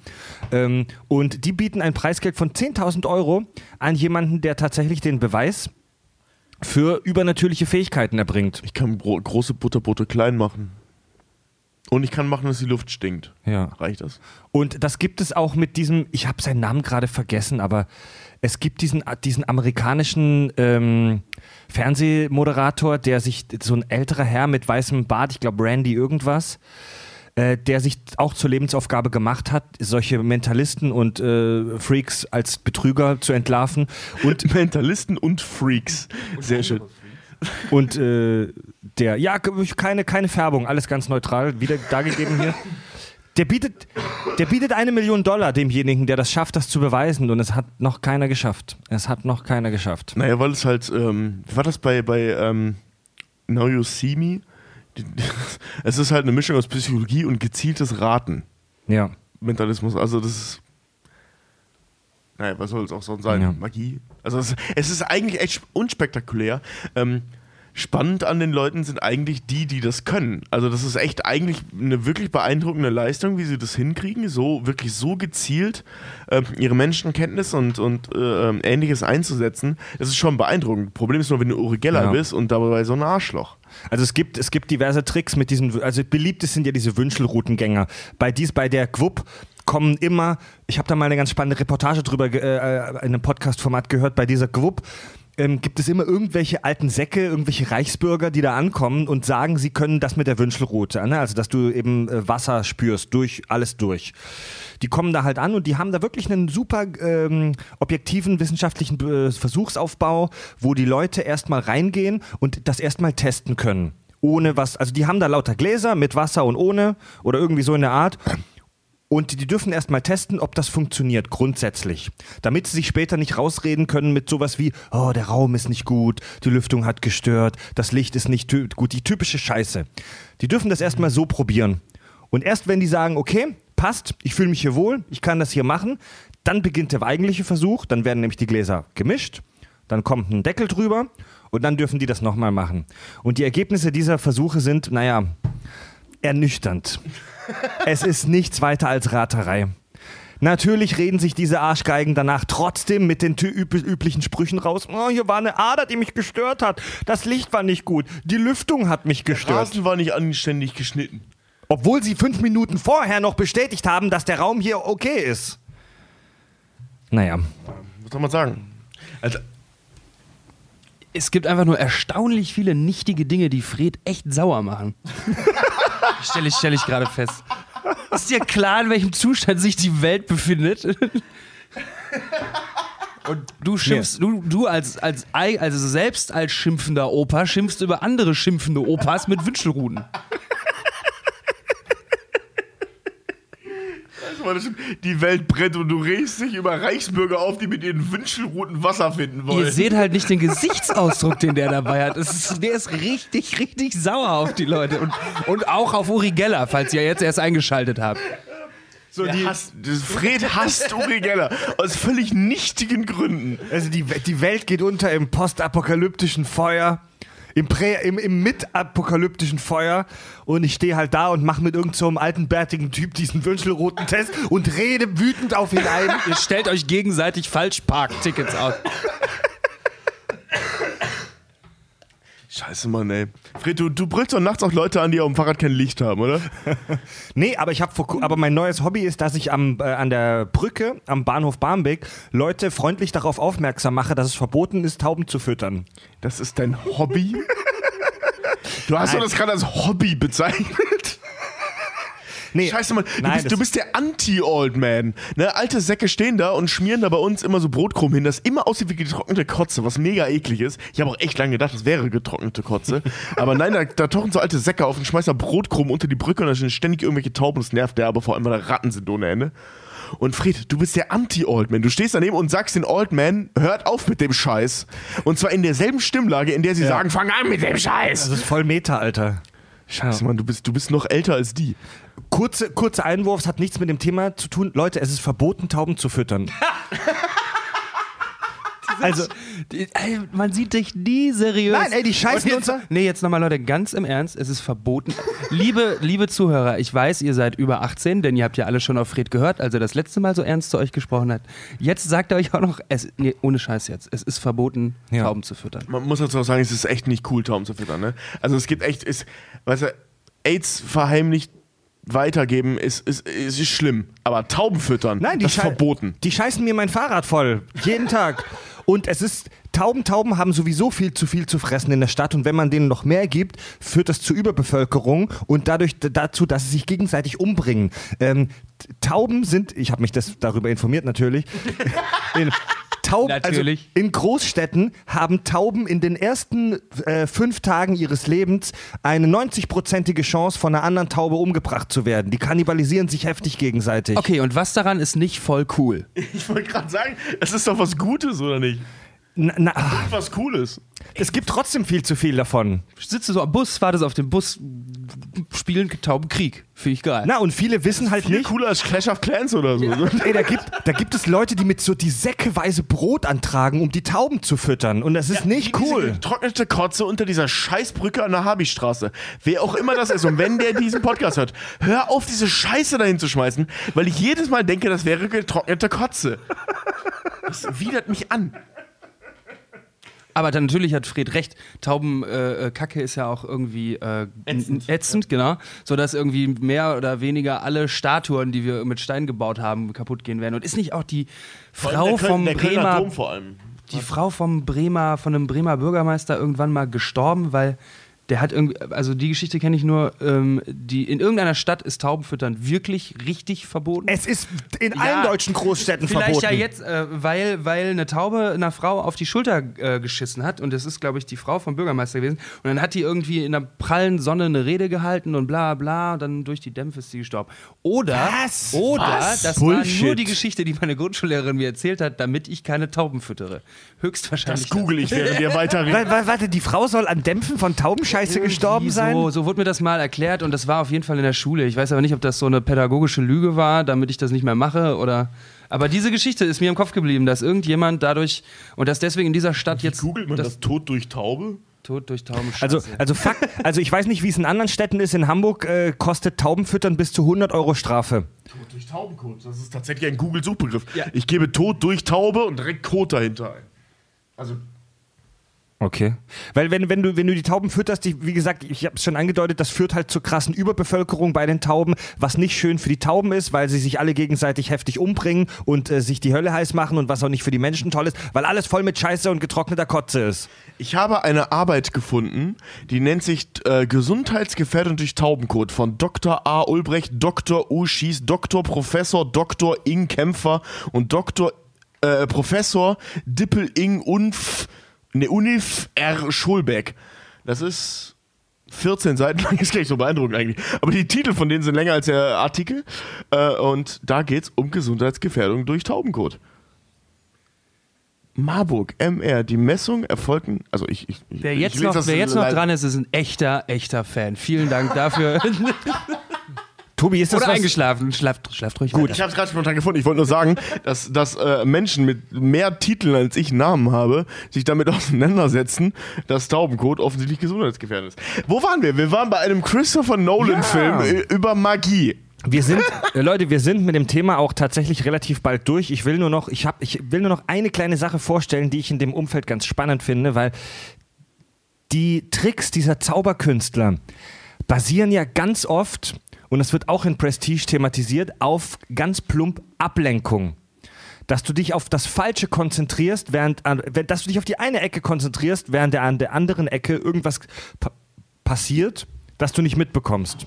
Ähm, und die bieten ein Preisgeld von 10.000 Euro an jemanden, der tatsächlich den Beweis für übernatürliche Fähigkeiten erbringt. Ich kann Bro große Butterbrote klein machen. Und ich kann machen, dass die Luft stinkt. Ja. Reicht das? Und das gibt es auch mit diesem, ich habe seinen Namen gerade vergessen, aber es gibt diesen, diesen amerikanischen ähm, Fernsehmoderator, der sich, so ein älterer Herr mit weißem Bart, ich glaube Randy irgendwas, äh, der sich auch zur Lebensaufgabe gemacht hat, solche Mentalisten und äh, Freaks als Betrüger zu entlarven. Und Mentalisten und Freaks. Sehr schön. Und äh, der, ja, keine, keine Färbung, alles ganz neutral, wieder dargegeben hier. Der bietet, der bietet eine Million Dollar demjenigen, der das schafft, das zu beweisen. Und es hat noch keiner geschafft. Es hat noch keiner geschafft. Naja, weil es halt, ähm, wie war das bei, bei ähm, Now You See Me? Es ist halt eine Mischung aus Psychologie und gezieltes Raten. Ja. Mentalismus. Also das ist. Naja, was soll es auch sonst sein? Ja. Magie. Also es, es ist eigentlich echt unspektakulär. Ähm, spannend an den Leuten sind eigentlich die, die das können. Also das ist echt eigentlich eine wirklich beeindruckende Leistung, wie sie das hinkriegen, so wirklich so gezielt ähm, ihre Menschenkenntnis und, und äh, ähm, ähnliches einzusetzen. Das ist schon beeindruckend. Problem ist nur, wenn du Uri Geller Ja. bist und dabei so ein Arschloch. Also es gibt, es gibt diverse Tricks mit diesen, also beliebtes sind ja diese Wünschelroutengänger. Bei dies, bei der GWUP kommen immer, ich habe da mal eine ganz spannende Reportage drüber ge- äh, in einem Podcast-Format gehört, bei dieser GWUP ähm, gibt es immer irgendwelche alten Säcke, irgendwelche Reichsbürger, die da ankommen und sagen, sie können das mit der Wünschelrute, ne? also dass du eben äh, Wasser spürst, durch alles durch. Die kommen da halt an und die haben da wirklich einen super ähm, objektiven wissenschaftlichen äh, Versuchsaufbau, wo die Leute erstmal reingehen und das erstmal testen können. ohne was, also die haben da lauter Gläser mit Wasser und ohne oder irgendwie so in der Art. Und die dürfen erstmal testen, ob das funktioniert, grundsätzlich. Damit sie sich später nicht rausreden können mit sowas wie, oh, der Raum ist nicht gut, die Lüftung hat gestört, das Licht ist nicht gut, die typische Scheiße. Die dürfen das erstmal so probieren. Und erst wenn die sagen, okay, passt, ich fühle mich hier wohl, ich kann das hier machen, dann beginnt der eigentliche Versuch, dann werden nämlich die Gläser gemischt, dann kommt ein Deckel drüber und dann dürfen die das nochmal machen. Und die Ergebnisse dieser Versuche sind, naja, ernüchternd. es ist nichts weiter als Raterei. Natürlich reden sich diese Arschgeigen danach trotzdem mit den üb üblichen Sprüchen raus. Oh, hier war eine Ader, die mich gestört hat. Das Licht war nicht gut. Die Lüftung hat mich gestört. Der Rasen war nicht anständig geschnitten. Obwohl sie fünf Minuten vorher noch bestätigt haben, dass der Raum hier okay ist. Naja. Was soll man sagen? Also, es gibt einfach nur erstaunlich viele nichtige Dinge, die Fred echt sauer machen. Stelle ich, stell ich gerade fest. Ist dir klar, in welchem Zustand sich die Welt befindet? Und du schimpfst, du, du als, als, also selbst als schimpfender Opa schimpfst über andere schimpfende Opas mit Wünschelruten. Die Welt brennt und du regst dich über Reichsbürger auf, die mit ihren Wünschelruten Wasser finden wollen. Ihr seht halt nicht den Gesichtsausdruck, den der dabei hat. Ist, der ist richtig, richtig sauer auf die Leute. Und, und auch auf Uri Geller, falls ihr jetzt erst eingeschaltet habt. So, die, hasst, Fred hasst Uri Geller aus völlig nichtigen Gründen. Also die, die Welt geht unter im postapokalyptischen Feuer im, Prä, im, im mitapokalyptischen Feuer und ich stehe halt da und mache mit irgendeinem so alten bärtigen Typ diesen wünschelroten Test und rede wütend auf ihn ein. Ihr stellt euch gegenseitig Falschparktickets aus. Scheiße, Mann, ey. Fred, du, du brüllst doch nachts auch Leute an, die auf dem Fahrrad kein Licht haben, oder? nee, aber ich habe aber mein neues Hobby ist, dass ich am, äh, an der Brücke am Bahnhof Barmbek Leute freundlich darauf aufmerksam mache, dass es verboten ist, Tauben zu füttern. Das ist dein Hobby? du hast doch das gerade als Hobby bezeichnet. Nee, Scheiße, Mann. Du, Nein, bist, du bist der Anti-Old Man. Ne? Alte Säcke stehen da und schmieren da bei uns immer so Brotkrumm hin, das immer aussieht wie getrocknete Kotze, was mega eklig ist. Ich habe auch echt lange gedacht, das wäre getrocknete Kotze. Aber nein, da, da tauchen so alte Säcke auf und schmeißen da Brotkrumm unter die Brücke und da stehen ständig irgendwelche Tauben. Das nervt der, aber vor allem, weil da Ratten sind ohne Ende. Und Fred, du bist der Anti-Old Man. Du stehst daneben und sagst den Old Man, hört auf mit dem Scheiß. Und zwar in derselben Stimmlage, in der sie ja. sagen, fang an mit dem Scheiß. Das ist voll Meta, Alter. Scheiße, ja. Mann, du bist, du bist noch älter als die. Kurze, kurzer Einwurf, es hat nichts mit dem Thema zu tun. Leute, es ist verboten, Tauben zu füttern. also, die, ey, man sieht dich nie seriös. Nein, ey, die scheißen uns. Nee, jetzt nochmal, Leute, ganz im Ernst, es ist verboten. liebe, liebe Zuhörer, ich weiß, ihr seid über 18, denn ihr habt ja alle schon auf Fred gehört, als er das letzte Mal so ernst zu euch gesprochen hat. Jetzt sagt er euch auch noch, es, nee, ohne Scheiß jetzt, es ist verboten, ja. Tauben zu füttern. Man muss dazu auch sagen, es ist echt nicht cool, Tauben zu füttern. Ne? Also es gibt echt, ist, weißt du, AIDS verheimlicht weitergeben ist, ist, ist, ist schlimm. Aber Tauben füttern, Nein, die ist verboten. Die scheißen mir mein Fahrrad voll. Jeden Tag. Und es ist, Tauben, Tauben haben sowieso viel zu viel zu fressen in der Stadt und wenn man denen noch mehr gibt, führt das zu Überbevölkerung und dadurch dazu, dass sie sich gegenseitig umbringen. Ähm, Tauben sind, ich habe mich das darüber informiert natürlich, in, Tauben, also in Großstädten haben Tauben in den ersten äh, fünf Tagen ihres Lebens eine 90-prozentige Chance, von einer anderen Taube umgebracht zu werden. Die kannibalisieren sich heftig gegenseitig. Okay, und was daran ist nicht voll cool? Ich wollte gerade sagen, es ist doch was Gutes, oder nicht? Na, na, was Cooles. Es gibt trotzdem viel zu viel davon. Ich sitze so am Bus, wartest auf dem Bus, spielen Taubenkrieg. Finde ich geil. Na, und viele wissen halt viel nicht. cooler als Clash of Clans oder so. Ja. Ey, da gibt, da gibt es Leute, die mit so die säckeweise Brot antragen, um die Tauben zu füttern. Und das ist ja, nicht cool. Getrocknete Kotze unter dieser Scheißbrücke an der Habistraße. Wer auch immer das ist und wenn der diesen Podcast hört, hör auf, diese Scheiße dahin zu schmeißen, weil ich jedes Mal denke, das wäre getrocknete Kotze. Das widert mich an. Aber dann natürlich hat Fred recht. Taubenkacke äh, ist ja auch irgendwie äh, ätzend, ätzend ja. genau, sodass irgendwie mehr oder weniger alle Statuen, die wir mit Stein gebaut haben, kaputt gehen werden. Und ist nicht auch die Frau vom der Bremer Dom vor allem. die Frau vom Bremer von einem Bremer Bürgermeister irgendwann mal gestorben, weil Der hat irgendwie, also die Geschichte kenne ich nur, ähm, die in irgendeiner Stadt ist Taubenfüttern wirklich richtig verboten. Es ist in Ja, allen deutschen Großstädten Vielleicht verboten. ja jetzt, äh, weil, weil eine Taube einer Frau auf die Schulter äh, geschissen hat und das ist, glaube ich, die Frau vom Bürgermeister gewesen. Und dann hat die irgendwie in der prallen Sonne eine Rede gehalten und bla bla, und dann durch die Dämpfe ist sie gestorben. Oder, Was? oder Was? das war Bullshit. nur die Geschichte, die meine Grundschullehrerin mir erzählt hat, damit ich keine Tauben füttere. Höchstwahrscheinlich. Das google ich, während. Wa- wa- Warte, die Frau soll an Dämpfen von Taubenscheiße gestorben sein? So, so wurde mir das mal erklärt und das war auf jeden Fall in der Schule. Ich weiß aber nicht, ob das so eine pädagogische Lüge war, damit ich das nicht mehr mache oder. Aber diese Geschichte ist mir im Kopf geblieben, dass irgendjemand dadurch und dass deswegen in dieser Stadt jetzt Googelt man das, Tod durch Taube? Tod durch Tauben Also, also, Fakt, also ich weiß nicht, wie es in anderen Städten ist. In Hamburg äh, kostet Taubenfüttern bis zu 100 Euro Strafe. Tod durch Taubenkot. Das ist tatsächlich ein Google-Suchbegriff. Ja. Ich gebe Tod durch Taube und direkt Kot dahinter ein. Also, Okay. Weil wenn, wenn, du, wenn du die Tauben fütterst, die, wie gesagt, ich habe es schon angedeutet, das führt halt zur krassen Überbevölkerung bei den Tauben, was nicht schön für die Tauben ist, weil sie sich alle gegenseitig heftig umbringen und äh, sich die Hölle heiß machen und was auch nicht für die Menschen toll ist, weil alles voll mit Scheiße und getrockneter Kotze ist. ich habe eine Arbeit gefunden, die nennt sich äh, Gesundheitsgefährdung durch Taubenkot von Dr. A. Ulbrecht, Dr. U. Schieß, Dr. Professor Dr. Ing Kämpfer und Dr. Äh, Professor Dippel Ing Unf, ne, Unif R. Schulbeck. Das ist 14 Seiten lang, ist gar nicht so beeindruckend eigentlich. Aber die Titel von denen sind länger als der Artikel. Äh, und da geht es um Gesundheitsgefährdung durch Taubenkot. Marburg, MR, die Messung erfolgten. Also ich. ich ich- wer ich jetzt, lese noch, wer jetzt noch dran ist, ist ein echter, echter Fan. Vielen Dank dafür. Tobi, ist das Oder was, eingeschlafen. Schlaft, schlaft ruhig. Gut, weiter. ich habe es gerade spontan gefunden. Ich wollte nur sagen, dass, dass äh, Menschen mit mehr Titeln als ich Namen habe, sich damit auseinandersetzen, dass Taubenkot offensichtlich gesundheitsgefährdend ist. Wo waren wir? Wir waren bei einem Christopher Nolan-Film Ja. äh, über Magie. Wir sind, äh, Leute, wir sind mit dem Thema auch tatsächlich relativ bald durch. Ich will nur noch, ich hab, ich will nur noch eine kleine Sache vorstellen, die ich in dem Umfeld ganz spannend finde, weil die Tricks dieser Zauberkünstler basieren ja ganz oft, und das wird auch in Prestige thematisiert, auf ganz plump Ablenkung. Dass du dich auf das Falsche konzentrierst, während, dass du dich auf die eine Ecke konzentrierst, während der, an der anderen Ecke irgendwas pa passiert, das du nicht mitbekommst.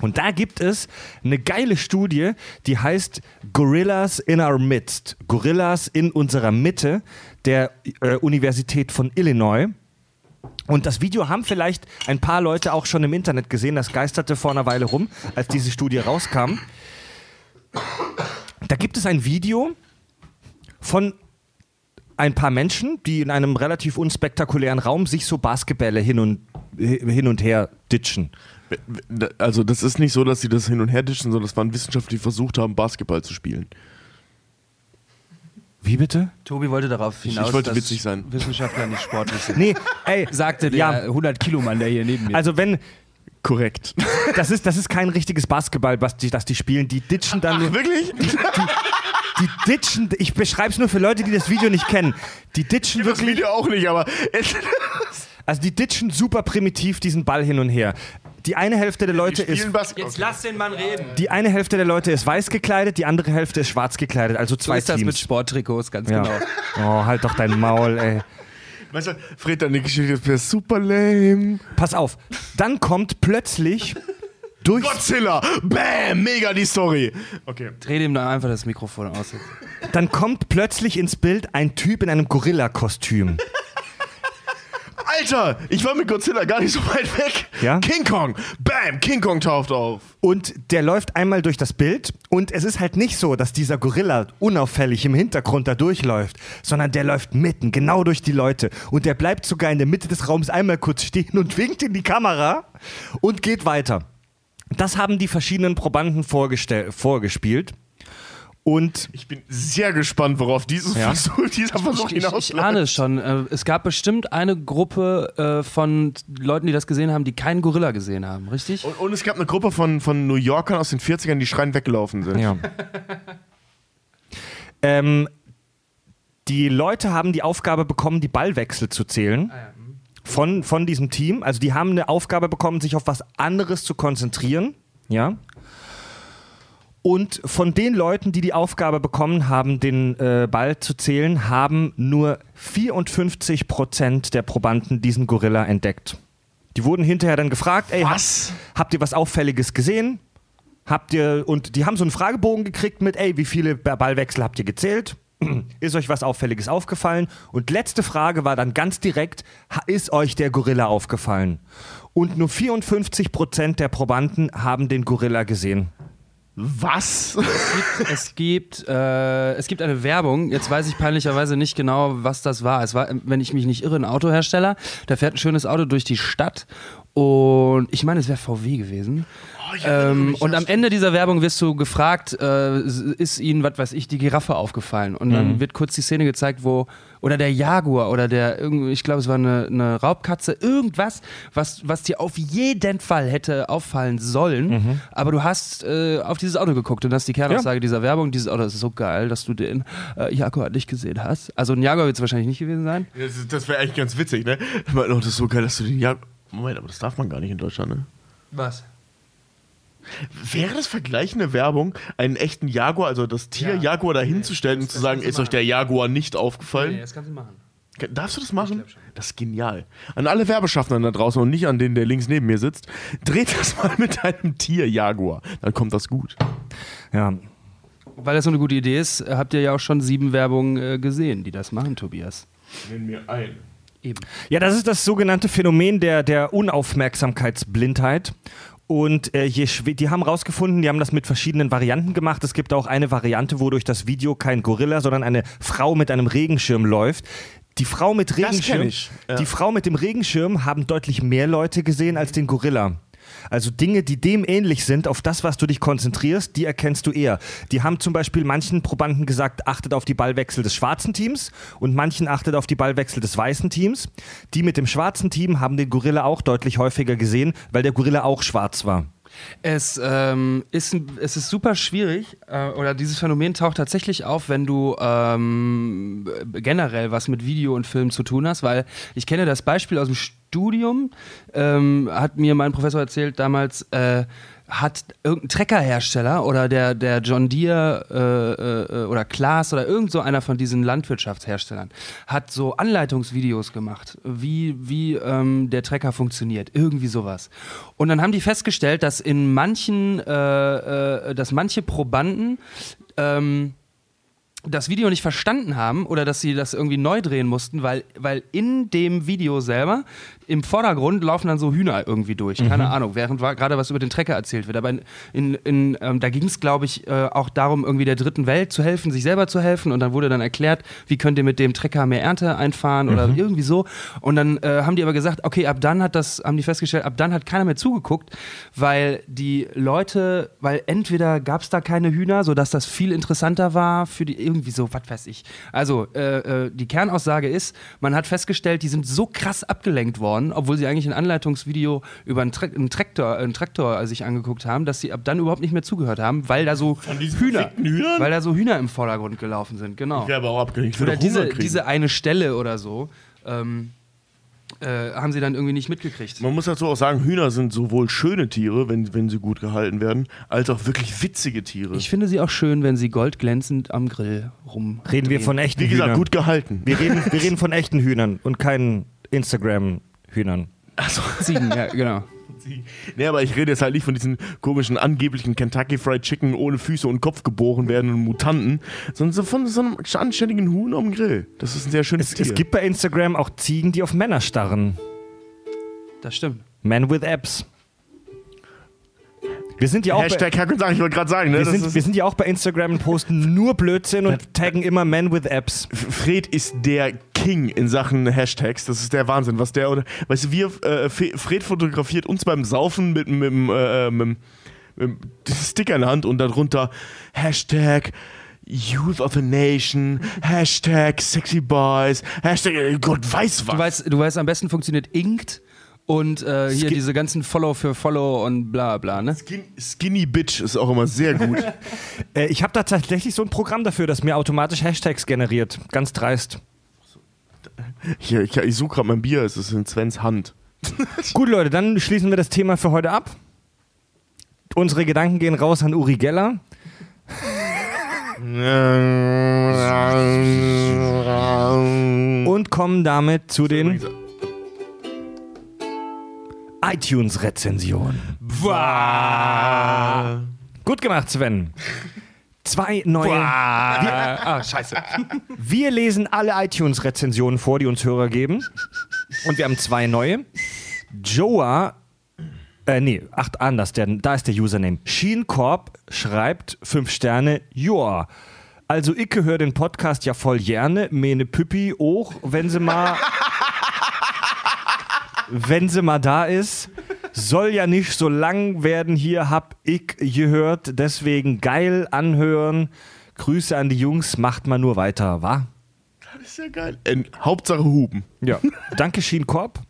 Und da gibt es eine geile Studie, die heißt Gorillas in Our Midst. Gorillas in unserer Mitte der äh, Universität von Illinois. Und das Video haben vielleicht ein paar Leute auch schon im Internet gesehen. Das geisterte vor einer Weile rum, als diese Studie rauskam. Da gibt es ein Video von ein paar Menschen, die in einem relativ unspektakulären Raum sich so Basketbälle hin und, hin und her ditchen. Also das ist nicht so, dass sie das hin und her dischen, sondern das waren Wissenschaftler, die versucht haben, Basketball zu spielen. Wie bitte? Tobi wollte darauf Ich- ich hinaus, wollte witzig sein. Wissenschaftler nicht sportlich sind. Nee, ey, Sagte der Ja. 100-Kilo-Mann, der hier neben mir also wenn, Korrekt. das ist, das ist kein richtiges Basketball, was die, das die spielen. Die ditchen dann nur, Wirklich? die ditchen, ich beschreibe es nur für Leute, die das Video nicht kennen. Die ditchen Das wirklich, Video auch nicht, aber also die ditchen super primitiv diesen Ball hin und her. Die eine Hälfte der Leute ist Basketball. Jetzt lass den Mann reden. die eine Hälfte der Leute ist weiß gekleidet, die andere Hälfte ist schwarz gekleidet, also So zwei ist das mit Teams. Sporttrikots, ganz ja. genau. Oh, halt doch dein Maul, ey. Weißt du, Fred, deine Geschichte ist super lame. Pass auf. Dann kommt plötzlich durch Godzilla! Bam! Mega die Story. Okay. Dreh dem dann einfach das Mikrofon aus. dann kommt plötzlich ins Bild ein Typ in einem Gorilla-Kostüm. Alter, ich war mit Godzilla gar nicht so weit weg. Ja? King Kong! Bam! King Kong taucht auf. Und der läuft einmal durch das Bild und es ist halt nicht so, dass dieser Gorilla unauffällig im Hintergrund da durchläuft, sondern der läuft mitten, genau durch die Leute. Und der bleibt sogar in der Mitte des Raums einmal kurz stehen und winkt in die Kamera und geht weiter. Das haben die verschiedenen Probanden vorgespielt. Und Ich bin sehr gespannt, worauf dieses Ja. Versuch, dieser Versuch Ich, ich hinausläuft. ahne es schon. Äh, Es gab bestimmt eine Gruppe äh, von Leuten, die das gesehen haben, die keinen Gorilla gesehen haben, richtig? Und, und es gab eine Gruppe von, von New Yorkern aus den 40ern, die schreien weggelaufen sind. Ja. ähm, die Leute haben die Aufgabe bekommen, die Ballwechsel zu zählen. Von, von diesem Team. Also die haben eine Aufgabe bekommen, sich auf was anderes zu konzentrieren. Ja. Und von den Leuten, die die Aufgabe bekommen haben, den äh, Ball zu zählen, haben nur 54 Prozent der Probanden diesen Gorilla entdeckt. Die wurden hinterher dann gefragt, ey, Was? habt ihr was Auffälliges gesehen? Habt ihr, und die haben so einen Fragebogen gekriegt mit, ey, wie viele Ballwechsel habt ihr gezählt? Ist euch was Auffälliges aufgefallen? Und letzte Frage war dann ganz direkt, ist euch der Gorilla aufgefallen? Und nur 54% der Probanden haben den Gorilla gesehen. Was? Es gibt, äh, es gibt eine Werbung, jetzt weiß ich peinlicherweise nicht genau, was das war. Es war, wenn ich mich nicht irre, ein Autohersteller. Da fährt ein schönes Auto durch die Stadt und ich meine, es wäre VW gewesen. Ähm, und am Ende dieser Werbung wirst du gefragt, äh, ist ihnen, was weiß ich, die Giraffe aufgefallen? Und dann wird kurz die Szene gezeigt, wo, oder der Jaguar oder der, irgendwie, ich glaube, es war eine, eine Raubkatze, irgendwas, was, was dir auf jeden Fall hätte auffallen sollen. Aber du hast äh, auf dieses Auto geguckt und das ist die Kernaussage dieser Werbung. Dieses Auto ist so geil, dass du den äh, Jaguar nicht gesehen hast. Also ein Jaguar wird es wahrscheinlich nicht gewesen sein. Das, das wäre eigentlich ganz witzig, ne? Ich meine, oh, das ist so geil, dass du den Jag Moment, aber das darf man gar nicht in Deutschland, ne? Was? Wäre das vergleichende Werbung, einen echten Jaguar, also das Tier Ja. Jaguar dahinzustellen und zu sagen, ist euch der Jaguar nicht aufgefallen? das kannst du machen. Darfst du das machen? Das ist genial. An alle Werbeschaffenden da draußen und nicht an den, der links neben mir sitzt, dreht das mal mit einem Tier Jaguar. Dann kommt das gut. Ja. Weil das so eine gute Idee ist, habt ihr ja auch schon sieben Werbungen äh, gesehen, die das machen, Tobias. Nenn mir ein. Eben. Ja, das ist das sogenannte Phänomen der, der Unaufmerksamkeitsblindheit. Und äh, je die haben rausgefunden, die haben das mit verschiedenen Varianten gemacht. Es gibt auch eine Variante, wo durch das Video kein Gorilla, sondern eine Frau mit einem Regenschirm läuft. Die Frau mit Regenschirm, ja. die Frau mit dem Regenschirm haben deutlich mehr Leute gesehen als den Gorilla. Also Dinge, die dem ähnlich sind, auf das, was du dich konzentrierst, die erkennst du eher. Die haben zum Beispiel manchen Probanden gesagt, achtet auf die Ballwechsel des schwarzen Teams und manchen achtet auf die Ballwechsel des weißen Teams. Die mit dem schwarzen Team haben den Gorilla auch deutlich häufiger gesehen, weil der Gorilla auch schwarz war. Es, ähm, ist, es ist super schwierig, äh, oder dieses Phänomen taucht tatsächlich auf, wenn du ähm, generell was mit Video und Film zu tun hast, weil ich kenne das Beispiel aus dem Studium, ähm, hat mir mein Professor erzählt damals, äh, hat irgendein Treckerhersteller oder der, der John Deere äh, äh, oder Klaas oder irgend so einer von diesen Landwirtschaftsherstellern hat so Anleitungsvideos gemacht, wie, wie ähm, der Trecker funktioniert, irgendwie sowas. Und dann haben die festgestellt, dass in manchen, äh, äh, dass manche Probanden ähm, das Video nicht verstanden haben oder dass sie das irgendwie neu drehen mussten, weil, weil in dem Video selber im Vordergrund laufen dann so Hühner irgendwie durch. Keine Ahnung, während gerade was über den Trecker erzählt wird. Aber in, in, in, ähm, da ging es, glaube ich, äh, auch darum, irgendwie der dritten Welt zu helfen, sich selber zu helfen. Und dann wurde dann erklärt, wie könnt ihr mit dem Trecker mehr Ernte einfahren oder irgendwie so. Und dann äh, haben die aber gesagt, okay, ab dann hat das, haben die festgestellt, ab dann hat keiner mehr zugeguckt, weil die Leute, weil entweder gab es da keine Hühner, sodass das viel interessanter war für die, irgendwie so, was weiß ich. Also, äh, äh, die Kernaussage ist, man hat festgestellt, die sind so krass abgelenkt worden, obwohl sie eigentlich ein Anleitungsvideo über einen, Tra einen Traktor, einen Traktor äh, sich angeguckt haben, dass sie ab dann überhaupt nicht mehr zugehört haben, weil da so Hühner, Hühnern? weil da so Hühner im Vordergrund gelaufen sind, genau. Ich wäre aber auch abgelenkt. Ich Oder diese, diese eine Stelle oder so. Ähm, äh, haben sie dann irgendwie nicht mitgekriegt. Man muss dazu auch sagen, Hühner sind sowohl schöne Tiere, wenn, wenn sie gut gehalten werden, als auch wirklich witzige Tiere. Ich finde sie auch schön, wenn sie goldglänzend am Grill rum. Reden wir von echten Wie gesagt, Hühnern. gut gehalten. Wir reden, wir reden von echten Hühnern und keinen Instagram-Hühnern. Achso. Ziegen, ja, genau. Nee, aber ich rede jetzt halt nicht von diesen komischen, angeblichen Kentucky Fried Chicken ohne Füße und Kopf geboren werdenden Mutanten, sondern so von so einem anständigen Huhn am Grill. Das ist ein sehr schönes Es, Tier. es gibt bei Instagram auch Ziegen, die auf Männer starren. Das stimmt. Men with Apps. Wir sind ja auch bei, Hashtag und Sach, ich wollte gerade sagen, ne? wir das sind, ist, wir sind ja auch bei Instagram und posten nur Blödsinn und taggen immer Men with Apps. Fred ist der King in Sachen Hashtags. Das ist der Wahnsinn, was der oder. Weißt du, wir, äh, Fred fotografiert uns beim Saufen mit, mit, mit, äh, mit, mit dem Sticker in der Hand und darunter Hashtag Youth of a Nation, Hashtag Sexy Boys, Hashtag äh, Gott weiß was. Du weißt, du weißt, am besten funktioniert Inkt und äh, hier Skin- diese ganzen Follow für Follow und bla bla, ne? Skin, Skinny Bitch ist auch immer sehr gut. Äh, ich habe da tatsächlich so ein Programm dafür, das mir automatisch Hashtags generiert. Ganz dreist. Hier, ich, ich suche gerade mein Bier, es ist in Svens Hand. Gut, Leute, dann schließen wir das Thema für heute ab. Unsere Gedanken gehen raus an Uri Geller. Und kommen damit zu den iTunes-Rezension. Gut gemacht, Sven. Zwei neue. ah, scheiße. Wir lesen alle iTunes-Rezensionen vor, die uns Hörer geben. Und wir haben zwei neue. Joa, äh, nee, acht anders, der, da ist der Username. Sheenkorb schreibt fünf Sterne, joa. Also ich höre den Podcast ja voll gerne, meine Püppi auch, wenn sie mal, wenn sie mal da ist. Soll ja nicht so lang werden hier, hab ich gehört. Deswegen geil anhören. Grüße an die Jungs, macht mal nur weiter, wa? Das ist ja geil. Äh, Hauptsache Huben. Ja. Danke, Sheen Korb.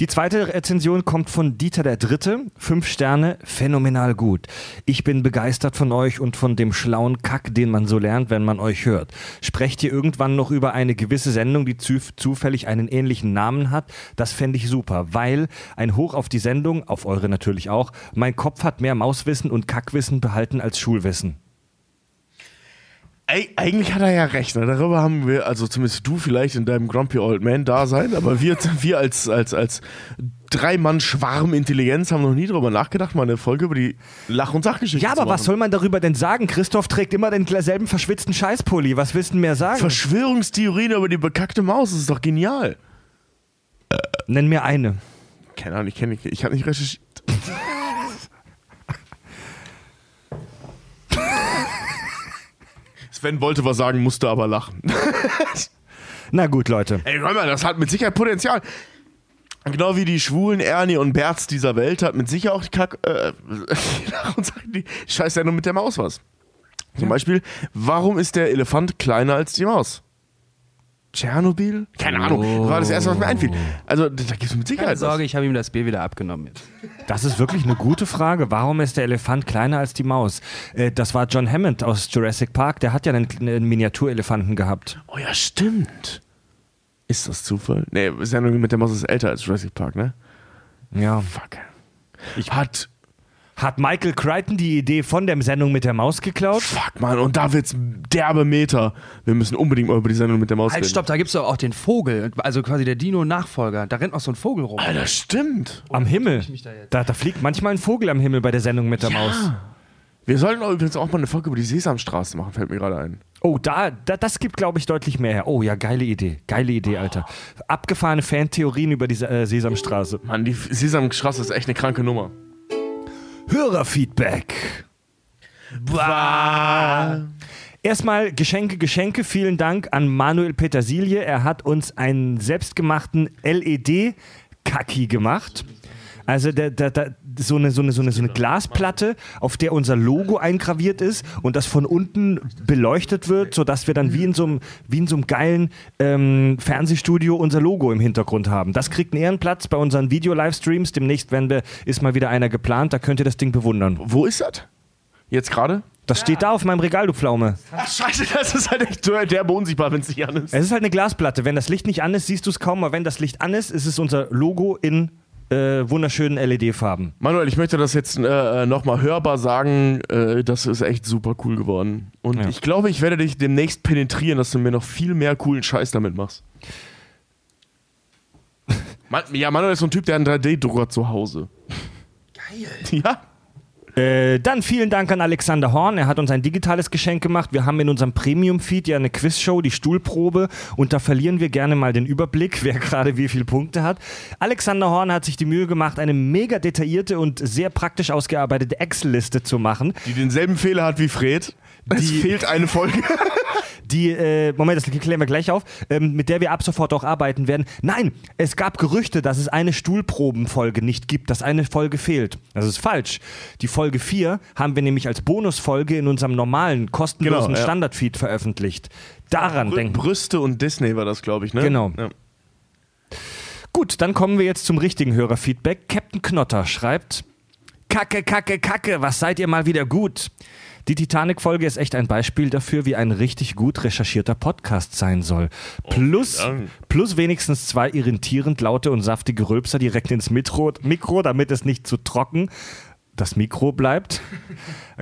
Die zweite Rezension kommt von Dieter der Dritte. Fünf Sterne, phänomenal gut. Ich bin begeistert von euch und von dem schlauen Kack, den man so lernt, wenn man euch hört. Sprecht ihr irgendwann noch über eine gewisse Sendung, die zu, zufällig einen ähnlichen Namen hat? Das fände ich super, weil ein Hoch auf die Sendung, auf eure natürlich auch, mein Kopf hat mehr Mauswissen und Kackwissen behalten als Schulwissen. Ey, eigentlich hat er ja recht. Ne? Darüber haben wir, also zumindest du vielleicht in deinem Grumpy Old Man Dasein, aber wir, wir als, als, als Drei-Mann-Schwarm Intelligenz haben noch nie darüber nachgedacht, mal eine Folge über die Lach- und Sachgeschichte Ja, aber was soll man darüber denn sagen? Christoph trägt immer denselben verschwitzten Scheißpulli. Was willst du denn mehr sagen? Verschwörungstheorien über die bekackte Maus, das ist doch genial. Nenn mir eine. Keine Ahnung, ich kenne nicht, ich habe nicht recherchiert. Sven wollte was sagen, musste aber lachen. Na gut, Leute. Ey, hör mal, das hat mit Sicherheit Potenzial. Genau wie die schwulen Ernie und Berts dieser Welt hat mit Sicherheit auch die Kack. Äh, die Scheiße nur mit der Maus was. Zum Beispiel, warum ist der Elefant kleiner als die Maus? Tschernobyl? Keine Ahnung. War das erste, was mir einfiel. Also, da gibt es mit Sicherheit Keine Sorge, ich habe ihm das Bier wieder abgenommen jetzt. Das ist wirklich eine gute Frage. Warum ist der Elefant kleiner als die Maus? Äh, das war John Hammond aus Jurassic Park. Der hat ja einen, einen Miniaturelefanten gehabt. was. Oh ja, stimmt. Ist das Zufall? Nee, Sendung mit der Maus ist älter als Jurassic Park, ne? Ja. Fuck. Ich hat. Hat Michael Crichton die Idee von der Sendung mit der Maus geklaut? Fuck, Mann, und da wird's derbe Meter. Wir müssen unbedingt mal über die Sendung mit der Maus Halt, reden. stopp, da gibt es doch auch den Vogel, also quasi der Dino-Nachfolger. Da rennt noch so ein Vogel rum. Alter, stimmt. Am Himmel. mich da? Da, da fliegt manchmal ein Vogel am Himmel bei der Sendung mit der Maus. Wir sollten auch übrigens auch mal eine Folge über die Sesamstraße machen, fällt mir gerade ein. Oh, da, da, das gibt, glaube ich, deutlich mehr her. Oh ja, geile Idee. Geile Idee, Alter. Abgefahrene Fantheorien über die äh, Sesamstraße. Mann, die Sesamstraße ist echt eine kranke Nummer. Hörerfeedback. Erstmal Geschenke, Geschenke. Vielen Dank an Manuel Petersilie. Er hat uns einen selbstgemachten LED-Kaki gemacht. Also der, der, der, so, eine, so, eine, so, eine, so eine Glasplatte, auf der unser Logo eingraviert ist und das von unten beleuchtet wird, sodass wir dann wie in so einem, wie in so einem geilen ähm, Fernsehstudio unser Logo im Hintergrund haben. Das kriegt einen Ehrenplatz bei unseren Video-Livestreams. Demnächst werden wir, ist mal wieder einer geplant, da könnt ihr das Ding bewundern. Wo ist das? Jetzt gerade? Das steht da auf meinem Regal, du Pflaume. Ach, scheiße, das ist halt echt derbe unsichtbar, wenn es nicht an ist. Es ist halt eine Glasplatte. Wenn das Licht nicht an ist, siehst du es kaum. Aber wenn das Licht an ist, ist es unser Logo in äh, wunderschönen LED-Farben. Manuel, ich möchte das jetzt äh, nochmal hörbar sagen. Äh, das ist echt super cool geworden. Und Ja. ich glaube, ich werde dich demnächst penetrieren, dass du mir noch viel mehr coolen Scheiß damit machst. Man, ja, Manuel ist so ein Typ, der einen 3D-Drucker zu Hause. Geil. Ja. Äh, dann vielen Dank an Alexander Horn. Er hat uns ein digitales Geschenk gemacht. Wir haben in unserem Premium-Feed ja eine Quizshow, die Stuhlprobe. Und da verlieren wir gerne mal den Überblick, wer gerade wie viele Punkte hat. Alexander Horn hat sich die Mühe gemacht, eine mega detaillierte und sehr praktisch ausgearbeitete Excel-Liste zu machen. Die denselben Fehler hat wie Fred. Es Die- fehlt eine Folge. die, äh, Moment, das klären wir gleich auf, ähm, mit der wir ab sofort auch arbeiten werden. Nein, es gab Gerüchte, dass es eine Stuhlprobenfolge nicht gibt, dass eine Folge fehlt. Das ist falsch. Die Folge 4 haben wir nämlich als Bonusfolge in unserem normalen, kostenlosen Genau, ja. Standardfeed veröffentlicht. Daran Brü denken. Brüste und Disney war das, glaube ich, ne? Genau. Ja. Gut, dann kommen wir jetzt zum richtigen Hörerfeedback. Captain Knotter schreibt: Kacke, Kacke, Kacke, was seid ihr mal wieder gut? Die Titanic-Folge ist echt ein Beispiel dafür, wie ein richtig gut recherchierter Podcast sein soll. Plus, Dank. plus wenigstens zwei irritierend laute und saftige Rülpser direkt ins Mikro, Mikro, damit es nicht zu trocken das Mikro bleibt.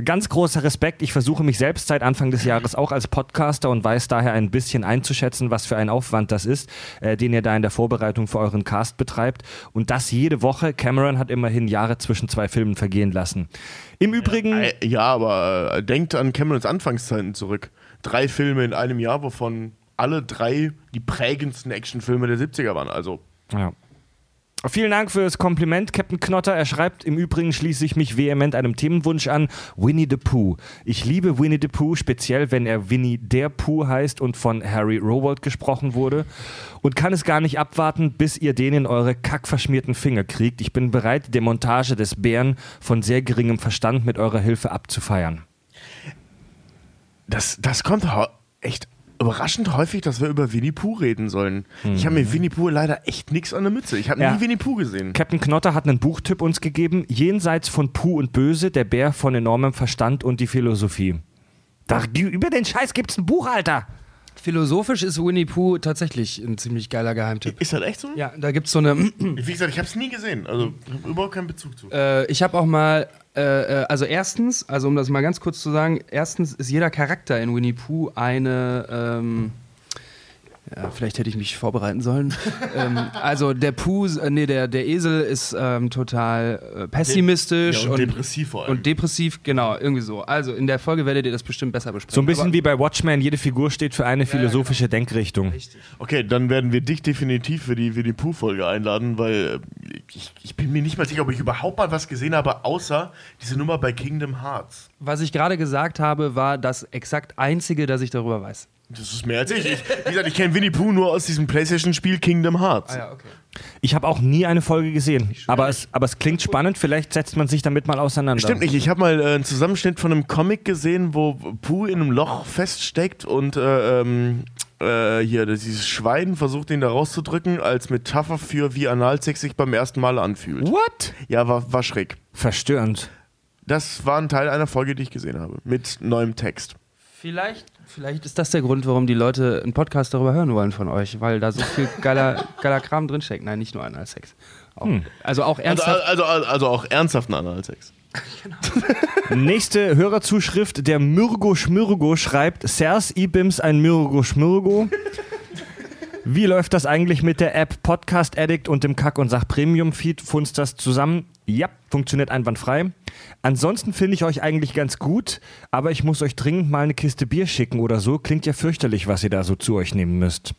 Ganz großer Respekt. Ich versuche mich selbst seit Anfang des Jahres auch als Podcaster und weiß daher ein bisschen einzuschätzen, was für ein Aufwand das ist, äh, den ihr da in der Vorbereitung für euren Cast betreibt. Und das jede Woche. Cameron hat immerhin Jahre zwischen zwei Filmen vergehen lassen. Im Übrigen. Äh, ja, aber äh, denkt an Camerons Anfangszeiten zurück. Drei Filme in einem Jahr, wovon alle drei die prägendsten Actionfilme der 70er waren. Also. Ja. Vielen Dank für das Kompliment, Captain Knotter. Er schreibt, im Übrigen schließe ich mich vehement einem Themenwunsch an. Winnie the Pooh. Ich liebe Winnie the Pooh, speziell wenn er Winnie der Pooh heißt und von Harry Rowold gesprochen wurde. Und kann es gar nicht abwarten, bis ihr den in eure kackverschmierten Finger kriegt. Ich bin bereit, die Demontage des Bären von sehr geringem Verstand mit eurer Hilfe abzufeiern. Das, das kommt echt überraschend häufig, dass wir über Winnie Pooh reden sollen. Mhm. Ich habe mir Winnie Pooh leider echt nichts an der Mütze. Ich habe ja. nie Winnie Pooh gesehen. Captain Knotter hat einen Buchtipp uns gegeben: Jenseits von Pooh und Böse, der Bär von enormem Verstand und die Philosophie. Da, über den Scheiß gibt's ein Buch, Alter. Philosophisch ist Winnie Pooh tatsächlich ein ziemlich geiler Geheimtipp. Ist das echt so? Ja, da gibt es so eine. Wie gesagt, ich habe es nie gesehen. Also überhaupt keinen Bezug zu. Äh, ich habe auch mal äh, äh, also erstens, also um das mal ganz kurz zu sagen, erstens ist jeder Charakter in Winnie Pooh eine ähm, ja, vielleicht hätte ich mich vorbereiten sollen. ähm, also der Puh, äh, nee, der, der Esel ist ähm, total äh, pessimistisch ja, und, und, depressiv vor allem. Und depressiv, genau, irgendwie so. Also in der Folge werdet ihr das bestimmt besser besprechen. So ein bisschen Aber wie bei Watchmen, jede Figur steht für eine philosophische ja, genau. Denkrichtung. Richtig. Okay, dann werden wir dich definitiv für die, für die Pooh-Folge einladen, weil äh, ich, ich bin mir nicht mal sicher, ob ich überhaupt mal was gesehen habe, außer diese Nummer bei Kingdom Hearts. Was ich gerade gesagt habe, war das exakt einzige, das ich darüber weiß. Das ist mehr als ich. ich wie gesagt, ich kenne Winnie Pooh nur aus diesem PlayStation-Spiel Kingdom Hearts. Ah, ja, okay. Ich habe auch nie eine Folge gesehen, aber es, aber es klingt spannend. Vielleicht setzt man sich damit mal auseinander. Stimmt nicht. Ich habe mal äh, einen Zusammenschnitt von einem Comic gesehen, wo Pooh in einem Loch feststeckt und äh, ähm, äh, hier dieses Schwein versucht ihn da rauszudrücken als Metapher für wie Analsex sich beim ersten Mal anfühlt. What? Ja, war, war schräg. Verstörend. Das war ein Teil einer Folge, die ich gesehen habe, mit neuem Text. Vielleicht, vielleicht ist das der Grund, warum die Leute einen Podcast darüber hören wollen von euch, weil da so viel geiler, geiler Kram drinsteckt. Nein, nicht nur Analsex. Auch, hm. Also auch also, ernsthaft. Also, also, also auch ernsthaften Analsex. genau. Nächste Hörerzuschrift, der Mürgo Schmürgo schreibt, Sers Ibims ein Mürgo Schmürgo. Wie läuft das eigentlich mit der App Podcast Addict und dem Kack- und Sach Premium Feed? Funzt das zusammen? Ja, funktioniert einwandfrei. Ansonsten finde ich euch eigentlich ganz gut, aber ich muss euch dringend mal eine Kiste Bier schicken oder so. Klingt ja fürchterlich, was ihr da so zu euch nehmen müsst.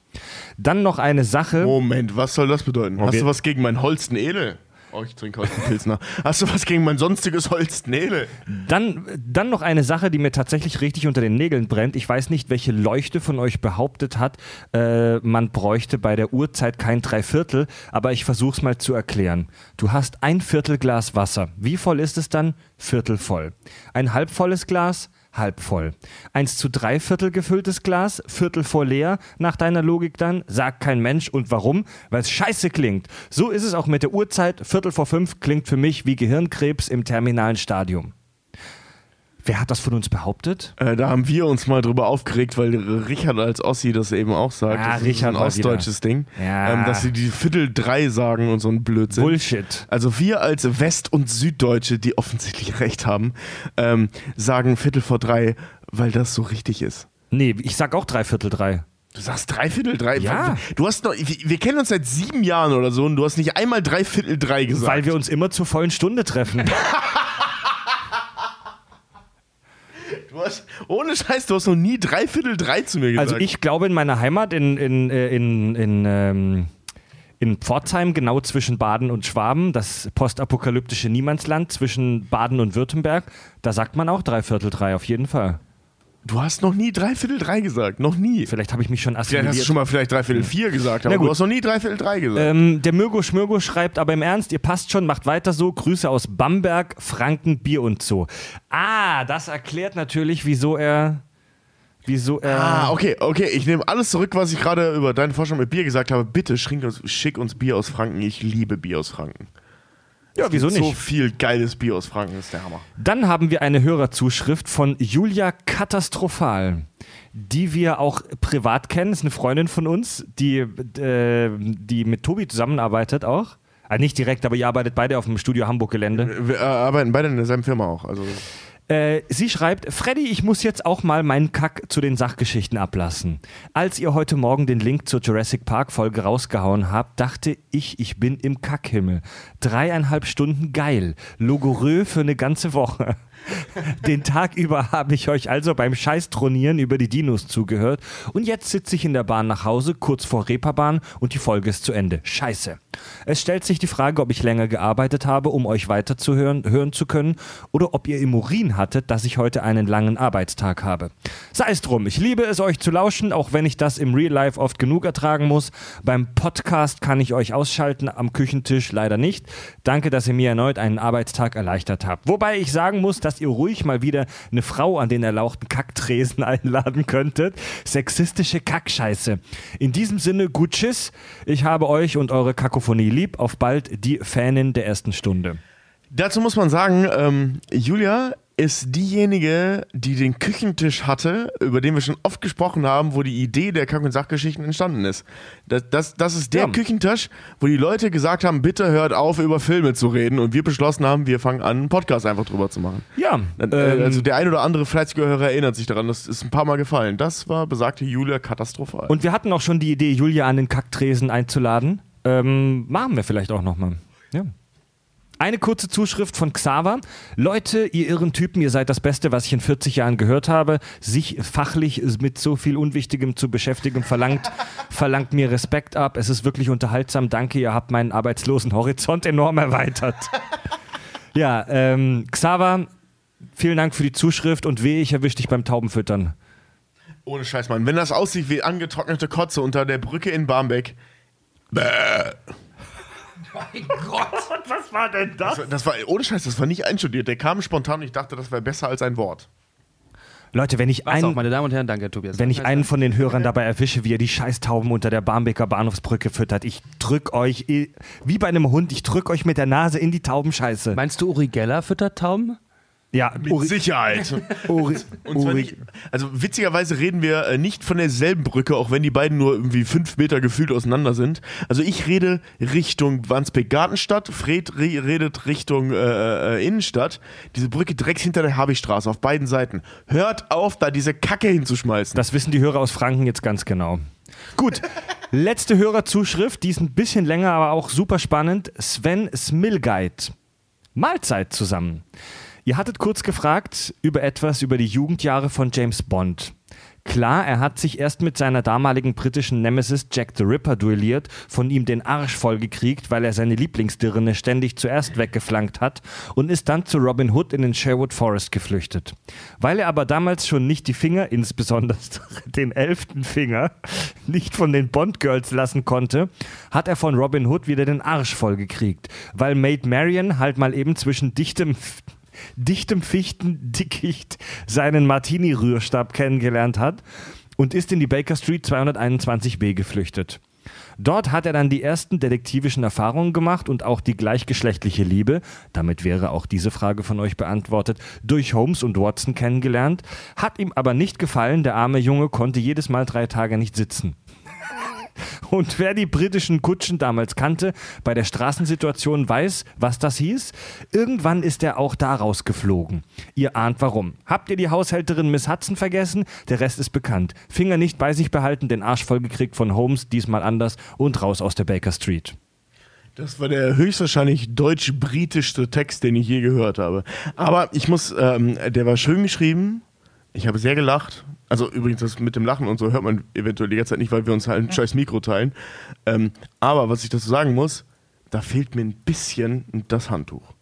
Dann noch eine Sache. Moment, was soll das bedeuten? Okay. Hast du was gegen mein Holsten Edel? Oh, ich trinke heute einen Pilsner. Hast du was gegen mein sonstiges Holznähle? Dann, dann noch eine Sache, die mir tatsächlich richtig unter den Nägeln brennt. Ich weiß nicht, welche Leuchte von euch behauptet hat, äh, man bräuchte bei der Uhrzeit kein Dreiviertel, aber ich versuche es mal zu erklären. Du hast ein Viertel Glas Wasser. Wie voll ist es dann? Viertel voll. Ein halbvolles Glas? Halb voll. Eins zu drei Viertel gefülltes Glas, Viertel vor leer, nach deiner Logik dann, sagt kein Mensch. Und warum? Weil es scheiße klingt. So ist es auch mit der Uhrzeit. Viertel vor fünf klingt für mich wie Gehirnkrebs im terminalen Stadium. Wer hat das von uns behauptet? Äh, da haben wir uns mal drüber aufgeregt, weil Richard als Ossi das eben auch sagt. Ja, das Richard ist ein ostdeutsches Ding. Ja. Ähm, dass sie die Viertel drei sagen und so ein Blödsinn. Bullshit. Also wir als West- und Süddeutsche, die offensichtlich recht haben, ähm, sagen Viertel vor drei, weil das so richtig ist. Nee, ich sag auch Dreiviertel drei. Du sagst Dreiviertel drei? Ja. Du hast noch, wir kennen uns seit sieben Jahren oder so und du hast nicht einmal Dreiviertel drei gesagt. Weil wir uns immer zur vollen Stunde treffen. Du hast, ohne Scheiß, du hast noch nie Dreiviertel drei zu mir gesagt. Also ich glaube in meiner Heimat in, in, äh, in, in, ähm, in Pforzheim, genau zwischen Baden und Schwaben, das postapokalyptische Niemandsland zwischen Baden und Württemberg, da sagt man auch Dreiviertel drei auf jeden Fall. Du hast noch nie Dreiviertel drei gesagt. Noch nie. Vielleicht habe ich mich schon assimiliert. Vielleicht hast du schon mal vielleicht Dreiviertel vier gesagt, aber du hast noch nie Dreiviertel drei gesagt. Ähm, der Mirgo Schmirgo schreibt aber im Ernst, ihr passt schon, macht weiter so. Grüße aus Bamberg, Franken, Bier und so. Ah, das erklärt natürlich, wieso er Wieso er. Ah, okay, okay. Ich nehme alles zurück, was ich gerade über deine Forschung mit Bier gesagt habe. Bitte uns, schick uns Bier aus Franken. Ich liebe Bier aus Franken. Ja, wieso nicht? So viel geiles Bier aus Franken ist der Hammer. Dann haben wir eine Hörerzuschrift von Julia Katastrophal, die wir auch privat kennen. Das ist eine Freundin von uns, die, äh, die mit Tobi zusammenarbeitet auch. Ah, nicht direkt, aber ihr arbeitet beide auf dem Studio Hamburg-Gelände. Wir äh, arbeiten beide in derselben Firma auch. Also Äh, sie schreibt, Freddy, ich muss jetzt auch mal meinen Kack zu den Sachgeschichten ablassen. Als ihr heute Morgen den Link zur Jurassic Park Folge rausgehauen habt, dachte ich, ich bin im Kackhimmel. Dreieinhalb Stunden geil. Logorö für eine ganze Woche. Den Tag über habe ich euch also beim Scheißtronieren über die Dinos zugehört und jetzt sitze ich in der Bahn nach Hause, kurz vor Reeperbahn und die Folge ist zu Ende. Scheiße. Es stellt sich die Frage, ob ich länger gearbeitet habe, um euch weiterzuhören hören zu können oder ob ihr im Urin hattet, dass ich heute einen langen Arbeitstag habe. Sei es drum, ich liebe es, euch zu lauschen, auch wenn ich das im Real Life oft genug ertragen muss. Beim Podcast kann ich euch ausschalten, am Küchentisch leider nicht. Danke, dass ihr mir erneut einen Arbeitstag erleichtert habt. Wobei ich sagen muss, dass ihr ruhig mal wieder eine Frau an den erlauchten Kacktresen einladen könntet. Sexistische Kackscheiße. In diesem Sinne, gut Tschüss. Ich habe euch und eure Kakophonie lieb. Auf bald, die Fanin der ersten Stunde. Dazu muss man sagen, ähm, Julia ist diejenige, die den Küchentisch hatte, über den wir schon oft gesprochen haben, wo die Idee der Kack- und Sachgeschichten entstanden ist. Das, das, das ist der Ja. Küchentisch, wo die Leute gesagt haben, bitte hört auf, über Filme zu reden. Und wir beschlossen haben, wir fangen an, einen Podcast einfach drüber zu machen. Ja, Äh, ähm, also der ein oder andere fleißige Hörer erinnert sich daran, das ist ein paar Mal gefallen. Das war besagte Julia katastrophal. Und wir hatten auch schon die Idee, Julia an den Kacktresen einzuladen. Ähm, machen wir vielleicht auch nochmal. Ja. Eine kurze Zuschrift von Xaver. Leute, ihr irren Typen, ihr seid das Beste, was ich in 40 Jahren gehört habe. Sich fachlich mit so viel Unwichtigem zu beschäftigen, verlangt, verlangt mir Respekt ab. Es ist wirklich unterhaltsam. Danke, ihr habt meinen arbeitslosen Horizont enorm erweitert. Ja, ähm, Xaver, vielen Dank für die Zuschrift und weh, ich erwische dich beim Taubenfüttern. Ohne Scheiß, Mann. Wenn das aussieht wie angetrocknete Kotze unter der Brücke in Barmbek. Bäh. Was war denn das? Das, das war, ohne Scheiß, das war nicht einstudiert. Der kam spontan und ich dachte, das wäre besser als ein Wort. Leute, wenn ich Was auch, einen, meine Damen und Herren, danke, Tobias. Wenn ich einen von den Hörern dabei erwische, wie er die Scheißtauben unter der Barmbeker Bahnhofsbrücke füttert, ich drück euch, wie bei einem Hund, ich drück euch mit der Nase in die Taubenscheiße. Meinst du, Uri Geller füttert Tauben? Ja, Uri, Sicherheit. Uri, nicht, also witzigerweise reden wir äh, nicht von derselben Brücke, auch wenn die beiden nur irgendwie fünf Meter gefühlt auseinander sind. Also ich rede Richtung Wandsbek Gartenstadt, Fred re redet Richtung äh, äh, Innenstadt. Diese Brücke direkt hinter der Habigstraße auf beiden Seiten. Hört auf, da diese Kacke hinzuschmeißen. das wissen die Hörer aus Franken jetzt ganz genau. Gut, letzte Hörerzuschrift, die ist ein bisschen länger, aber auch super spannend. Sven Smilgeit. Mahlzeit zusammen. Ihr hattet kurz gefragt über etwas über die Jugendjahre von James Bond. Klar, er hat sich erst mit seiner damaligen britischen Nemesis Jack the Ripper duelliert, von ihm den Arsch vollgekriegt, weil er seine Lieblingsdirne ständig zuerst weggeflankt hat und ist dann zu Robin Hood in den Sherwood Forest geflüchtet. Weil er aber damals schon nicht die Finger, insbesondere den elften Finger, nicht von den Bond-Girls lassen konnte, hat er von Robin Hood wieder den Arsch vollgekriegt, weil Maid Marian halt mal eben zwischen dichtem dichtem Fichtendickicht seinen Martini-Rührstab kennengelernt hat und ist in die Baker Street 221b geflüchtet. Dort hat er dann die ersten detektivischen Erfahrungen gemacht und auch die gleichgeschlechtliche Liebe, damit wäre auch diese Frage von euch beantwortet, durch Holmes und Watson kennengelernt, hat ihm aber nicht gefallen, der arme Junge konnte jedes Mal drei Tage nicht sitzen. Und wer die britischen Kutschen damals kannte, bei der Straßensituation weiß, was das hieß. Irgendwann ist er auch da rausgeflogen. Ihr ahnt warum. Habt ihr die Haushälterin Miss Hudson vergessen? Der Rest ist bekannt. Finger nicht bei sich behalten, den Arsch vollgekriegt von Holmes, diesmal anders und raus aus der Baker Street. Das war der höchstwahrscheinlich deutsch-britischste Text, den ich je gehört habe. Aber ich muss, ähm, der war schön geschrieben. Ich habe sehr gelacht. Also übrigens, das mit dem Lachen und so hört man eventuell die ganze Zeit nicht, weil wir uns halt ein scheiß Mikro teilen. Ähm, aber was ich dazu sagen muss, da fehlt mir ein bisschen das Handtuch.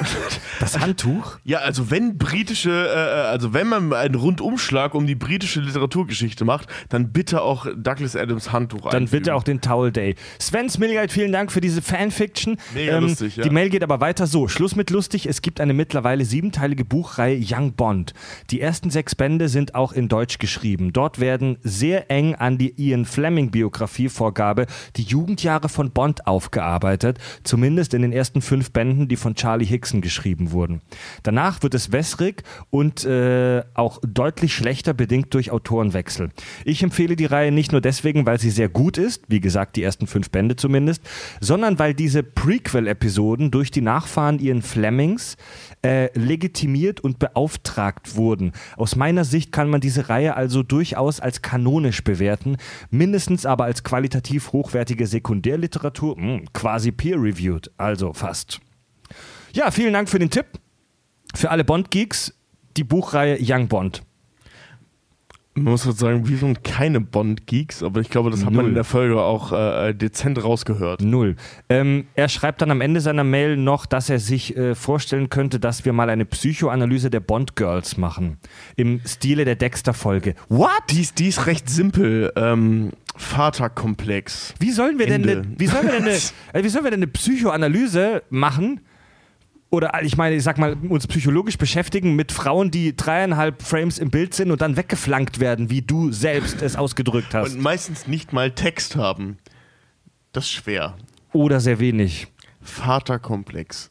Das Handtuch? Ja, also wenn britische, äh, also wenn man einen Rundumschlag um die britische Literaturgeschichte macht, dann bitte auch Douglas Adams Handtuch Dann einfügen. bitte auch den Towel Day. Sven Smilgeit, vielen Dank für diese Fanfiction. Ähm, Mega lustig, ja. Die Mail geht aber weiter so. Schluss mit lustig. Es gibt eine mittlerweile siebenteilige Buchreihe Young Bond. Die ersten sechs Bände sind auch in Deutsch geschrieben. Dort werden sehr eng an die Ian Fleming Biografievorgabe die Jugendjahre von Bond aufgearbeitet. Zumindest in den ersten fünf Bänden, die von Charlie Hickson geschrieben geschrieben wurden. Danach wird es wässrig und äh, auch deutlich schlechter bedingt durch Autorenwechsel. Ich empfehle die Reihe nicht nur deswegen, weil sie sehr gut ist, wie gesagt, die ersten fünf Bände zumindest, sondern weil diese Prequel-Episoden durch die Nachfahren ihren Flemings äh, legitimiert und beauftragt wurden. Aus meiner Sicht kann man diese Reihe also durchaus als kanonisch bewerten, mindestens aber als qualitativ hochwertige Sekundärliteratur, mh, hm, quasi peer-reviewed, also fast. Ja, vielen Dank für den Tipp. Für alle Bond-Geeks, die Buchreihe Young Bond. Man muss sagen, wir sind keine Bond-Geeks, aber ich glaube, das hat Null. man in der Folge auch äh, dezent rausgehört. Null. Ähm, er schreibt dann am Ende seiner Mail noch, dass er sich äh, vorstellen könnte, dass wir mal eine Psychoanalyse der Bond-Girls machen. Im Stile der Dexter-Folge. What? Die ist, die ist recht simpel. Ähm, Vaterkomplex. Wie sollen wir denn eine, wie sollen wir denn eine, äh, wie sollen wir denn eine Psychoanalyse machen? Oder ich meine, ich sag mal, uns psychologisch beschäftigen mit Frauen, die dreieinhalb Frames im Bild sind und dann weggeflankt werden, wie du selbst es ausgedrückt hast. Und meistens nicht mal Text haben. Das ist schwer. Oder sehr wenig. Vaterkomplex.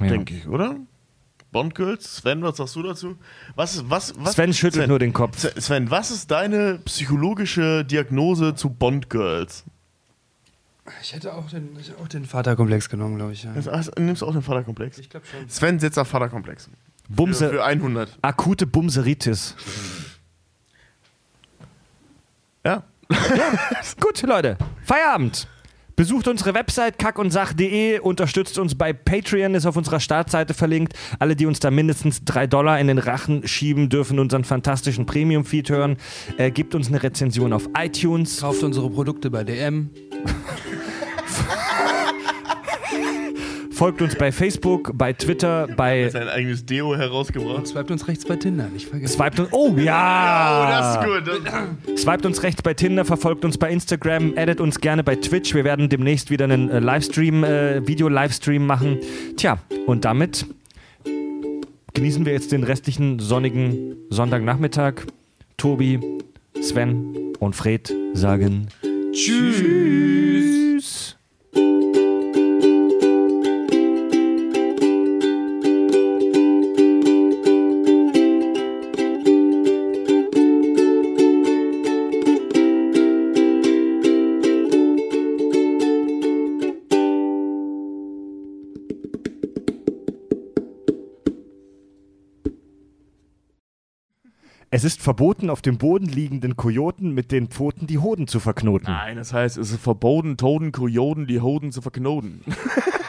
Ja. Denke ich, oder? Bondgirls, Sven, was sagst du dazu? Was, was, was, Sven schüttelt Sven, nur den Kopf. Sven, was ist deine psychologische Diagnose zu Bondgirls? Ich hätte auch den, ich hätte auch den Vaterkomplex genommen, glaube ich. Ja. Also, nimmst du auch den Vaterkomplex? Ich glaube schon. Sven auf Vaterkomplex. Bumse, für, für 100. Akute Bumseritis. Ja. ja. Gut, Leute. Feierabend. Besucht unsere Website kackundsach.de, unterstützt uns bei Patreon, ist auf unserer Startseite verlinkt. Alle, die uns da mindestens drei Dollar in den Rachen schieben, dürfen unseren fantastischen Premium-Feed hören. Äh, gibt uns eine Rezension auf iTunes. Kauft unsere Produkte bei DM. Folgt uns bei Facebook, bei Twitter, bei. Sein eigenes Deo herausgebracht. Swiped uns rechts bei Tinder, nicht vergessen. Swiped uns. Oh ja! Oh, das ist gut. Swiped uns rechts bei Tinder, verfolgt uns bei Instagram, edit uns gerne bei Twitch. Wir werden demnächst wieder einen äh, Livestream, äh, Video-Livestream machen. Tja, und damit genießen wir jetzt den restlichen sonnigen Sonntagnachmittag. Tobi, Sven und Fred sagen Tschüss. Es ist verboten, auf dem Boden liegenden Kojoten mit den Pfoten die Hoden zu verknoten. Nein, das heißt, es ist verboten, Toten, Kojoten die Hoden zu verknoten.